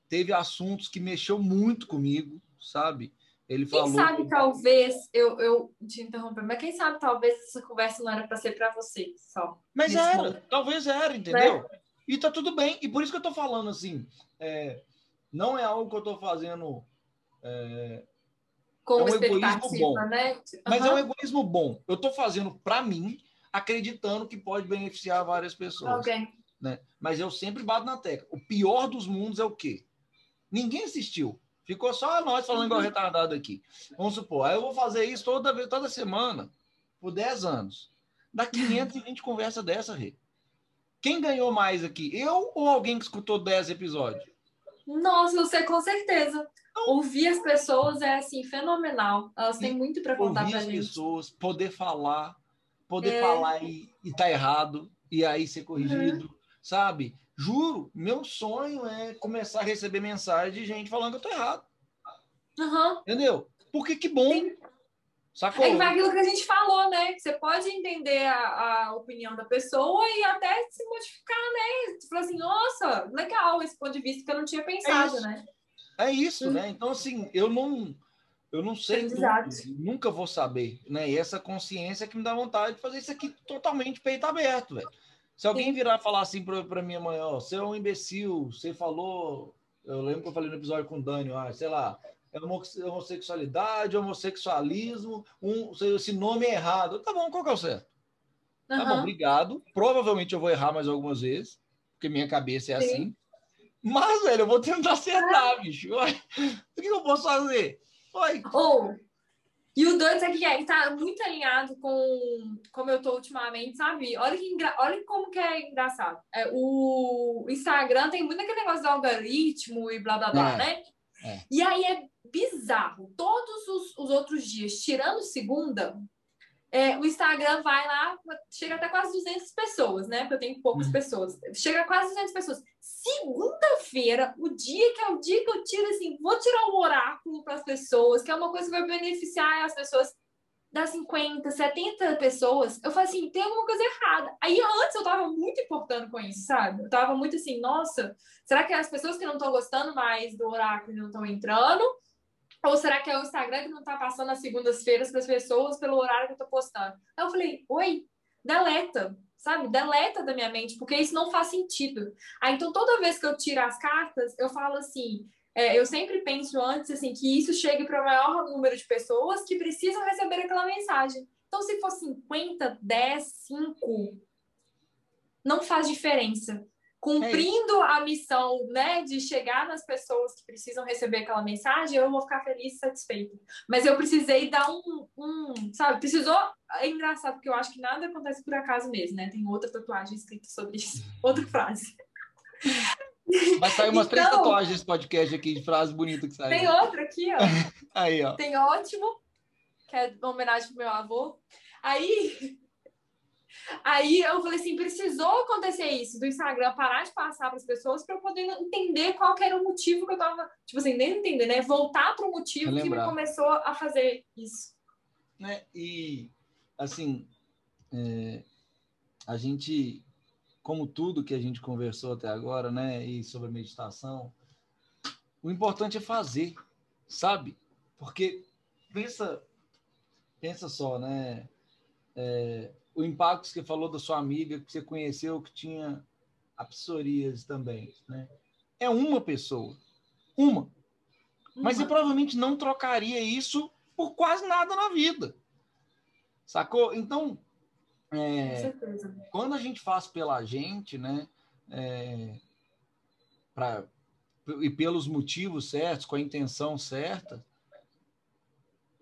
teve assuntos que mexeu muito comigo, sabe? Ele Quem falou. sabe, talvez, eu, eu te interromper, mas quem sabe, talvez, essa conversa não era para ser para você só. Mas era, momento. Talvez era, entendeu? E tá tudo bem. E por isso que eu tô falando assim, é, não é algo que eu tô fazendo, Com É um egoísmo expectativa, bom. né? mas é um egoísmo bom. Eu tô fazendo para mim, acreditando que pode beneficiar várias pessoas. Alguém. né? Mas eu sempre bato na tecla. O pior dos mundos é o quê? Ninguém assistiu. Ficou só nós falando igual retardado aqui. Vamos supor, aí eu vou fazer isso toda vez, toda semana, por 10 anos. Dá 520 conversa dessa, Rê. Quem ganhou mais aqui? Eu ou alguém que escutou 10 episódios? Nossa, você com certeza. Ouvir as pessoas é assim fenomenal. Elas têm muito para contar Ouvir pra as gente. pessoas, poder falar, poder É. falar e, e tá errado, e aí ser corrigido, Uhum. sabe? Juro, meu sonho é começar a receber mensagem de gente falando que eu tô errado. Aham. Entendeu? Porque que bom. Sim. Sacou? É aquilo que a gente falou, né? Você pode entender a, a opinião da pessoa e até se modificar, né? Você fala assim, nossa, legal esse ponto de vista que eu não tinha pensado, isso. né? É isso, Hum. né? Então, assim, eu não, eu não sei tudo, nunca vou saber, né? E essa consciência que me dá vontade de fazer isso aqui totalmente peito aberto, velho. Se alguém virar e falar assim pra, pra minha mãe, ó, você é um imbecil, você falou, eu lembro que eu falei no episódio com o Dani, ah, sei lá, é homo- homossexualidade, homossexualismo, um, esse nome é errado. Tá bom, qual que é o certo? Tá bom, obrigado. Provavelmente eu vou errar mais algumas vezes, porque minha cabeça é Sim. assim. Mas, velho, eu vou tentar acertar, bicho. Ué, o que eu posso fazer? Oi. Ou, E o doido é que é, ele tá muito alinhado com como eu tô ultimamente, sabe? Olha, que engra... Olha como que é engraçado. É, o Instagram tem muito aquele negócio do algoritmo e blá blá blá, é. né? É. E aí é bizarro. Todos os, os outros dias, tirando segunda, é, o Instagram vai lá, chega até quase 200 pessoas, né? Porque eu tenho poucas uhum. pessoas. Chega quase 200 pessoas. Segunda-feira, o dia que é o dia que eu tiro, assim, vou tirar um oráculo para as pessoas, que é uma coisa que vai beneficiar as pessoas das 50, 70 pessoas. Eu falo assim, tem alguma coisa errada. Aí antes eu tava muito importando com isso, sabe? Eu tava muito assim, nossa, será que as pessoas que não estão gostando mais do oráculo não estão entrando? Ou será que é o Instagram que não tá passando as segundas-feiras para as pessoas pelo horário que eu tô postando? Aí eu falei, oi, deleta, sabe? Deleta da minha mente, porque isso não faz sentido. Aí então toda vez que eu tiro as cartas, eu falo assim, é, eu sempre penso antes assim que isso chegue para o maior número de pessoas que precisam receber aquela mensagem. Então, se for 50, 10, 5, não faz diferença cumprindo é a missão, né, de chegar nas pessoas que precisam receber aquela mensagem, eu vou ficar feliz e satisfeita. Mas eu precisei dar um, um, sabe, precisou, é engraçado porque eu acho que nada acontece por acaso mesmo, né? Tem outra tatuagem escrita sobre isso, outra frase. Vai sair umas então, três tatuagens desse podcast aqui de frase bonita que sai. Tem outra aqui, ó. Aí, ó. Tem ótimo, que é uma homenagem pro meu avô. Aí Aí eu falei assim, precisou acontecer isso do Instagram parar de passar para as pessoas para eu poder entender qual era o motivo que eu tava, tipo assim, nem entender, né? Voltar para o motivo que me começou a fazer isso. Né? E assim, é, a gente, como tudo que a gente conversou até agora, né? E sobre meditação, o importante é fazer, sabe? Porque pensa, pensa só, né? É, o impacto que você falou da sua amiga que você conheceu que tinha a psoríase também, né? É uma pessoa, uma. uma. Mas você provavelmente não trocaria isso por quase nada na vida, sacou? Então, é, quando a gente faz pela gente, né? É, pra, e pelos motivos certos, com a intenção certa,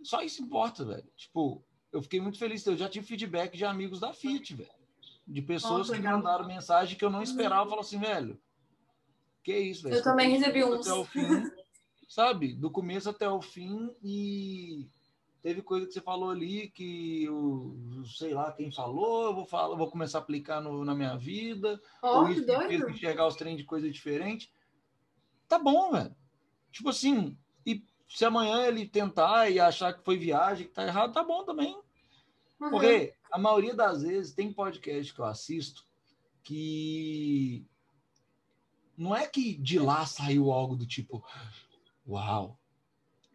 só isso importa, velho. Tipo, eu fiquei muito feliz. Eu já tive feedback de amigos da Fiat, velho. De pessoas oh, que mandaram mensagem que eu não esperava. Uhum. Falaram assim, velho, que isso, velho. Eu também recebi uns. Até o fim, sabe? Do começo até o fim. E teve coisa que você falou ali que eu sei lá quem falou, eu vou falar, vou começar a aplicar no, na minha vida. Oh, ou isso fez enxergar os trem de coisa diferente. Tá bom, velho. Tipo assim, se amanhã ele tentar e achar que foi viagem, que tá errado, tá bom também. Uhum. Porque a maioria das vezes tem podcast que eu assisto que não é que de lá saiu algo do tipo, uau,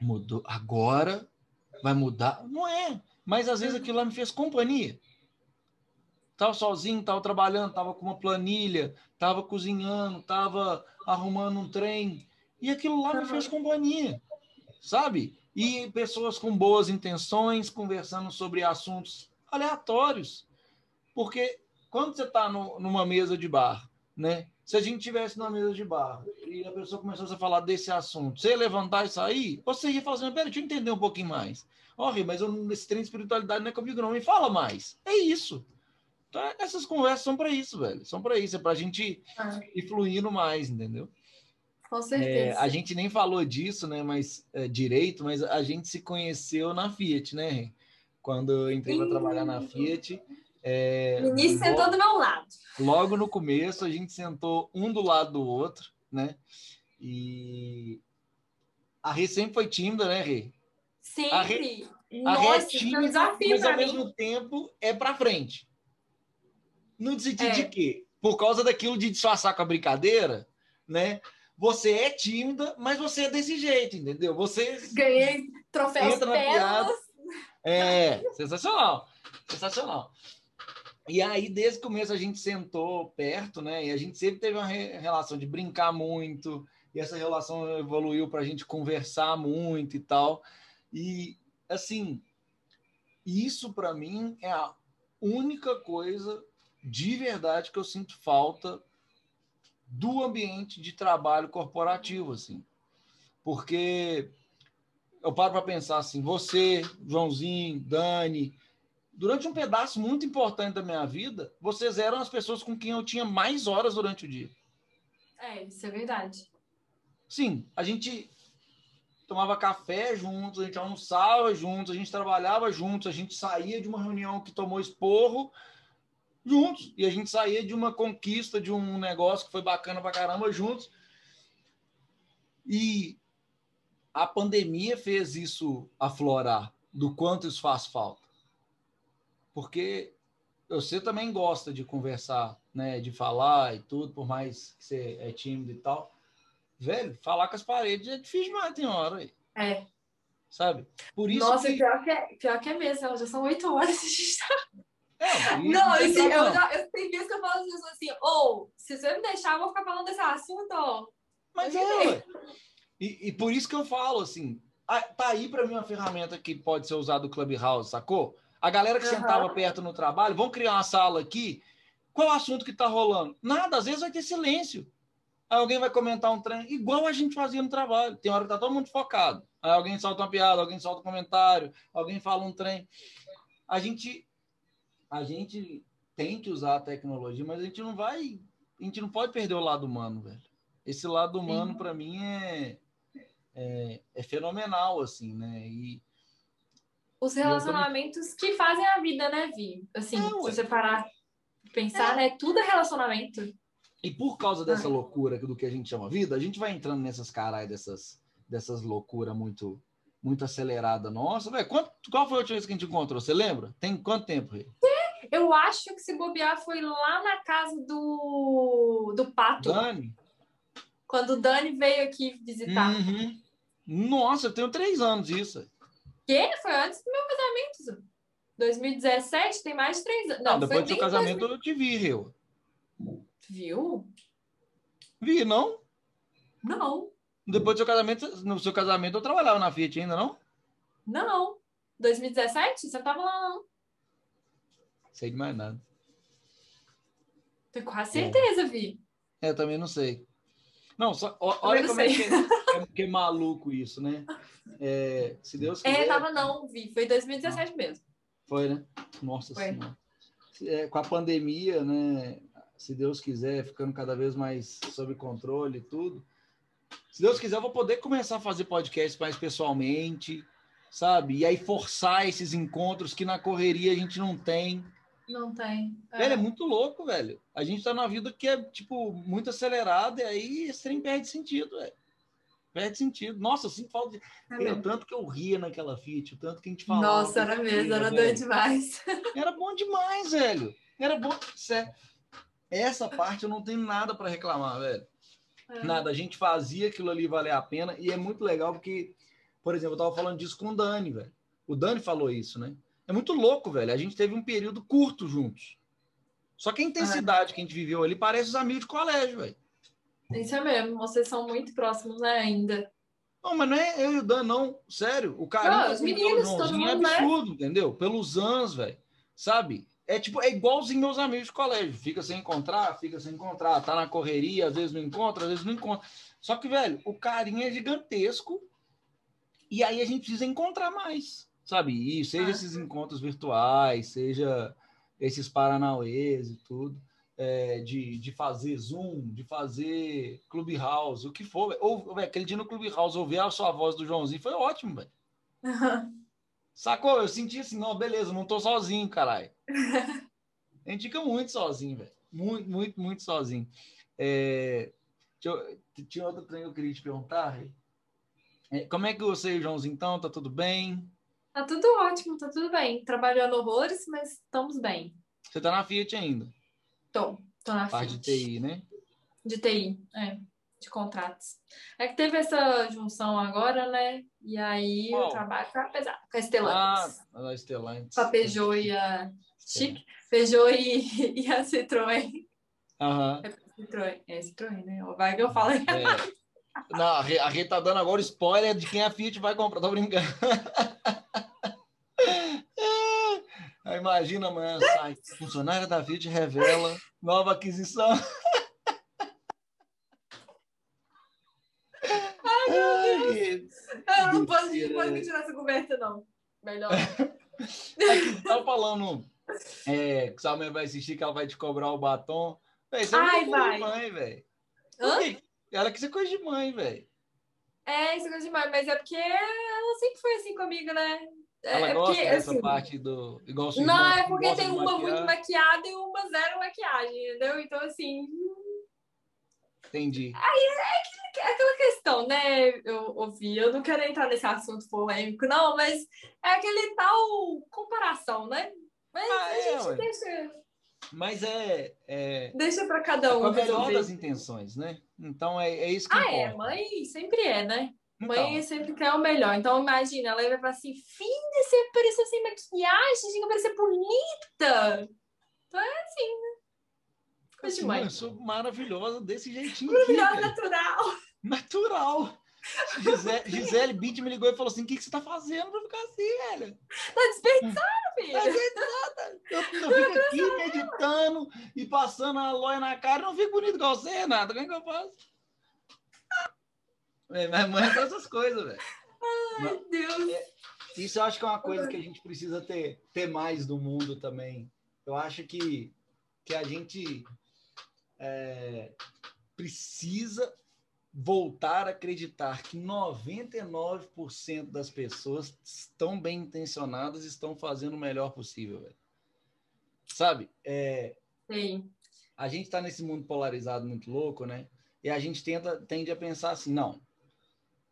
mudou, agora vai mudar. Não é. Mas às vezes aquilo lá me fez companhia. Tava sozinho, tava trabalhando, tava com uma planilha, tava cozinhando, tava arrumando um trem. E aquilo lá me fez companhia, sabe? e pessoas com boas intenções conversando sobre assuntos aleatórios. Porque quando você está numa mesa de bar, né? Se a gente tivesse numa mesa de bar e a pessoa começasse a falar desse assunto, você ia levantar e sair, você ia falar assim, peraí, deixa eu entender um pouquinho mais. Oh, mas eu, nesse trem de espiritualidade não é comigo não, me fala mais. É isso. Então, essas conversas são para isso, velho. São para isso, é para a gente ah. ir fluindo mais, entendeu? Com certeza. É, a gente nem falou disso, né? Mas é, direito, mas a gente se conheceu na Fiat, né? Quando eu entrei para trabalhar na Fiat. É, o Vinícius logo, sentou do meu lado. Logo no começo, a gente sentou um do lado do outro, né? E a Rê sempre foi tímida, né, Rê? Sempre. A Rê, a Rê é tímida, mas ao mesmo tempo é para frente. No sentido é. de quê? Por causa daquilo de disfarçar com a brincadeira, né? Você é tímida, mas você é desse jeito, entendeu? Você ganhei troféus entra É, sensacional. Sensacional. E aí, desde o começo, a gente sentou perto, né? E a gente sempre teve uma relação de brincar muito, e essa relação evoluiu para a gente conversar muito e tal. E, assim, isso para mim é a única coisa de verdade que eu sinto falta do ambiente de trabalho corporativo, assim. Porque eu paro para pensar assim, você, Joãozinho, Dani, durante um pedaço muito importante da minha vida, vocês eram as pessoas com quem eu tinha mais horas durante o dia. É, isso é verdade. Sim, a gente tomava café juntos, a gente almoçava juntos, a gente trabalhava juntos, a gente saía de uma reunião que tomou esporro juntos, e a gente saía de uma conquista, de um negócio que foi bacana pra caramba juntos. E a pandemia fez isso aflorar, do quanto isso faz falta. Porque você também gosta de conversar, né, de falar e tudo, por mais que você é tímido e tal. Velho, falar com as paredes é difícil demais, tem hora aí. É. Sabe? Por isso Nossa, que... pior, que é, pior que é mesmo, já são oito horas e a gente tá É, Não, tem assim, eu, já, eu tenho vezes que eu falo assim, assim, ou, se você me deixar, eu vou ficar falando desse assunto, ó. Mas é. E, e por isso que eu falo assim, tá aí para mim uma ferramenta que pode ser usada do Clubhouse, sacou? A galera que Aham. sentava perto no trabalho, vão criar uma sala aqui. Qual o assunto que tá rolando? Nada, às vezes vai ter silêncio. Aí alguém vai comentar um trem, igual a gente fazia no trabalho. Tem hora que tá todo mundo focado. Aí alguém solta uma piada, alguém solta um comentário, alguém fala um trem. A gente a gente tem que usar a tecnologia, mas a gente não vai, a gente não pode perder o lado humano, velho. Esse lado humano para mim é, é é fenomenal assim, né? E Os relacionamentos que fazem a vida, né, Vi? Assim, É, se você parar e pensar, né, tudo é relacionamento. E por causa dessa Ah. loucura do que a gente chama vida, a gente vai entrando nessas carai dessas, dessas loucuras muito muito acelerada nossa. Véi, quanto, qual foi a última vez que a gente encontrou? Você lembra? Tem quanto tempo? Rê? Eu acho que se bobear foi lá na casa do, do Pato, Dani? quando o Dani veio aqui visitar. Uhum. Nossa, eu tenho três anos isso. Que foi antes do meu casamento. Zu. 2017, tem mais de três anos. Não, Não, depois do seu casamento eu te vi, Rio. 2000. Viu? Vi, não? Não, Depois do seu casamento, no seu casamento eu trabalhava na Fiat ainda, não? não. 2017? Você tava lá, não. Sei de mais nada. Tenho quase certeza, Vi. É, eu também não sei. Não, só, ó- olha não como é sei. que, é, que é maluco isso, né? É, se Deus quiser. É, tava não, Vi. Foi 2017 mesmo. Foi, né? Nossa Foi. Senhora. É, com a pandemia, né? Se Deus quiser, ficando cada vez mais sob controle e tudo. Se Deus quiser, eu vou poder começar a fazer podcast mais pessoalmente, sabe? E aí forçar esses encontros que na correria a gente não tem. Não tem. Velho, é muito louco, velho. A gente tá numa vida que é, tipo, muito acelerada e aí esse trem perde sentido, velho. Perde sentido. Nossa, sinto falta de. É tanto que eu ria naquela Fiat, o tanto que a gente falava. Nossa, era mesmo, ria, era velho. doido demais. Era bom demais, velho. Era bom. Essa parte eu não tenho nada para reclamar, velho. É. Nada. A gente fazia aquilo ali valer a pena e é muito legal porque, por exemplo, eu tava falando disso com o Dani, velho. O Dani falou isso, né? É muito louco, velho. A gente teve um período curto juntos. Só que a intensidade que a gente viveu ali parece os amigos de colégio, velho. Isso é mesmo, vocês são muito próximos, né, ainda. Não, mas não é eu e o Dan, não. Sério. O carinho Não, os meninos, todo Joãozinho é mundo, né? absurdo, entendeu? Pelos anos, velho. Sabe? É tipo, é igualzinho meus amigos de colégio. Fica sem encontrar, fica sem encontrar. Tá na correria, às vezes não encontra, às vezes não encontra. Só que, velho, o carinho é gigantesco. E aí a gente precisa encontrar mais. Sabe? E seja Ah. esses encontros virtuais, seja esses paranauês e tudo. é, de, de fazer Zoom, de fazer Clubhouse, o que for. Ou, velho, aquele dia no Clubhouse, ouvir a sua voz do Joãozinho foi ótimo, velho. Sacou? Eu senti assim, não, beleza, não tô sozinho, caralho. A gente fica muito sozinho, velho. Muito, muito, muito sozinho. É, tinha outro trem que eu queria te perguntar. É, como é que você e o Joãozinho estão? Tá tudo bem? Tá tudo ótimo, tá tudo bem. Trabalhando horrores, mas estamos bem. Você tá na Fiat ainda, Tô, tô na parte de Fiat. TI, né? De TI, é, de contratos. É que teve essa junção agora, né? E aí Qual? o trabalho tá pesado. Com a Ah, Stellantis. a Stellantis. com a Peugeot e a Chique. Peugeot e, e a Citroën. Aham. Citroën, é Citroën, né? Vai que eu falo aí. É. Não, a Rê, a Rê tá dando agora spoiler de quem a Fiat vai comprar. Tô brincando. Aí imagina amanhã sai. Funcionária da Fiat revela nova aquisição. Ai, Que Eu não posso, não pode me tirar essa conversa, não. Melhor. Aqui, tá falando é, que sua mãe vai assistir, que ela vai te cobrar o batom. Véi, você Ai, não é coisa vai. mãe, velho. Hã? Ela ser coisa de mãe, velho. É, isso é coisa demais, mas é porque ela sempre foi assim comigo, né? É, Ela é gosta porque, dessa assim, parte do. Igual Não, irmã, é que porque tem de uma maquiar. muito maquiada e uma zero maquiagem, entendeu? Então, assim, Entendi. é aquela questão, né? Eu ouvi, eu não quero entrar nesse assunto polêmico, não, mas é aquele tal comparação, né? Mas Ah, a é, gente ué. deixa, Mas é, é deixa para cada com um a melhor resolver. das intenções, né? Então é, é isso que Ah, é, importa. mãe sempre é, né? Então, Mãe sempre quer o melhor. Então, imagina, ela vai falar assim: filha, você apareceu sem maquiagem, tem que aparecer bonita. Então é assim, né? Coisa de assim, mãe, eu sou maravilhosa desse jeitinho. Maravilhosa, natural. Natural. Gisele, Gisele Bint me ligou e falou assim: o que, que você tá fazendo pra ficar assim, velho? Tá desperdiçando, Tá filha. nada. Eu, eu fico aqui meditando e passando a loja na cara, não fico bonito igual você, Renata. Como é que eu faço? É, Mas mãe faz essas coisas, velho. Meu Deus. Isso eu acho que é uma coisa que a gente precisa ter, ter mais do mundo também. Eu acho que, que a gente é, precisa voltar a acreditar que 99% das pessoas estão bem intencionadas e estão fazendo o melhor possível. velho. Sabe? É, Sim. a gente está nesse mundo polarizado muito louco, né? E a gente tenta, tende a pensar assim, não,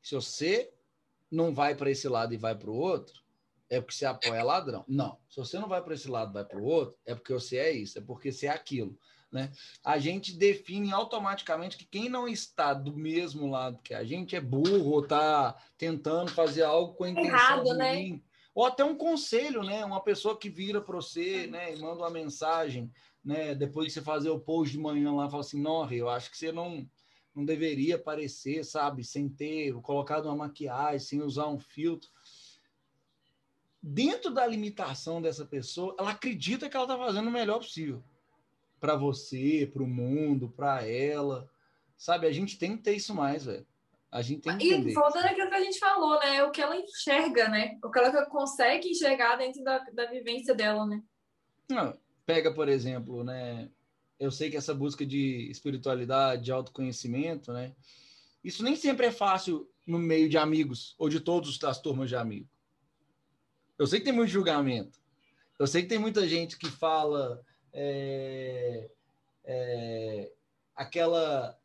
se você não vai para esse lado e vai para o outro, é porque você apoia ladrão. Não, se você não vai para esse lado e vai para o outro, é porque você é isso, é porque você é aquilo, né? A gente define automaticamente que quem não está do mesmo lado que a gente é burro ou está tentando fazer algo com a intenção Errado, né? ruim. Ou até um conselho, né? Uma pessoa que vira para você, né, e manda uma mensagem né, depois de você fazer o post de manhã lá, fala assim, não, eu acho que você não, não deveria aparecer, sabe, sem ter colocado uma maquiagem, sem usar um filtro. Dentro da limitação dessa pessoa, ela acredita que ela está fazendo o melhor possível para você, para o mundo, para ela, sabe? A gente tem que ter isso mais, velho. A gente tem que E entender. voltando àquilo que a gente falou, né? O que ela enxerga, né? O que ela consegue enxergar dentro da, da vivência dela, né? Não, pega, por exemplo, né? Eu sei que essa busca de espiritualidade, de autoconhecimento, né? Isso nem sempre é fácil no meio de amigos ou de todas as turmas de amigos. Eu sei que tem muito julgamento. Eu sei que tem muita gente que fala é, é, aquela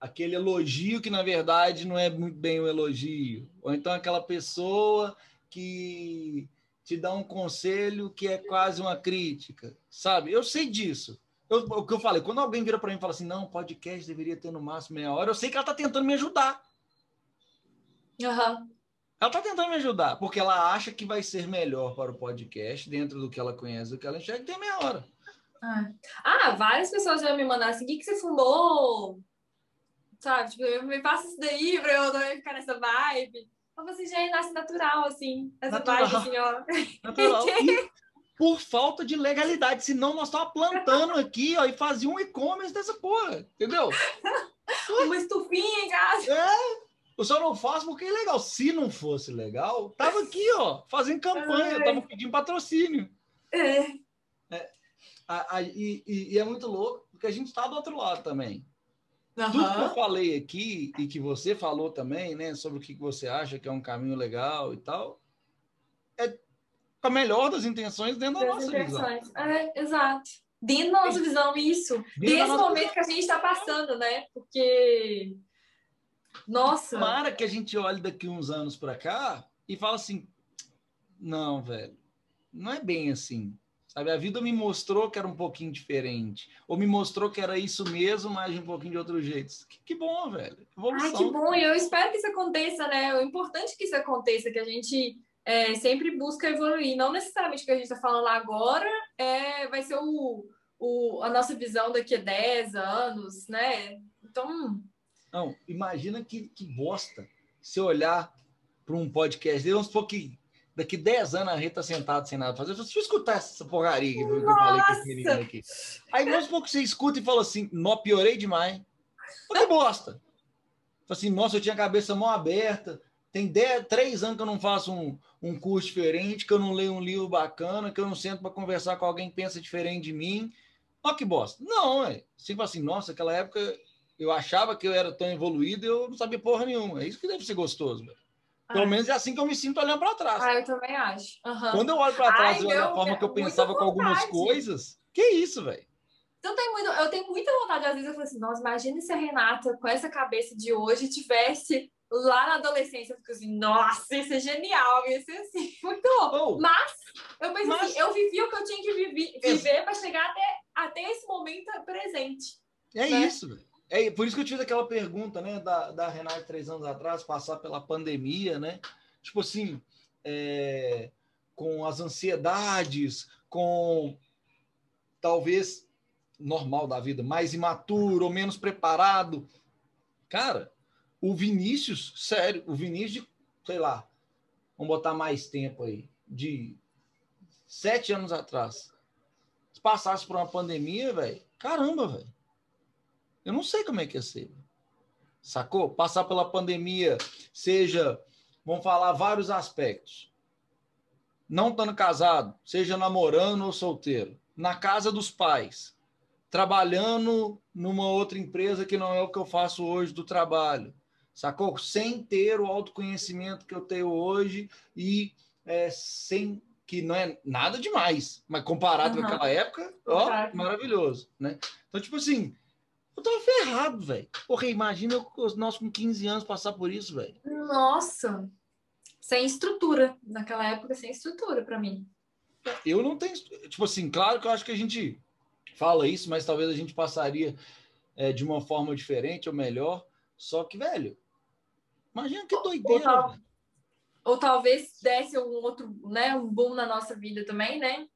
aquele elogio que na verdade não é muito bem um elogio, ou então aquela pessoa que te dá um conselho que é quase uma crítica, sabe? Eu sei disso. Eu, o que eu falei, quando alguém vira para mim e fala assim, não, podcast deveria ter no máximo meia hora, eu sei que ela está tentando me ajudar. Aham. Ela está tentando me ajudar, porque ela acha que vai ser melhor para o podcast, dentro do que ela conhece, do que ela enxerga, tem meia hora. Ah. Ah, várias pessoas já me mandaram assim, o que, que você fumou? Sabe, tipo, me passa isso daí pra eu também ficar nessa vibe. Falei assim, já nasce natural, assim, essa Natural. vibe, assim, ó. Natural. E por falta de legalidade, senão nós estávamos plantando aqui, ó, e fazia um e-commerce dessa porra, entendeu? Uma estufinha em casa. Eu só não faço porque é legal. Se não fosse legal, tava aqui, ó, fazendo campanha, Ai. tava pedindo patrocínio. É. A- a- e, e- é muito louco, porque a gente está do outro lado também. Tudo que eu falei aqui e que você falou também, né, sobre o que você acha que é um caminho legal e tal, é com a melhor das intenções dentro da Das nossa visão. intenções. É, exato. Dentro da nossa visão, isso. Dentro da Desse nossa momento que a gente está passando, né? Porque. Nossa. Tomara que a gente olhe daqui uns anos para cá e fala assim: não, velho, não é bem assim. Sabe, a vida me mostrou que era um pouquinho diferente. Ou me mostrou que era isso mesmo, mas de um pouquinho de outro jeito. Que, que bom, velho. Evolução. Ai, que bom. E eu espero que isso aconteça, né? O importante é que isso aconteça, que a gente é, sempre busca evoluir. Não necessariamente o que a gente está falando agora é, vai ser o, o, a nossa visão daqui a 10 anos, né? Então, Não, imagina que, que bosta se olhar para um podcast dele, vamos supor que daqui 10 anos a Rita tá sentada sem nada fazer. Deixa eu escutar essa porcaria que eu falei com esse menino aqui. Aí vamos que você escuta e fala assim, nó, piorei demais. Pô, que bosta. Fala assim, nossa, eu tinha a cabeça mão aberta. Tem dez, três anos que eu não faço um, um curso diferente, que eu não leio um livro bacana, que eu não sento para conversar com alguém que pensa diferente de mim. Olha que bosta. Não, é. Tipo assim, nossa, aquela época eu achava que eu era tão evoluído e eu não sabia porra nenhuma. É isso que deve ser gostoso, velho. Pelo menos é assim que eu me sinto olhando para trás. Ah, eu também acho. Uhum. Quando eu olho para trás Ai, e olho a forma que eu pensava com algumas coisas, que isso, velho? Então, tem muito, eu tenho muita vontade, às vezes, eu falo assim, nossa, imagina se a Renata, com essa cabeça de hoje, tivesse lá na adolescência, eu fico assim, nossa, isso é genial, isso é assim, muito bom. Oh, mas, eu penso mas... assim, eu vivi o que eu tinha que viver, viver para chegar até, até esse momento presente. É né? isso, velho. É por isso que eu tive aquela pergunta, né, da, da Renata três anos atrás, passar pela pandemia, né? Tipo assim, é, com as ansiedades, com talvez normal da vida, mais imaturo ou menos preparado. Cara, o Vinícius, sério, o Vinícius de, sei lá, vamos botar mais tempo aí, de sete anos atrás, se passasse por uma pandemia, velho, caramba, velho. Eu não sei como é que ia ser. Sacou? Passar pela pandemia, seja, vamos falar vários aspectos. Não estando casado, seja namorando ou solteiro, na casa dos pais, trabalhando numa outra empresa que não é o que eu faço hoje do trabalho, sacou? Sem ter o autoconhecimento que eu tenho hoje e é, sem que não é nada demais, mas comparado uhum. com aquela época, ó, claro. maravilhoso, né? Então, tipo assim, eu tava ferrado, velho. Porra, imagina nós com 15 anos passar por isso, velho. Nossa! Sem estrutura. Naquela época, sem estrutura para mim. Eu não tenho. Tipo assim, claro que eu acho que a gente fala isso, mas talvez a gente passaria é, de uma forma diferente ou melhor. Só que, velho, imagina que doideira. Ou, tal, ou talvez desse um outro, né, um boom na nossa vida também, né?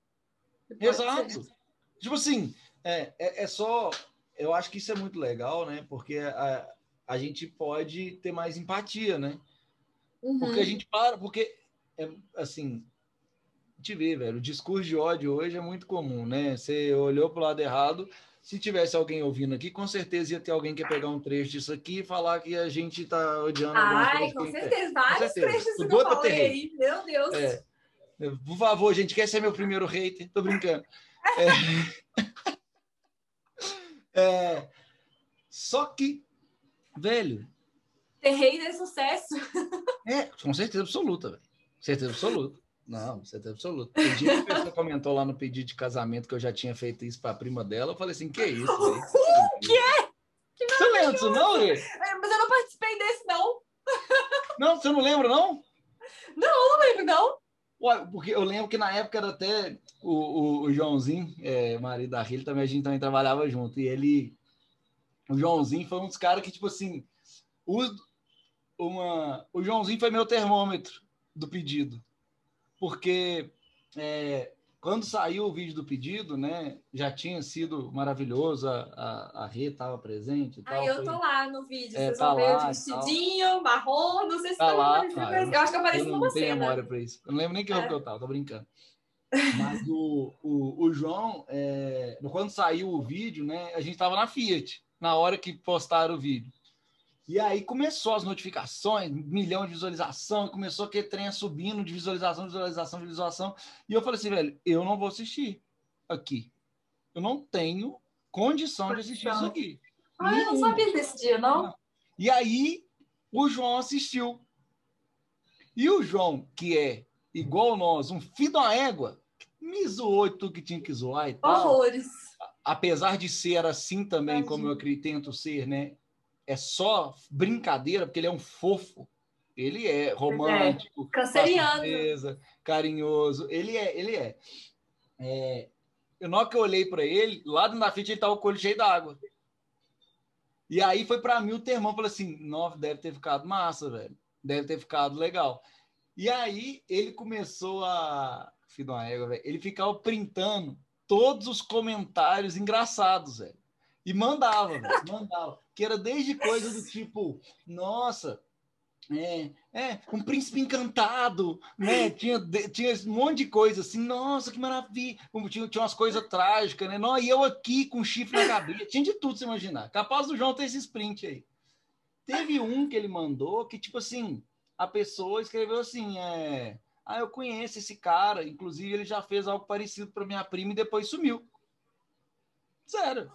Exato. Ser. Tipo assim, é, é, é, só. Eu acho que isso é muito legal, né? Porque a, a gente pode ter mais empatia, né? Uhum. Porque a gente para, porque é assim, te ver, velho. O discurso de ódio hoje é muito comum, né? Você olhou para o lado errado. Se tivesse alguém ouvindo aqui, com certeza ia ter alguém que ia pegar um trecho disso aqui e falar que a gente está odiando Ai, com certeza. Vários trechos que eu falei aí. Meu Deus. É. Por favor, gente, quer ser meu primeiro hater? Tô brincando. É... é... Só que, velho... Ter hater é sucesso. É, com certeza absoluta, velho. Certeza absoluta. Não, certeza absoluta. Tem dia que a pessoa comentou lá no pedido de casamento que eu já tinha feito isso para a prima dela. Eu falei assim: que isso? O quê? Que você lembra disso, não, Rê? É, mas eu não participei desse, não. Não, você não lembra, não? Não, eu não lembro, não. Porque eu lembro que na época era até o, o, o Joãozinho, é, marido da Rilha, também a gente também trabalhava junto. E ele, o Joãozinho foi um dos caras que, tipo assim, o, uma, o Joãozinho foi meu termômetro do pedido porque é, quando saiu o vídeo do pedido, né, já tinha sido maravilhoso, a, a, a Rê estava presente e tal. Ah, eu tô lá no vídeo, é, vocês tá vão ver o vestidinho, marrom, não sei se tá, tá lá. Ah, eu, eu, acho que aparece numa cena. Eu não tenho memória para isso. Eu não lembro nem que é. que eu tava, tô brincando. Mas o, o, o João, é, quando saiu o vídeo, né, a gente estava na Fiat, na hora que postaram o vídeo. E aí começou as notificações, milhão de visualização, começou aquele trem subindo de visualização, visualização, visualização. E eu falei assim, velho, eu não vou assistir aqui. Eu não tenho condição de assistir isso aqui. Ah, eu não sabia desse dia, não? E aí o João assistiu. E o João, que é igual nós, um filho da égua, me zoou tudo que tinha que zoar e tal. Horrores. Apesar de ser assim também, Imagina. como eu tento ser, né? É só brincadeira, porque ele é um fofo. Ele é romântico, é. canceriano, carinhoso. Ele é, ele é. é... Eu, na hora que eu olhei para ele, lá da frente ele tava com o olho cheio d'água. E aí foi para mim o termão, falou assim: nossa, deve ter ficado massa, velho. Deve ter ficado legal. E aí ele começou a. Filho de uma égua, velho. Ele ficava printando todos os comentários engraçados, velho. E mandava, mandava. Que era desde coisas do tipo, nossa, é, é, um príncipe encantado, né? Tinha, tinha um monte de coisa assim, nossa, que maravilha. Tinha, tinha umas coisas trágicas, né? Não, e eu aqui com chifre na cabeça, tinha de tudo, se imaginar. Capaz do João ter esse sprint aí. Teve um que ele mandou que, tipo assim, a pessoa escreveu assim, é, ah, eu conheço esse cara, inclusive ele já fez algo parecido para minha prima e depois sumiu. Sério.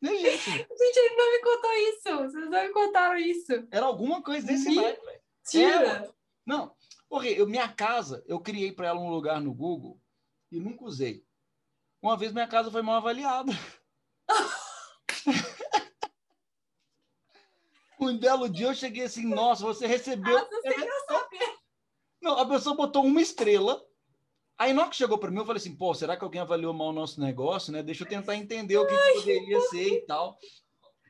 Nem gente. Gente, ele não me contou isso. Vocês não me contaram isso. Era alguma coisa desse naipe, velho. É, Não, porque eu, minha casa, eu criei para ela um lugar no Google e nunca usei. Uma vez minha casa foi mal avaliada. um belo dia eu cheguei assim, nossa, você recebeu. Ah. Não, a pessoa botou uma estrela. Aí, na hora que chegou para mim, eu falei assim: pô, será que alguém avaliou mal o nosso negócio, né? Deixa eu tentar entender o que, que poderia ser e tal,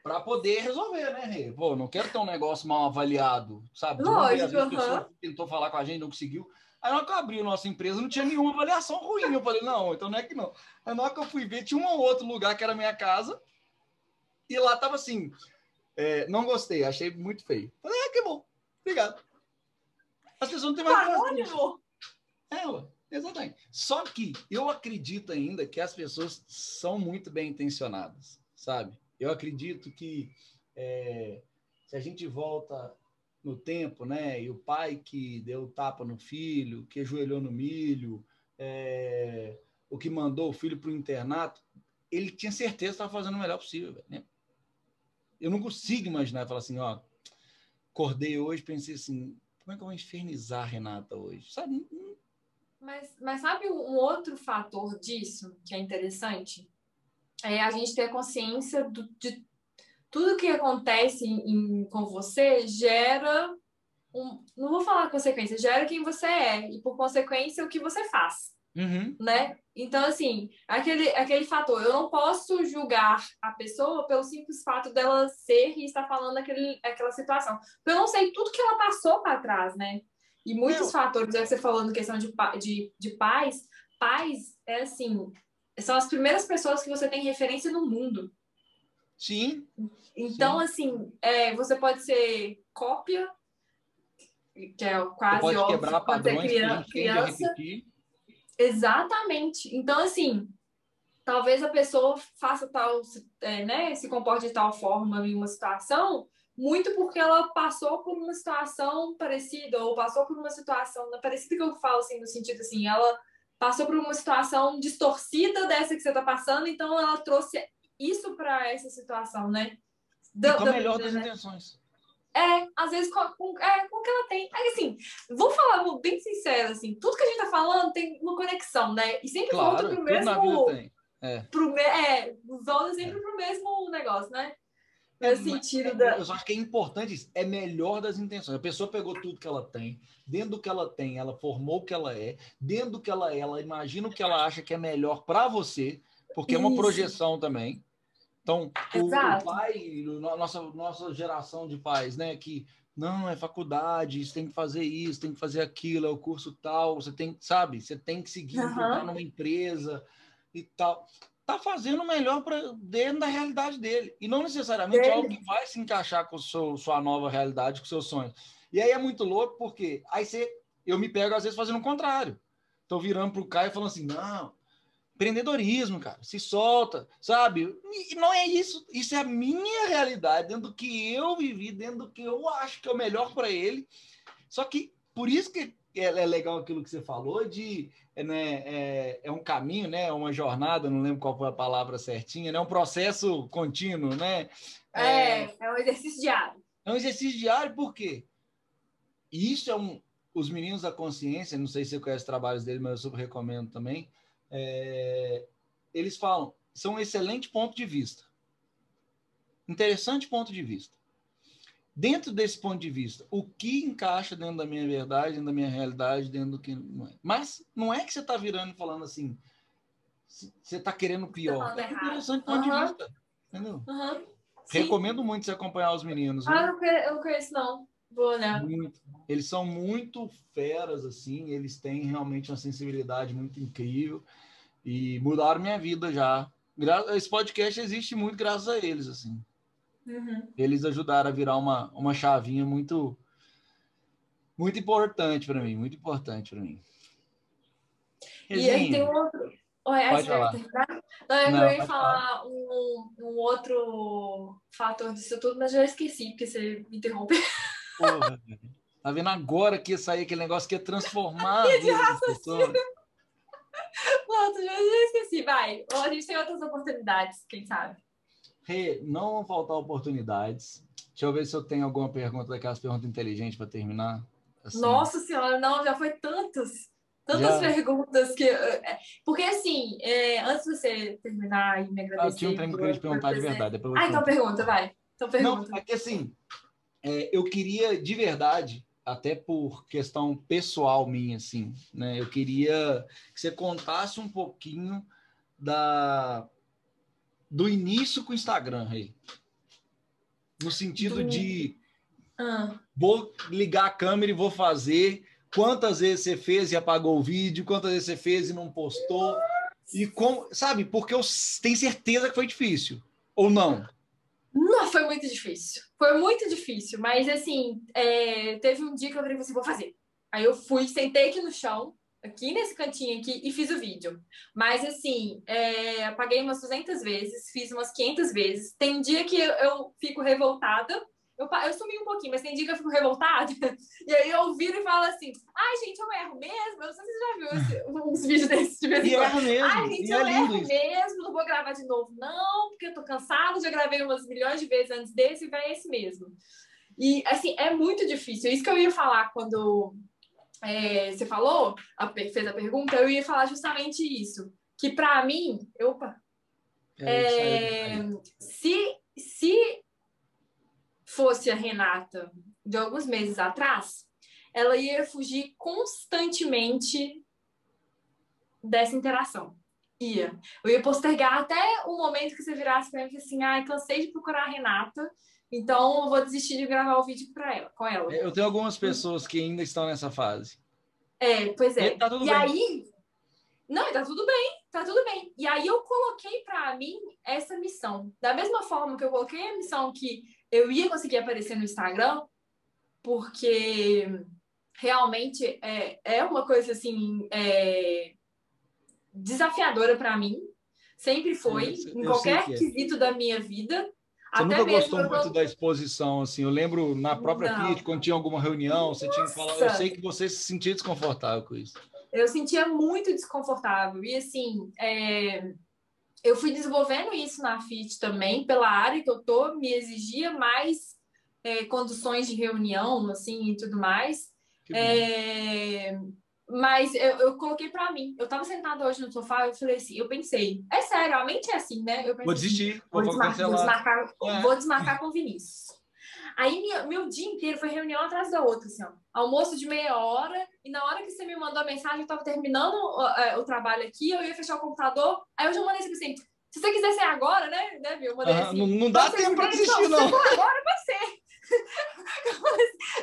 para poder resolver, né, Rê? Pô, não quero ter um negócio mal avaliado, sabe? De vez, Lógico, a pessoa aham. tentou falar com a gente, não conseguiu. Aí, na hora que eu abri a nossa empresa, não tinha nenhuma avaliação ruim. Eu falei: não, então não é que não. Aí, na hora que eu fui ver, tinha um ou outro lugar que era a minha casa, e lá tava assim: é, não gostei, achei muito feio. Falei: ah, que bom, obrigado. As pessoas não têm mais. Anônimo. É, ué, exatamente. Só que eu acredito ainda que as pessoas são muito bem intencionadas, sabe? Eu acredito que é, se a gente volta no tempo, né? E o pai que deu tapa no filho, que ajoelhou no milho, é, o que mandou o filho para o internato, ele tinha certeza que estava fazendo o melhor possível. Né? Eu não consigo imaginar falar assim, ó, acordei hoje, pensei assim, como é que eu vou infernizar a Renata hoje? Sabe? Mas, mas sabe um outro fator disso que é interessante? É a gente ter consciência do- de tudo que acontece em- em- com você gera um, não vou falar consequência, gera quem você é e por consequência o que você faz, Uhum. né? Então assim, aquele aquele fator, eu não posso julgar a pessoa pelo simples fato dela ser e estar falando aquele, aquela situação, porque eu não sei tudo que ela passou para trás, né? E muitos Meu. fatores, que você falando questão de, de, de pais, pais é assim, são as primeiras pessoas que você tem referência no mundo. Sim, Então, assim, é, você pode ser cópia, que é você quase pode óbvio quebrar você é padrões criança. Exatamente. Então, assim, talvez a pessoa faça tal, é, né, se comporte de tal forma em uma situação, muito porque ela passou por uma situação parecida, ou passou por uma situação, não é parecida que eu falo assim, no sentido assim, ela passou por uma situação distorcida dessa que você está passando, então ela trouxe isso para essa situação, né? Da- com a melhor vida, das né? intenções. É, às vezes com, com, é, com o que ela tem. Aí, assim, vou falar bem sincero, assim, tudo que a gente tá falando tem uma conexão, né? E sempre volta Claro, pro tudo na mesmo. vida tem. É. Pro é, volta sempre pro mesmo negócio, né? Nesse Mas sentido é- da. Eu só acho que é importante isso. É melhor das intenções. A pessoa pegou tudo que ela tem, dentro do que ela tem, ela formou o que ela é, dentro do que ela é, ela imagina o que ela acha que é melhor para você, porque é uma Isso. projeção também. Então, o, o pai, o no- nossa, nossa geração de pais, né, que não, é faculdade, você tem que fazer isso, tem que fazer aquilo, é o curso tal, você tem, sabe, você tem que seguir, entrar numa empresa e tal. Tá fazendo o melhor para dentro da realidade dele. E não necessariamente Dele. algo que vai se encaixar com o seu, sua nova realidade, com seus sonhos. E aí é muito louco, porque aí você, eu me pego, às vezes, fazendo o contrário. Tô virando pro Caio falando assim, não, empreendedorismo, cara, se solta, sabe? E não é isso, isso é a minha realidade, dentro do que eu vivi, dentro do que eu acho que é o melhor para ele. Só que por isso que é é legal aquilo que você falou de é, né, é, é um caminho, né? Uma jornada, não lembro qual foi a palavra certinha, né? Um processo contínuo, né? É, é um exercício diário. É um exercício diário, por quê? Isso é um. Os meninos da consciência, não sei se você conhece os trabalhos dele, mas eu super recomendo também. é, eles falam, são um excelente ponto de vista. Interessante ponto de vista. Dentro desse ponto de vista, o que encaixa dentro da minha verdade, dentro da minha realidade, dentro do que não é. Mas não é que você está virando e falando assim, você está querendo o pior. É interessante ponto Aham. de vista. Entendeu? Sim. Recomendo muito você acompanhar os meninos. Ah, eu não conheço, não. Vou, né? Muito. Eles são muito feras, assim, eles têm realmente uma sensibilidade muito incrível e mudaram minha vida já. Esse podcast existe muito graças a eles, assim. Uhum. Eles ajudaram a virar uma, uma chavinha muito muito importante para mim, muito importante para mim. E aí tem Resenha. um outro. Oi, Pode falar. Não, eu Não, ia falar um, um outro fator disso tudo, mas já esqueci, porque você me interrompeu. Porra. Tá vendo agora que ia sair aquele negócio que ia transformar. de raciocínio. Pronto, já esqueci. Vai. Ou a gente tem outras oportunidades, quem sabe. Rê, não vão faltar oportunidades. Deixa eu ver se eu tenho alguma pergunta daquelas perguntas inteligentes para terminar. Assim. Nossa senhora, não, já foi tantos. Tantas já. perguntas que. É, porque assim, é, antes de você terminar e me agradecer. Ah, eu tinha um trem que eu queria te perguntar de verdade. Ah, então pergunta, vai. Então pergunta. Não, é que assim, é, eu queria de verdade, até por questão pessoal minha, assim, né? Eu queria que você contasse um pouquinho da do início com o Instagram, Rei. No sentido do... de ah. vou ligar a câmera e vou fazer. Quantas vezes você fez e apagou o vídeo? Quantas vezes você fez e não postou? E como, sabe? Porque eu tenho certeza que foi difícil. Ou não? Não, foi muito difícil. Foi muito difícil. Mas, assim, é... teve um dia que eu falei assim, vou fazer. Aí eu fui, sentei aqui no chão, aqui nesse cantinho aqui e fiz o vídeo. Mas, assim, é, apaguei umas 200 vezes, fiz umas 500 vezes. Tem dia que eu, eu fico revoltada, eu, eu sumi um pouquinho, mas tem dia que eu fico revoltada. E aí eu viro e falo assim: ai, gente, eu erro mesmo. Eu não sei se você já viu uns vídeos desses de vez em quando. Mesmo, ai, gente, eu é erro isso. mesmo, não vou gravar de novo, não, porque eu tô cansado, já gravei umas milhões de vezes antes desse e vai esse mesmo. E, assim, é muito difícil. Isso que eu ia falar quando é, você falou, a, fez a pergunta, eu ia falar justamente isso. Que para mim, opa, é, se, se fosse a Renata de alguns meses atrás, ela ia fugir constantemente dessa interação. Ia. Eu ia postergar até o momento que você virasse para mim e assim, ai, ah, cansei de procurar a Renata, então, eu vou desistir de gravar o vídeo para ela, com ela. Eu tenho algumas pessoas que ainda estão nessa fase. É, pois é. E, tá e aí, não, tá tudo bem, tá tudo bem. E aí eu coloquei para mim essa missão. Da mesma forma que eu coloquei a missão que eu ia conseguir aparecer no Instagram, porque realmente é, é uma coisa assim é, desafiadora para mim. Sempre foi, eu, eu em qualquer é. quesito da minha vida. Você Até nunca gostou muito da exposição, assim. Eu lembro na própria não. Fiat, quando tinha alguma reunião, Nossa. você tinha que falar. Eu sei que você se sentia desconfortável com isso. Eu sentia muito desconfortável. E assim, é... eu fui desenvolvendo isso na FIT também, pela área que eu tô, me exigia mais é, condições de reunião, assim, e tudo mais. É... Mas eu, eu coloquei para mim. Eu tava sentada hoje no sofá, eu falei assim, eu pensei, é sério, a mente é assim, né? Eu pensei, vou desistir, vou, vou, desmarcar, vou desmarcar, é. vou desmarcar com o Vinícius. Aí minha, meu dia inteiro foi reunião atrás da outra, assim, ó. Almoço de meia hora, e na hora que você me mandou a mensagem, eu tava terminando o, é, o trabalho aqui, eu ia fechar o computador, aí eu já mandei assim, se você quiser ser agora, né, né, Eu mandei assim, não, não dá tempo pra desistir, não. não. agora, vai ser.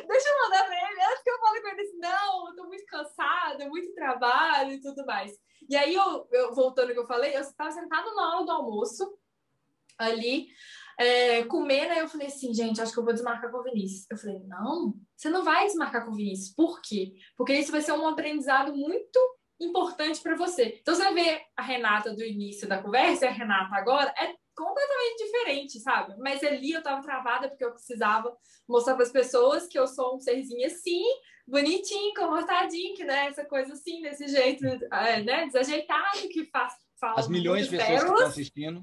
Deixa eu mandar para ele. Antes que eu fale com ele assim, não, eu tô muito cansada, muito trabalho e tudo mais. E aí, eu, eu voltando ao que eu falei, eu estava sentada na hora do almoço, ali, é, comendo, aí eu falei assim, gente, acho que eu vou desmarcar com o Vinícius. Eu falei, não, você não vai desmarcar com o Vinícius. Por quê? Porque isso vai ser um aprendizado muito importante para você. Então, você ver a Renata do início da conversa a Renata agora, é completamente diferente, sabe? Mas ali eu tava travada porque eu precisava mostrar para as pessoas que eu sou um serzinho assim, bonitinho, comportadinho, que né, essa coisa assim, desse jeito, é, né, desajeitado, que faz fala As milhões de pessoas pérolas. que estão assistindo.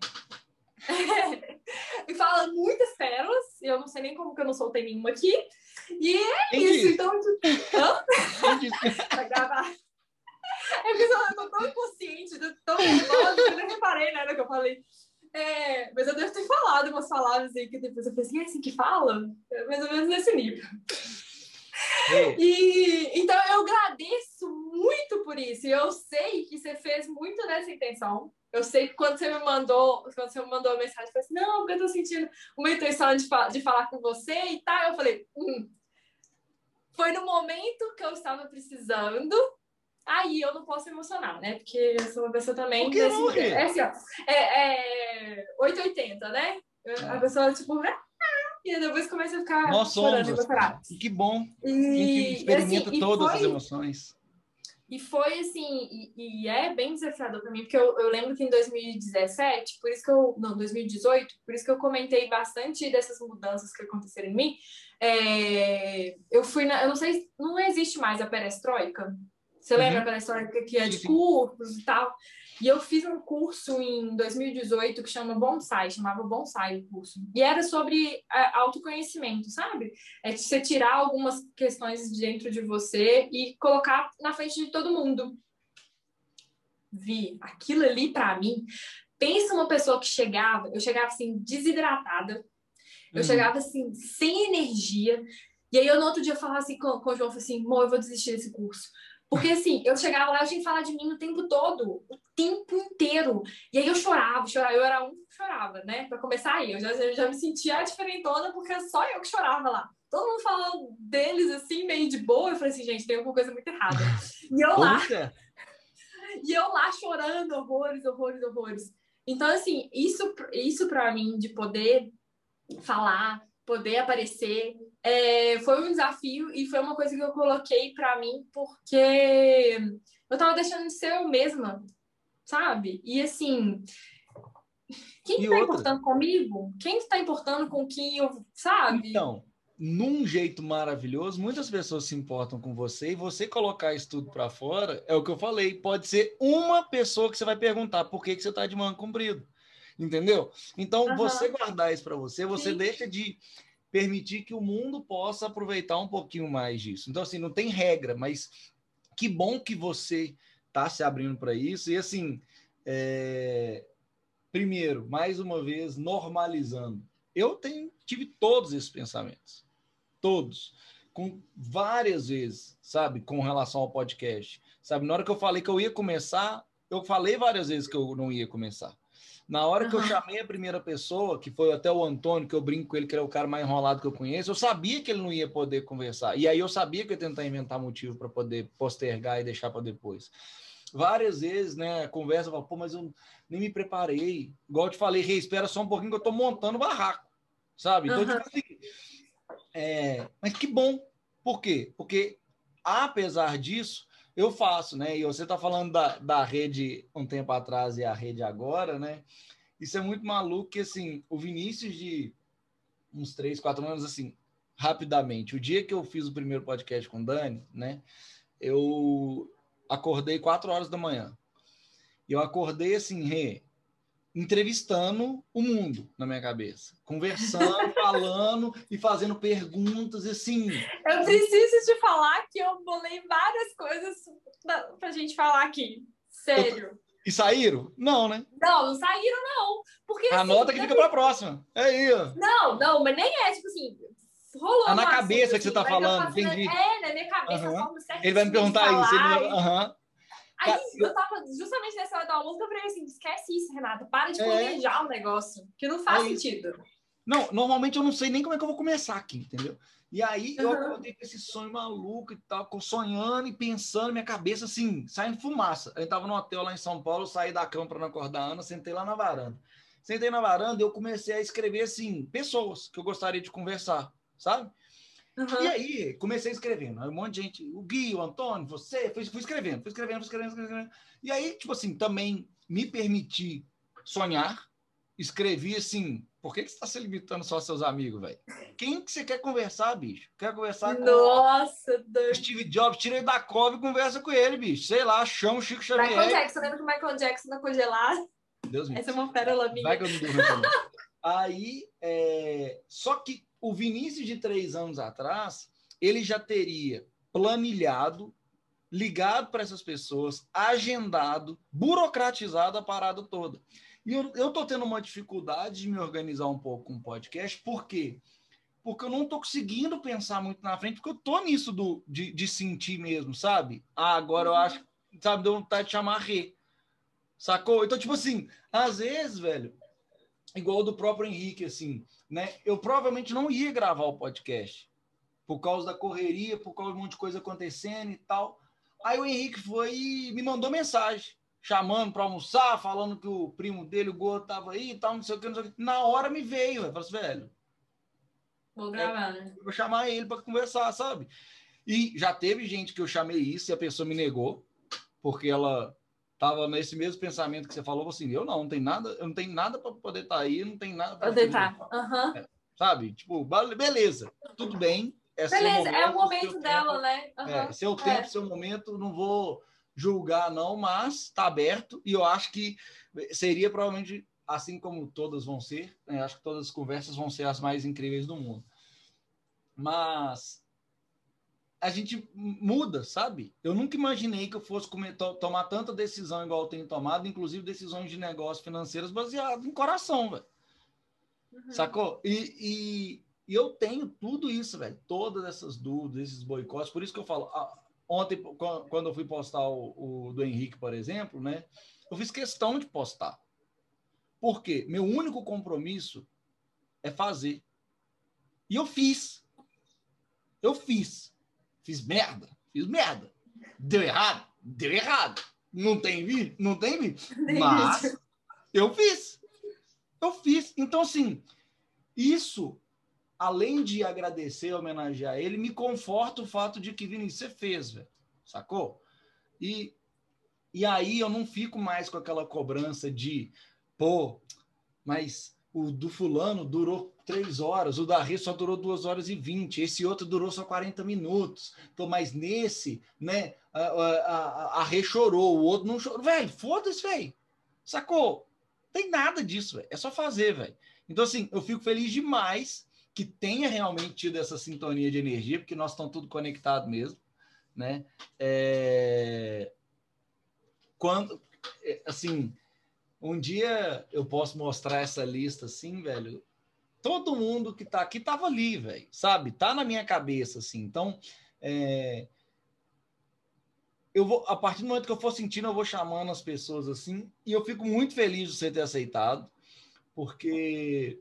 e fala muitas pérolas, eu não sei nem como que eu não soltei nenhuma aqui. E é Quem isso, disse? então. Vai gravar. É porque eu tô tão consciente, tão nervosa, que eu nem reparei na hora que eu falei. É, mas eu devo ter falado umas palavras aí que depois eu falei assim, é assim que fala? É mais ou menos nesse nível. E, então eu agradeço muito por isso. E eu sei que você fez muito nessa intenção. Eu sei que quando você me mandou, quando você me mandou a mensagem, eu falei assim, não, porque eu tô sentindo uma intenção de, fa de falar com você e tal. Eu falei, hum. Foi no momento que eu estava precisando Aí eu não posso emocionar, né? Porque eu sou uma pessoa também. Por que não, é assim, ó. É, é 880, né? A é. pessoa, tipo, ah, e depois começa a ficar Nós somos. Que bom. E, experimenta assim, todas foi... as emoções. E foi assim, e, e é bem desafiador para mim, porque eu, eu, lembro que em 2017, por isso que eu. Não, 2018, por isso que eu comentei bastante dessas mudanças que aconteceram em mim. É, eu fui na. Eu não sei, não existe mais a perestroika. Você uhum. lembra a perestroika que é de cursos e tal? E eu fiz um curso em 2018 que chama Bonsai, chamava Bonsai o curso. E era sobre é, autoconhecimento, sabe? É você tirar algumas questões dentro de você e colocar na frente de todo mundo. Vi, aquilo ali para mim. Pensa uma pessoa que chegava, eu chegava assim desidratada, eu uhum. chegava assim sem energia. E aí eu no outro dia falava assim com, com o João, assim, amor, eu vou desistir desse curso. Porque assim, eu chegava lá, eu tinha que falar de mim o tempo todo, o tempo inteiro. E aí eu chorava, chorava, eu era um que chorava, né? Para começar aí, eu já, eu já me sentia diferentona porque só eu que chorava lá. Todo mundo falando deles assim, meio de boa. Eu falei assim, gente, tem alguma coisa muito errada. E eu lá. E eu lá chorando horrores, horrores, horrores. Então, assim, isso, isso para mim de poder falar, poder aparecer, é, foi um desafio e foi uma coisa que eu coloquei para mim porque eu tava deixando de ser eu mesma, sabe? E assim, quem que tá importando comigo? Quem que tá importando com quem eu, sabe? Então, num jeito maravilhoso, muitas pessoas se importam com você e você colocar isso tudo para fora, é o que eu falei, pode ser uma pessoa que você vai perguntar por que, que você tá de manga comprido. Entendeu? Então, uhum. você guardar isso para você, você Sim. deixa de permitir que o mundo possa aproveitar um pouquinho mais disso. Então, assim, não tem regra, mas que bom que você está se abrindo para isso. E, assim, é... primeiro, mais uma vez, normalizando. Eu tenho, tive todos esses pensamentos. Todos. Com várias vezes, sabe, com relação ao podcast. Sabe, na hora que eu falei que eu ia começar, eu falei várias vezes que eu não ia começar. Na hora uhum. que eu chamei a primeira pessoa, que foi até o Antônio, que eu brinco com ele, que era o cara mais enrolado que eu conheço, eu sabia que ele não ia poder conversar. E aí eu sabia que eu ia tentar inventar motivo para poder postergar e deixar para depois. Várias vezes, né, a conversa, eu falo, pô, mas eu nem me preparei. Igual eu te falei, Rei, espera só um pouquinho que eu tô montando o barraco, sabe? Então, uhum. tipo assim, é... mas que bom. Por quê? Porque, apesar disso, eu faço, né? E você está falando da, da rede um tempo atrás e a rede agora, né? Isso é muito maluco que, assim, o Vinícius de uns três, quatro anos, assim, rapidamente. O dia que eu fiz o primeiro podcast com o Dani, né? Eu acordei quatro horas da manhã. E eu acordei assim, Rê, entrevistando o mundo na minha cabeça, conversando, falando e fazendo perguntas, assim. Eu preciso te falar que eu bolei várias coisas pra gente falar aqui. Sério. E saíram? Não, né? Não, não saíram, não. Porque, Anota assim, que fica pra próxima. É aí, ó. Não, não, mas nem é, tipo assim, rolou. É na cabeça que você tá falando, entendi. É, na minha cabeça, uhum. Ele vai me perguntar isso. Ele... Uhum. Aí eu tava justamente nessa hora da música, eu falei assim: esquece isso, Renata, para de é. planejar é... o negócio, que não faz é sentido. Não, normalmente eu não sei nem como é que eu vou começar aqui, entendeu? E aí uhum. eu acordei com esse sonho maluco e tal, sonhando e pensando, minha cabeça assim, saindo fumaça. Eu tava no hotel lá em São Paulo, saí da cama para não acordar a Ana, sentei lá na varanda. Sentei na varanda e eu comecei a escrever assim, pessoas que eu gostaria de conversar, sabe? Uhum. E aí, comecei escrevendo. Aí um monte de gente, o Gui, o Antônio, você, fui, fui escrevendo, fui escrevendo, fui escrevendo, fui escrevendo. E aí, tipo assim, também me permiti sonhar, escrevi assim, por que, que você está se limitando só aos seus amigos, velho? Quem que você quer conversar, bicho? Quer conversar com Nossa, Deus. Steve Jobs? Tira ele da cova e conversa com ele, bicho. Sei lá, chama o Chico Xavier. Michael Jackson, lembra que o Michael Jackson na congelada? Deus me Essa é uma pérola minha. Vai que eu me durmo Aí, é... só que o Vinícius de três anos atrás, ele já teria planilhado, ligado para essas pessoas, agendado, burocratizado a parada toda. E eu estou tendo uma dificuldade de me organizar um pouco com o podcast, por quê? Porque eu não estou conseguindo pensar muito na frente, porque eu estou nisso do, de, de sentir mesmo, sabe? Ah, agora eu uhum. acho, sabe, deu vontade de chamar Rê. Sacou? Então, tipo assim, às vezes, velho, igual do próprio Henrique, assim, né? Eu provavelmente não ia gravar o podcast por causa da correria, por causa de um monte de coisa acontecendo e tal. Aí o Henrique foi e me mandou mensagem, chamando para almoçar, falando que o primo dele, o Gordo, tava aí e tal, não sei o que, não sei o que. Na hora me veio, eu falei assim, velho. Vou gravar, né? Vou chamar ele para conversar, sabe? E já teve gente que eu chamei isso e a pessoa me negou. porque ela estava nesse mesmo pensamento que você falou, assim, eu não, não tem nada, eu não tenho nada para poder estar tá aí, não tem nada para poder estar. Uhum. É, sabe? Tipo, beleza, tudo bem. É beleza, momento, é o momento dela, tempo, né? Uhum. É, seu tempo, é. seu momento, não vou julgar, não, mas está aberto e eu acho que seria provavelmente assim como todas vão ser, né? acho que todas as conversas vão ser as mais incríveis do mundo. Mas a gente muda, sabe? Eu nunca imaginei que eu fosse comer, to, tomar tanta decisão igual eu tenho tomado, inclusive decisões de negócios financeiros baseadas em coração, velho. Uhum. Sacou? E, e, e, eu tenho tudo isso, velho. Todas essas dúvidas, esses boicotes. Por isso que eu falo. Ah, ontem, quando eu fui postar o, o, do Henrique, por exemplo, né? Eu fiz questão de postar. Por quê? Meu único compromisso é fazer. E eu fiz. Eu fiz. Fiz merda. Fiz merda. Deu errado? Deu errado. Não tem vídeo? Não tem vídeo. Mas eu fiz. Eu fiz. Então, assim, isso, além de agradecer, homenagear ele, me conforta o fato de que, Vinícius, você fez, velho. Sacou? E, e aí eu não fico mais com aquela cobrança de, pô, mas o do fulano durou três horas, o da Rê só durou duas horas e vinte, esse outro durou só 40 minutos. Então, mas nesse, né, a, a, a Rê chorou, o outro não chorou. Velho, foda-se, velho. Sacou? Tem nada disso, velho. É só fazer, velho. Então, assim, eu fico feliz demais que tenha realmente tido essa sintonia de energia, porque nós estamos tudo conectado mesmo, né? É... Quando, é, assim, um dia eu posso mostrar essa lista assim, velho. Todo mundo que tá aqui tava ali, velho, sabe? Tá na minha cabeça, assim. Então, é... eu vou, a partir do momento que eu for sentindo, eu vou chamando as pessoas assim, e eu fico muito feliz de você ter aceitado, porque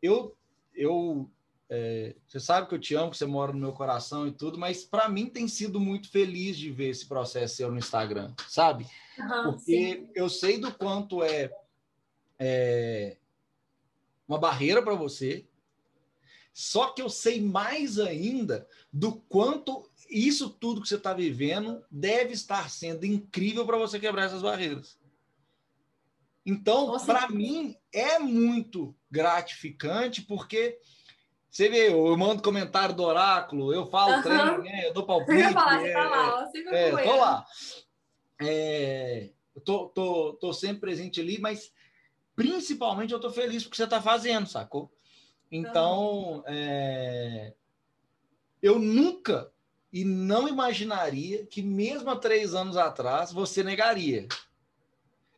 eu, eu é, você sabe que eu te amo, que você mora no meu coração e tudo, mas para mim tem sido muito feliz de ver esse processo seu no Instagram, sabe? Uhum, Porque sim. eu sei do quanto é, é uma barreira para você, só que eu sei mais ainda do quanto isso tudo que você está vivendo deve estar sendo incrível para você quebrar essas barreiras. Então, para mim, é muito gratificante, porque você vê, eu mando comentário do oráculo, eu falo uhum. treino, né? Eu dou palpite. Ia falar, você tá é, lá, ó, sempre é, tô lá. É, tô, tô, tô sempre presente ali, mas principalmente eu tô feliz porque você tá fazendo, sacou? Então, é, eu nunca e não imaginaria que mesmo há três anos atrás você negaria.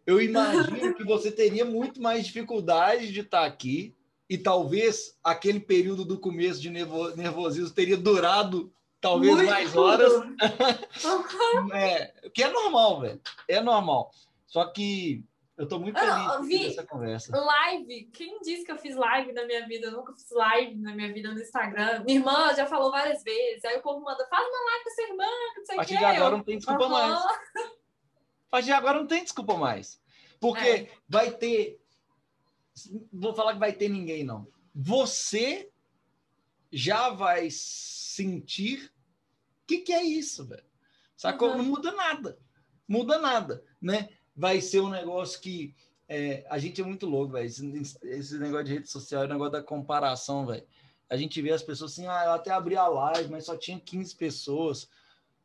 Eu imagino que você teria muito mais dificuldade de estar tá aqui e talvez aquele período do começo de nervosismo teria durado talvez Muito mais horas. é, que é normal, velho. É normal. Só que eu tô muito feliz com essa conversa. Live. Quem disse que eu fiz live na minha vida? Eu nunca fiz live na minha vida no Instagram. Minha irmã já falou várias vezes. Aí o povo manda, faz uma live com sua irmã, não sei o A partir de agora não tem desculpa uhum. mais. A partir de agora não tem desculpa mais. Porque é. vai ter vou falar que vai ter ninguém, não. Você já vai sentir o que, que é isso, velho. Sacou? Uhum. Não muda nada. Muda nada, né? Vai ser um negócio que é, a gente é muito louco, velho. Esse, esse, negócio de rede social, o negócio da comparação, velho. A gente vê as pessoas assim, ah, eu até abri a live, mas só tinha 15 pessoas.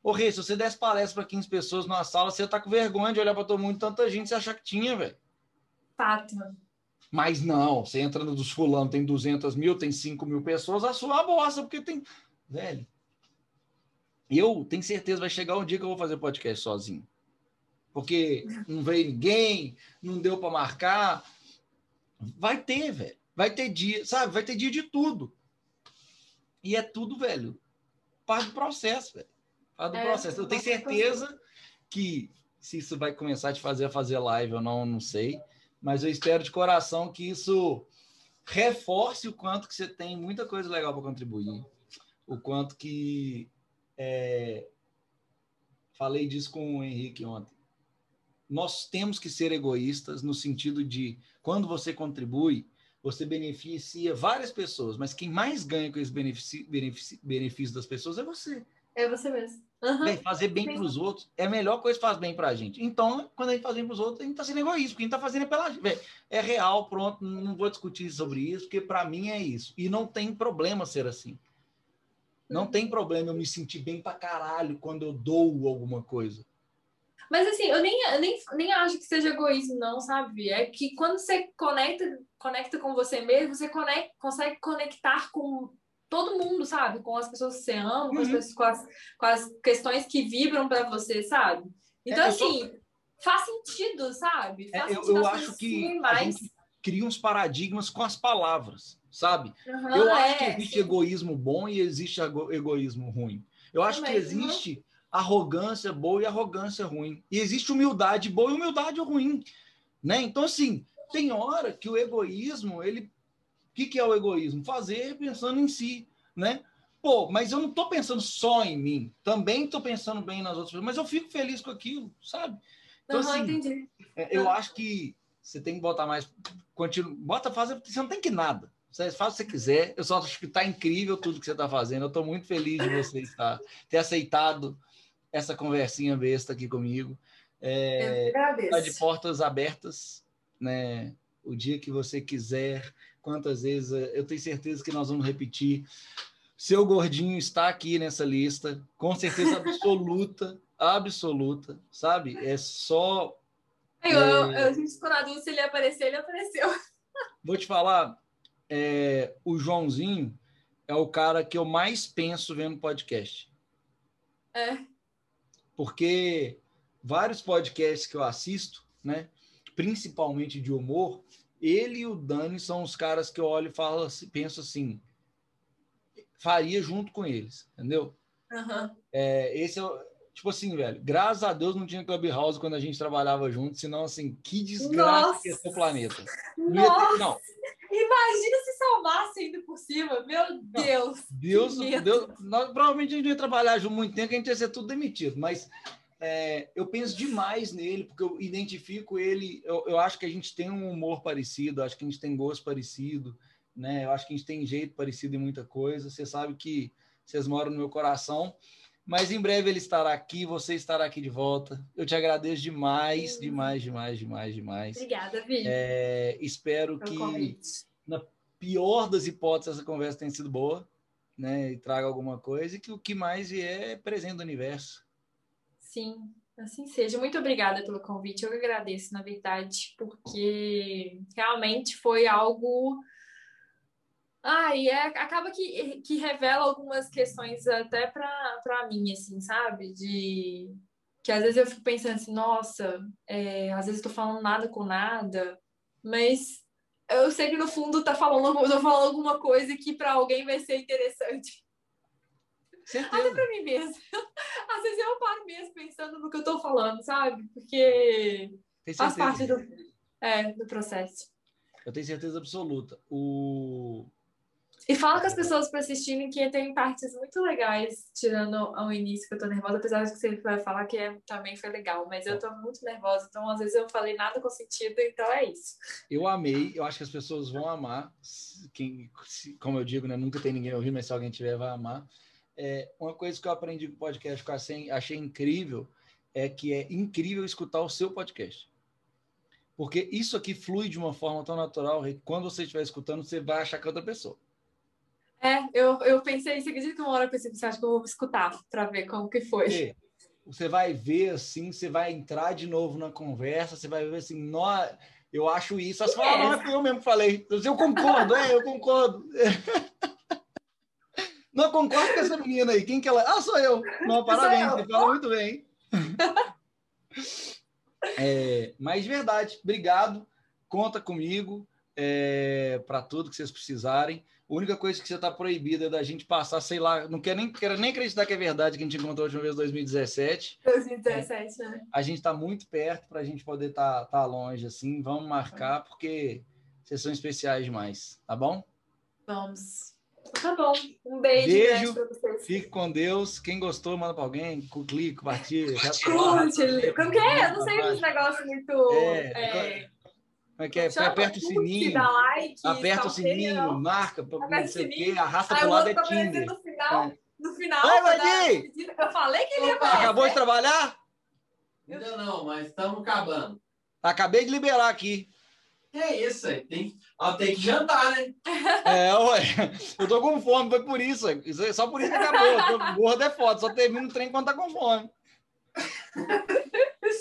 Ô, Rei, se você desse palestra para 15 pessoas numa sala, você tá com vergonha de olhar para todo mundo, tanta gente, você achar que tinha, velho. Fato. Mas não, você entra no dos fulano, tem 200 mil, tem 5 mil pessoas, a sua bosta, porque tem. Velho, eu tenho certeza vai chegar um dia que eu vou fazer podcast sozinho. Porque não veio ninguém, não deu para marcar. Vai ter, velho. Vai ter dia, sabe? Vai ter dia de tudo. E é tudo, velho. Parte do processo, velho. Parte do é, processo. Eu tenho certeza que se isso vai começar a te fazer fazer live ou não, não sei mas eu espero de coração que isso reforce o quanto que você tem muita coisa legal para contribuir, o quanto que é... falei disso com o Henrique ontem. Nós temos que ser egoístas no sentido de quando você contribui, você beneficia várias pessoas, mas quem mais ganha com esse benefício, benefício, benefício das pessoas é você. É você mesmo. Uhum. fazer bem para os outros é a melhor coisa que faz bem para a gente. Então, quando a gente faz bem para os outros, a gente está sendo egoísta, porque a gente está fazendo é pela gente. É real, pronto, não vou discutir sobre isso, porque para mim é isso. E não tem problema ser assim. Não uhum. tem problema eu me sentir bem para caralho quando eu dou alguma coisa. Mas assim, eu nem, eu nem, nem acho que seja egoísmo, não, sabe? É que quando você conecta, conecta com você mesmo, você conecta, consegue conectar com todo mundo, sabe? Com as pessoas que você ama, uhum. com, as uhum. pessoas, com, as, com as questões que vibram para você, sabe? Então, é, assim, tô... faz sentido, sabe? Faz é, sentido eu, eu acho que a gente cria uns paradigmas com as palavras, sabe? Uhum, eu é, acho que existe sim. egoísmo bom e existe egoísmo ruim. Eu acho que existe. Arrogância boa e arrogância ruim. E existe humildade boa e humildade ruim, né? Então, assim, tem hora que o egoísmo, ele o que, que é o egoísmo? Fazer pensando em si, né? Pô, mas eu não estou pensando só em mim, também estou pensando bem nas outras pessoas, mas eu fico feliz com aquilo, sabe? Então, assim, entendi. É, eu acho que você tem que botar mais. Continua, bota fazer, você não tem que nada. Você faz o que você quiser. Eu só acho que está incrível tudo que você está fazendo. Eu estou muito feliz de você estar, ter aceitado essa conversinha besta aqui comigo. É, tá de portas abertas, né? O dia que você quiser quantas vezes, eu tenho certeza que nós vamos repetir. Seu gordinho está aqui nessa lista, com certeza absoluta, absoluta, sabe? É só. Eu, é... eu, eu, a gente ficou na dúvida se ele apareceu, ele apareceu. Vou te falar, é, o Joãozinho é o cara que eu mais penso vendo podcast. É. Porque vários podcasts que eu assisto, né, principalmente de humor, ele e o Dani são os caras que eu olho e falo assim, penso assim, faria junto com eles, entendeu? Uhum. É, esse é tipo assim, velho, graças a Deus não tinha Clubhouse quando a gente trabalhava junto, senão assim, que desgraça Nossa. que ia ser o planeta. Não, ter, não. Imagina se salvasse ainda por cima, meu Deus. Deus, Deus nós, provavelmente a gente ia trabalhar junto muito tempo, a gente ia ser tudo demitido, mas é, eu penso demais nele, porque eu identifico ele. Eu, eu, acho que a gente tem um humor parecido, acho que a gente tem gosto parecido, né? Eu acho que a gente tem jeito parecido em muita coisa. Você sabe que vocês moram no meu coração. Mas em breve ele estará aqui, você estará aqui de volta. Eu te agradeço demais, demais, demais, demais, demais. Obrigada, Vi. É, espero que, convite. na pior das hipóteses, essa conversa tenha sido boa, né? E traga alguma coisa, e que o que mais vier é presente do universo. Sim, assim seja. Muito obrigada pelo convite. Eu agradeço, na verdade, porque realmente foi algo. Ah, e é, acaba que, que revela algumas questões até para mim, assim, sabe? De que às vezes eu fico pensando assim, nossa, é, às vezes estou falando nada com nada, mas eu sei que no fundo tá falando, eu tô falando alguma coisa que para alguém vai ser interessante. Certeza. Até pra mim mesmo. Às vezes eu paro mesmo pensando no que eu tô falando, sabe? Porque faz parte do, é, do processo. Eu tenho certeza absoluta. O... E fala com as pessoas para assistirem que tem partes muito legais, tirando ao início que eu tô nervosa, apesar de que você vai falar que é, também foi legal, mas eu tô muito nervosa, então às vezes eu falei nada com sentido, então é isso. Eu amei, eu acho que as pessoas vão amar, quem, como eu digo, né, nunca tem ninguém ouvindo, mas se alguém tiver, vai amar é, uma coisa que eu aprendi com o podcast que eu achei, achei incrível é que é incrível escutar o seu podcast. Porque isso aqui flui de uma forma tão natural que quando você estiver escutando, você vai achar que é outra pessoa. É, eu, eu pensei, você acredita que uma hora eu pensei, você acha que eu vou escutar para ver como que foi? E você vai ver assim, você vai entrar de novo na conversa, você vai ver assim, nó, eu acho isso. Você fala, é. não, é eu mesmo falei. Eu concordo, é, eu concordo. Não concordo com essa menina aí. Quem que ela Ah, sou eu. Não, parabéns, você fala muito bem. é, mas verdade, obrigado. Conta comigo é, para tudo que vocês precisarem. A única coisa que você está proibida é da gente passar, sei lá, não quero nem, quero nem acreditar que é verdade que a gente encontrou a última vez em 2017. 2017, né? A gente está muito perto para a gente poder estar tá, tá longe, assim. Vamos marcar, porque vocês são especiais demais, tá bom? Vamos. Tá bom. Um beijo. Beijo. Fique com Deus. Quem gostou, manda para alguém. Clique, compartilha. Curte. Como que é? Eu não sei esse negócio muito. É. é... Como é que é? Aperta o sininho. Like, aperta o sininho, marca, não sei o quê, arrasta para o lado é Tinder. No final, é. No final, Oi, eu falei que ele ia aparecer. Acabou de trabalhar? Ainda não, mas estamos acabando. Acabei de liberar aqui. É isso aí? Tem, ó, tem que jantar, né? É, ué. Eu tô com fome, foi por isso. isso é só por isso que acabou. Gordo é foda, só termina o trem quando tá com fome.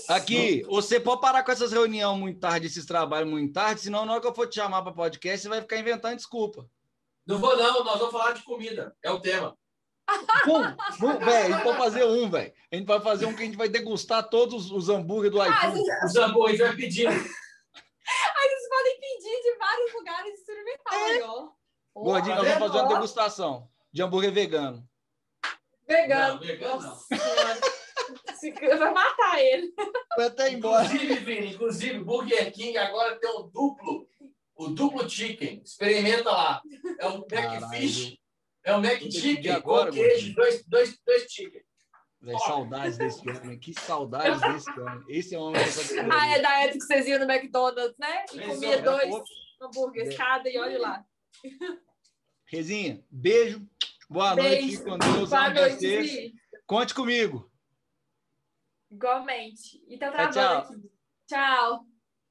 Aqui, você pode parar com essas reuniões muito tarde, esses trabalhos muito tarde, senão na hora que eu for te chamar para podcast, você vai ficar inventando desculpa. Não vou não, nós vamos falar de comida. É o tema. Um, um, velho, a gente pode fazer um, velho. A gente vai fazer um que a gente vai degustar todos os hambúrguer do Ah, iFood. Os hambúrgueres vai pedindo. vocês podem pedir de vários lugares experimentarem, ó. Ó, Gordinho, nós vamos fazer uma degustação de hambúrguer vegano. Vegano. Não, vegano não. Vai matar ele. Vai até embora. Inclusive, Vini, inclusive, Burger King agora tem um duplo, o duplo chicken. Experimenta lá. É o McFish, é o Mac Vou ter que Chicken pedir agora, com queijo, dois, dois, dois chicken. Véi, saudades desse homem. Que saudades desse homem. Esse é o homem dessa Ah, é da época que vocês iam no McDonald's, né? E comia é, dois hambúrgueres cada e olha lá. Rezinha, beijo. Boa noite. Beijo. fique Com Deus. Boa noite. Conte comigo. Igualmente. E tá Tchau, travando tchau. aqui. Tchau.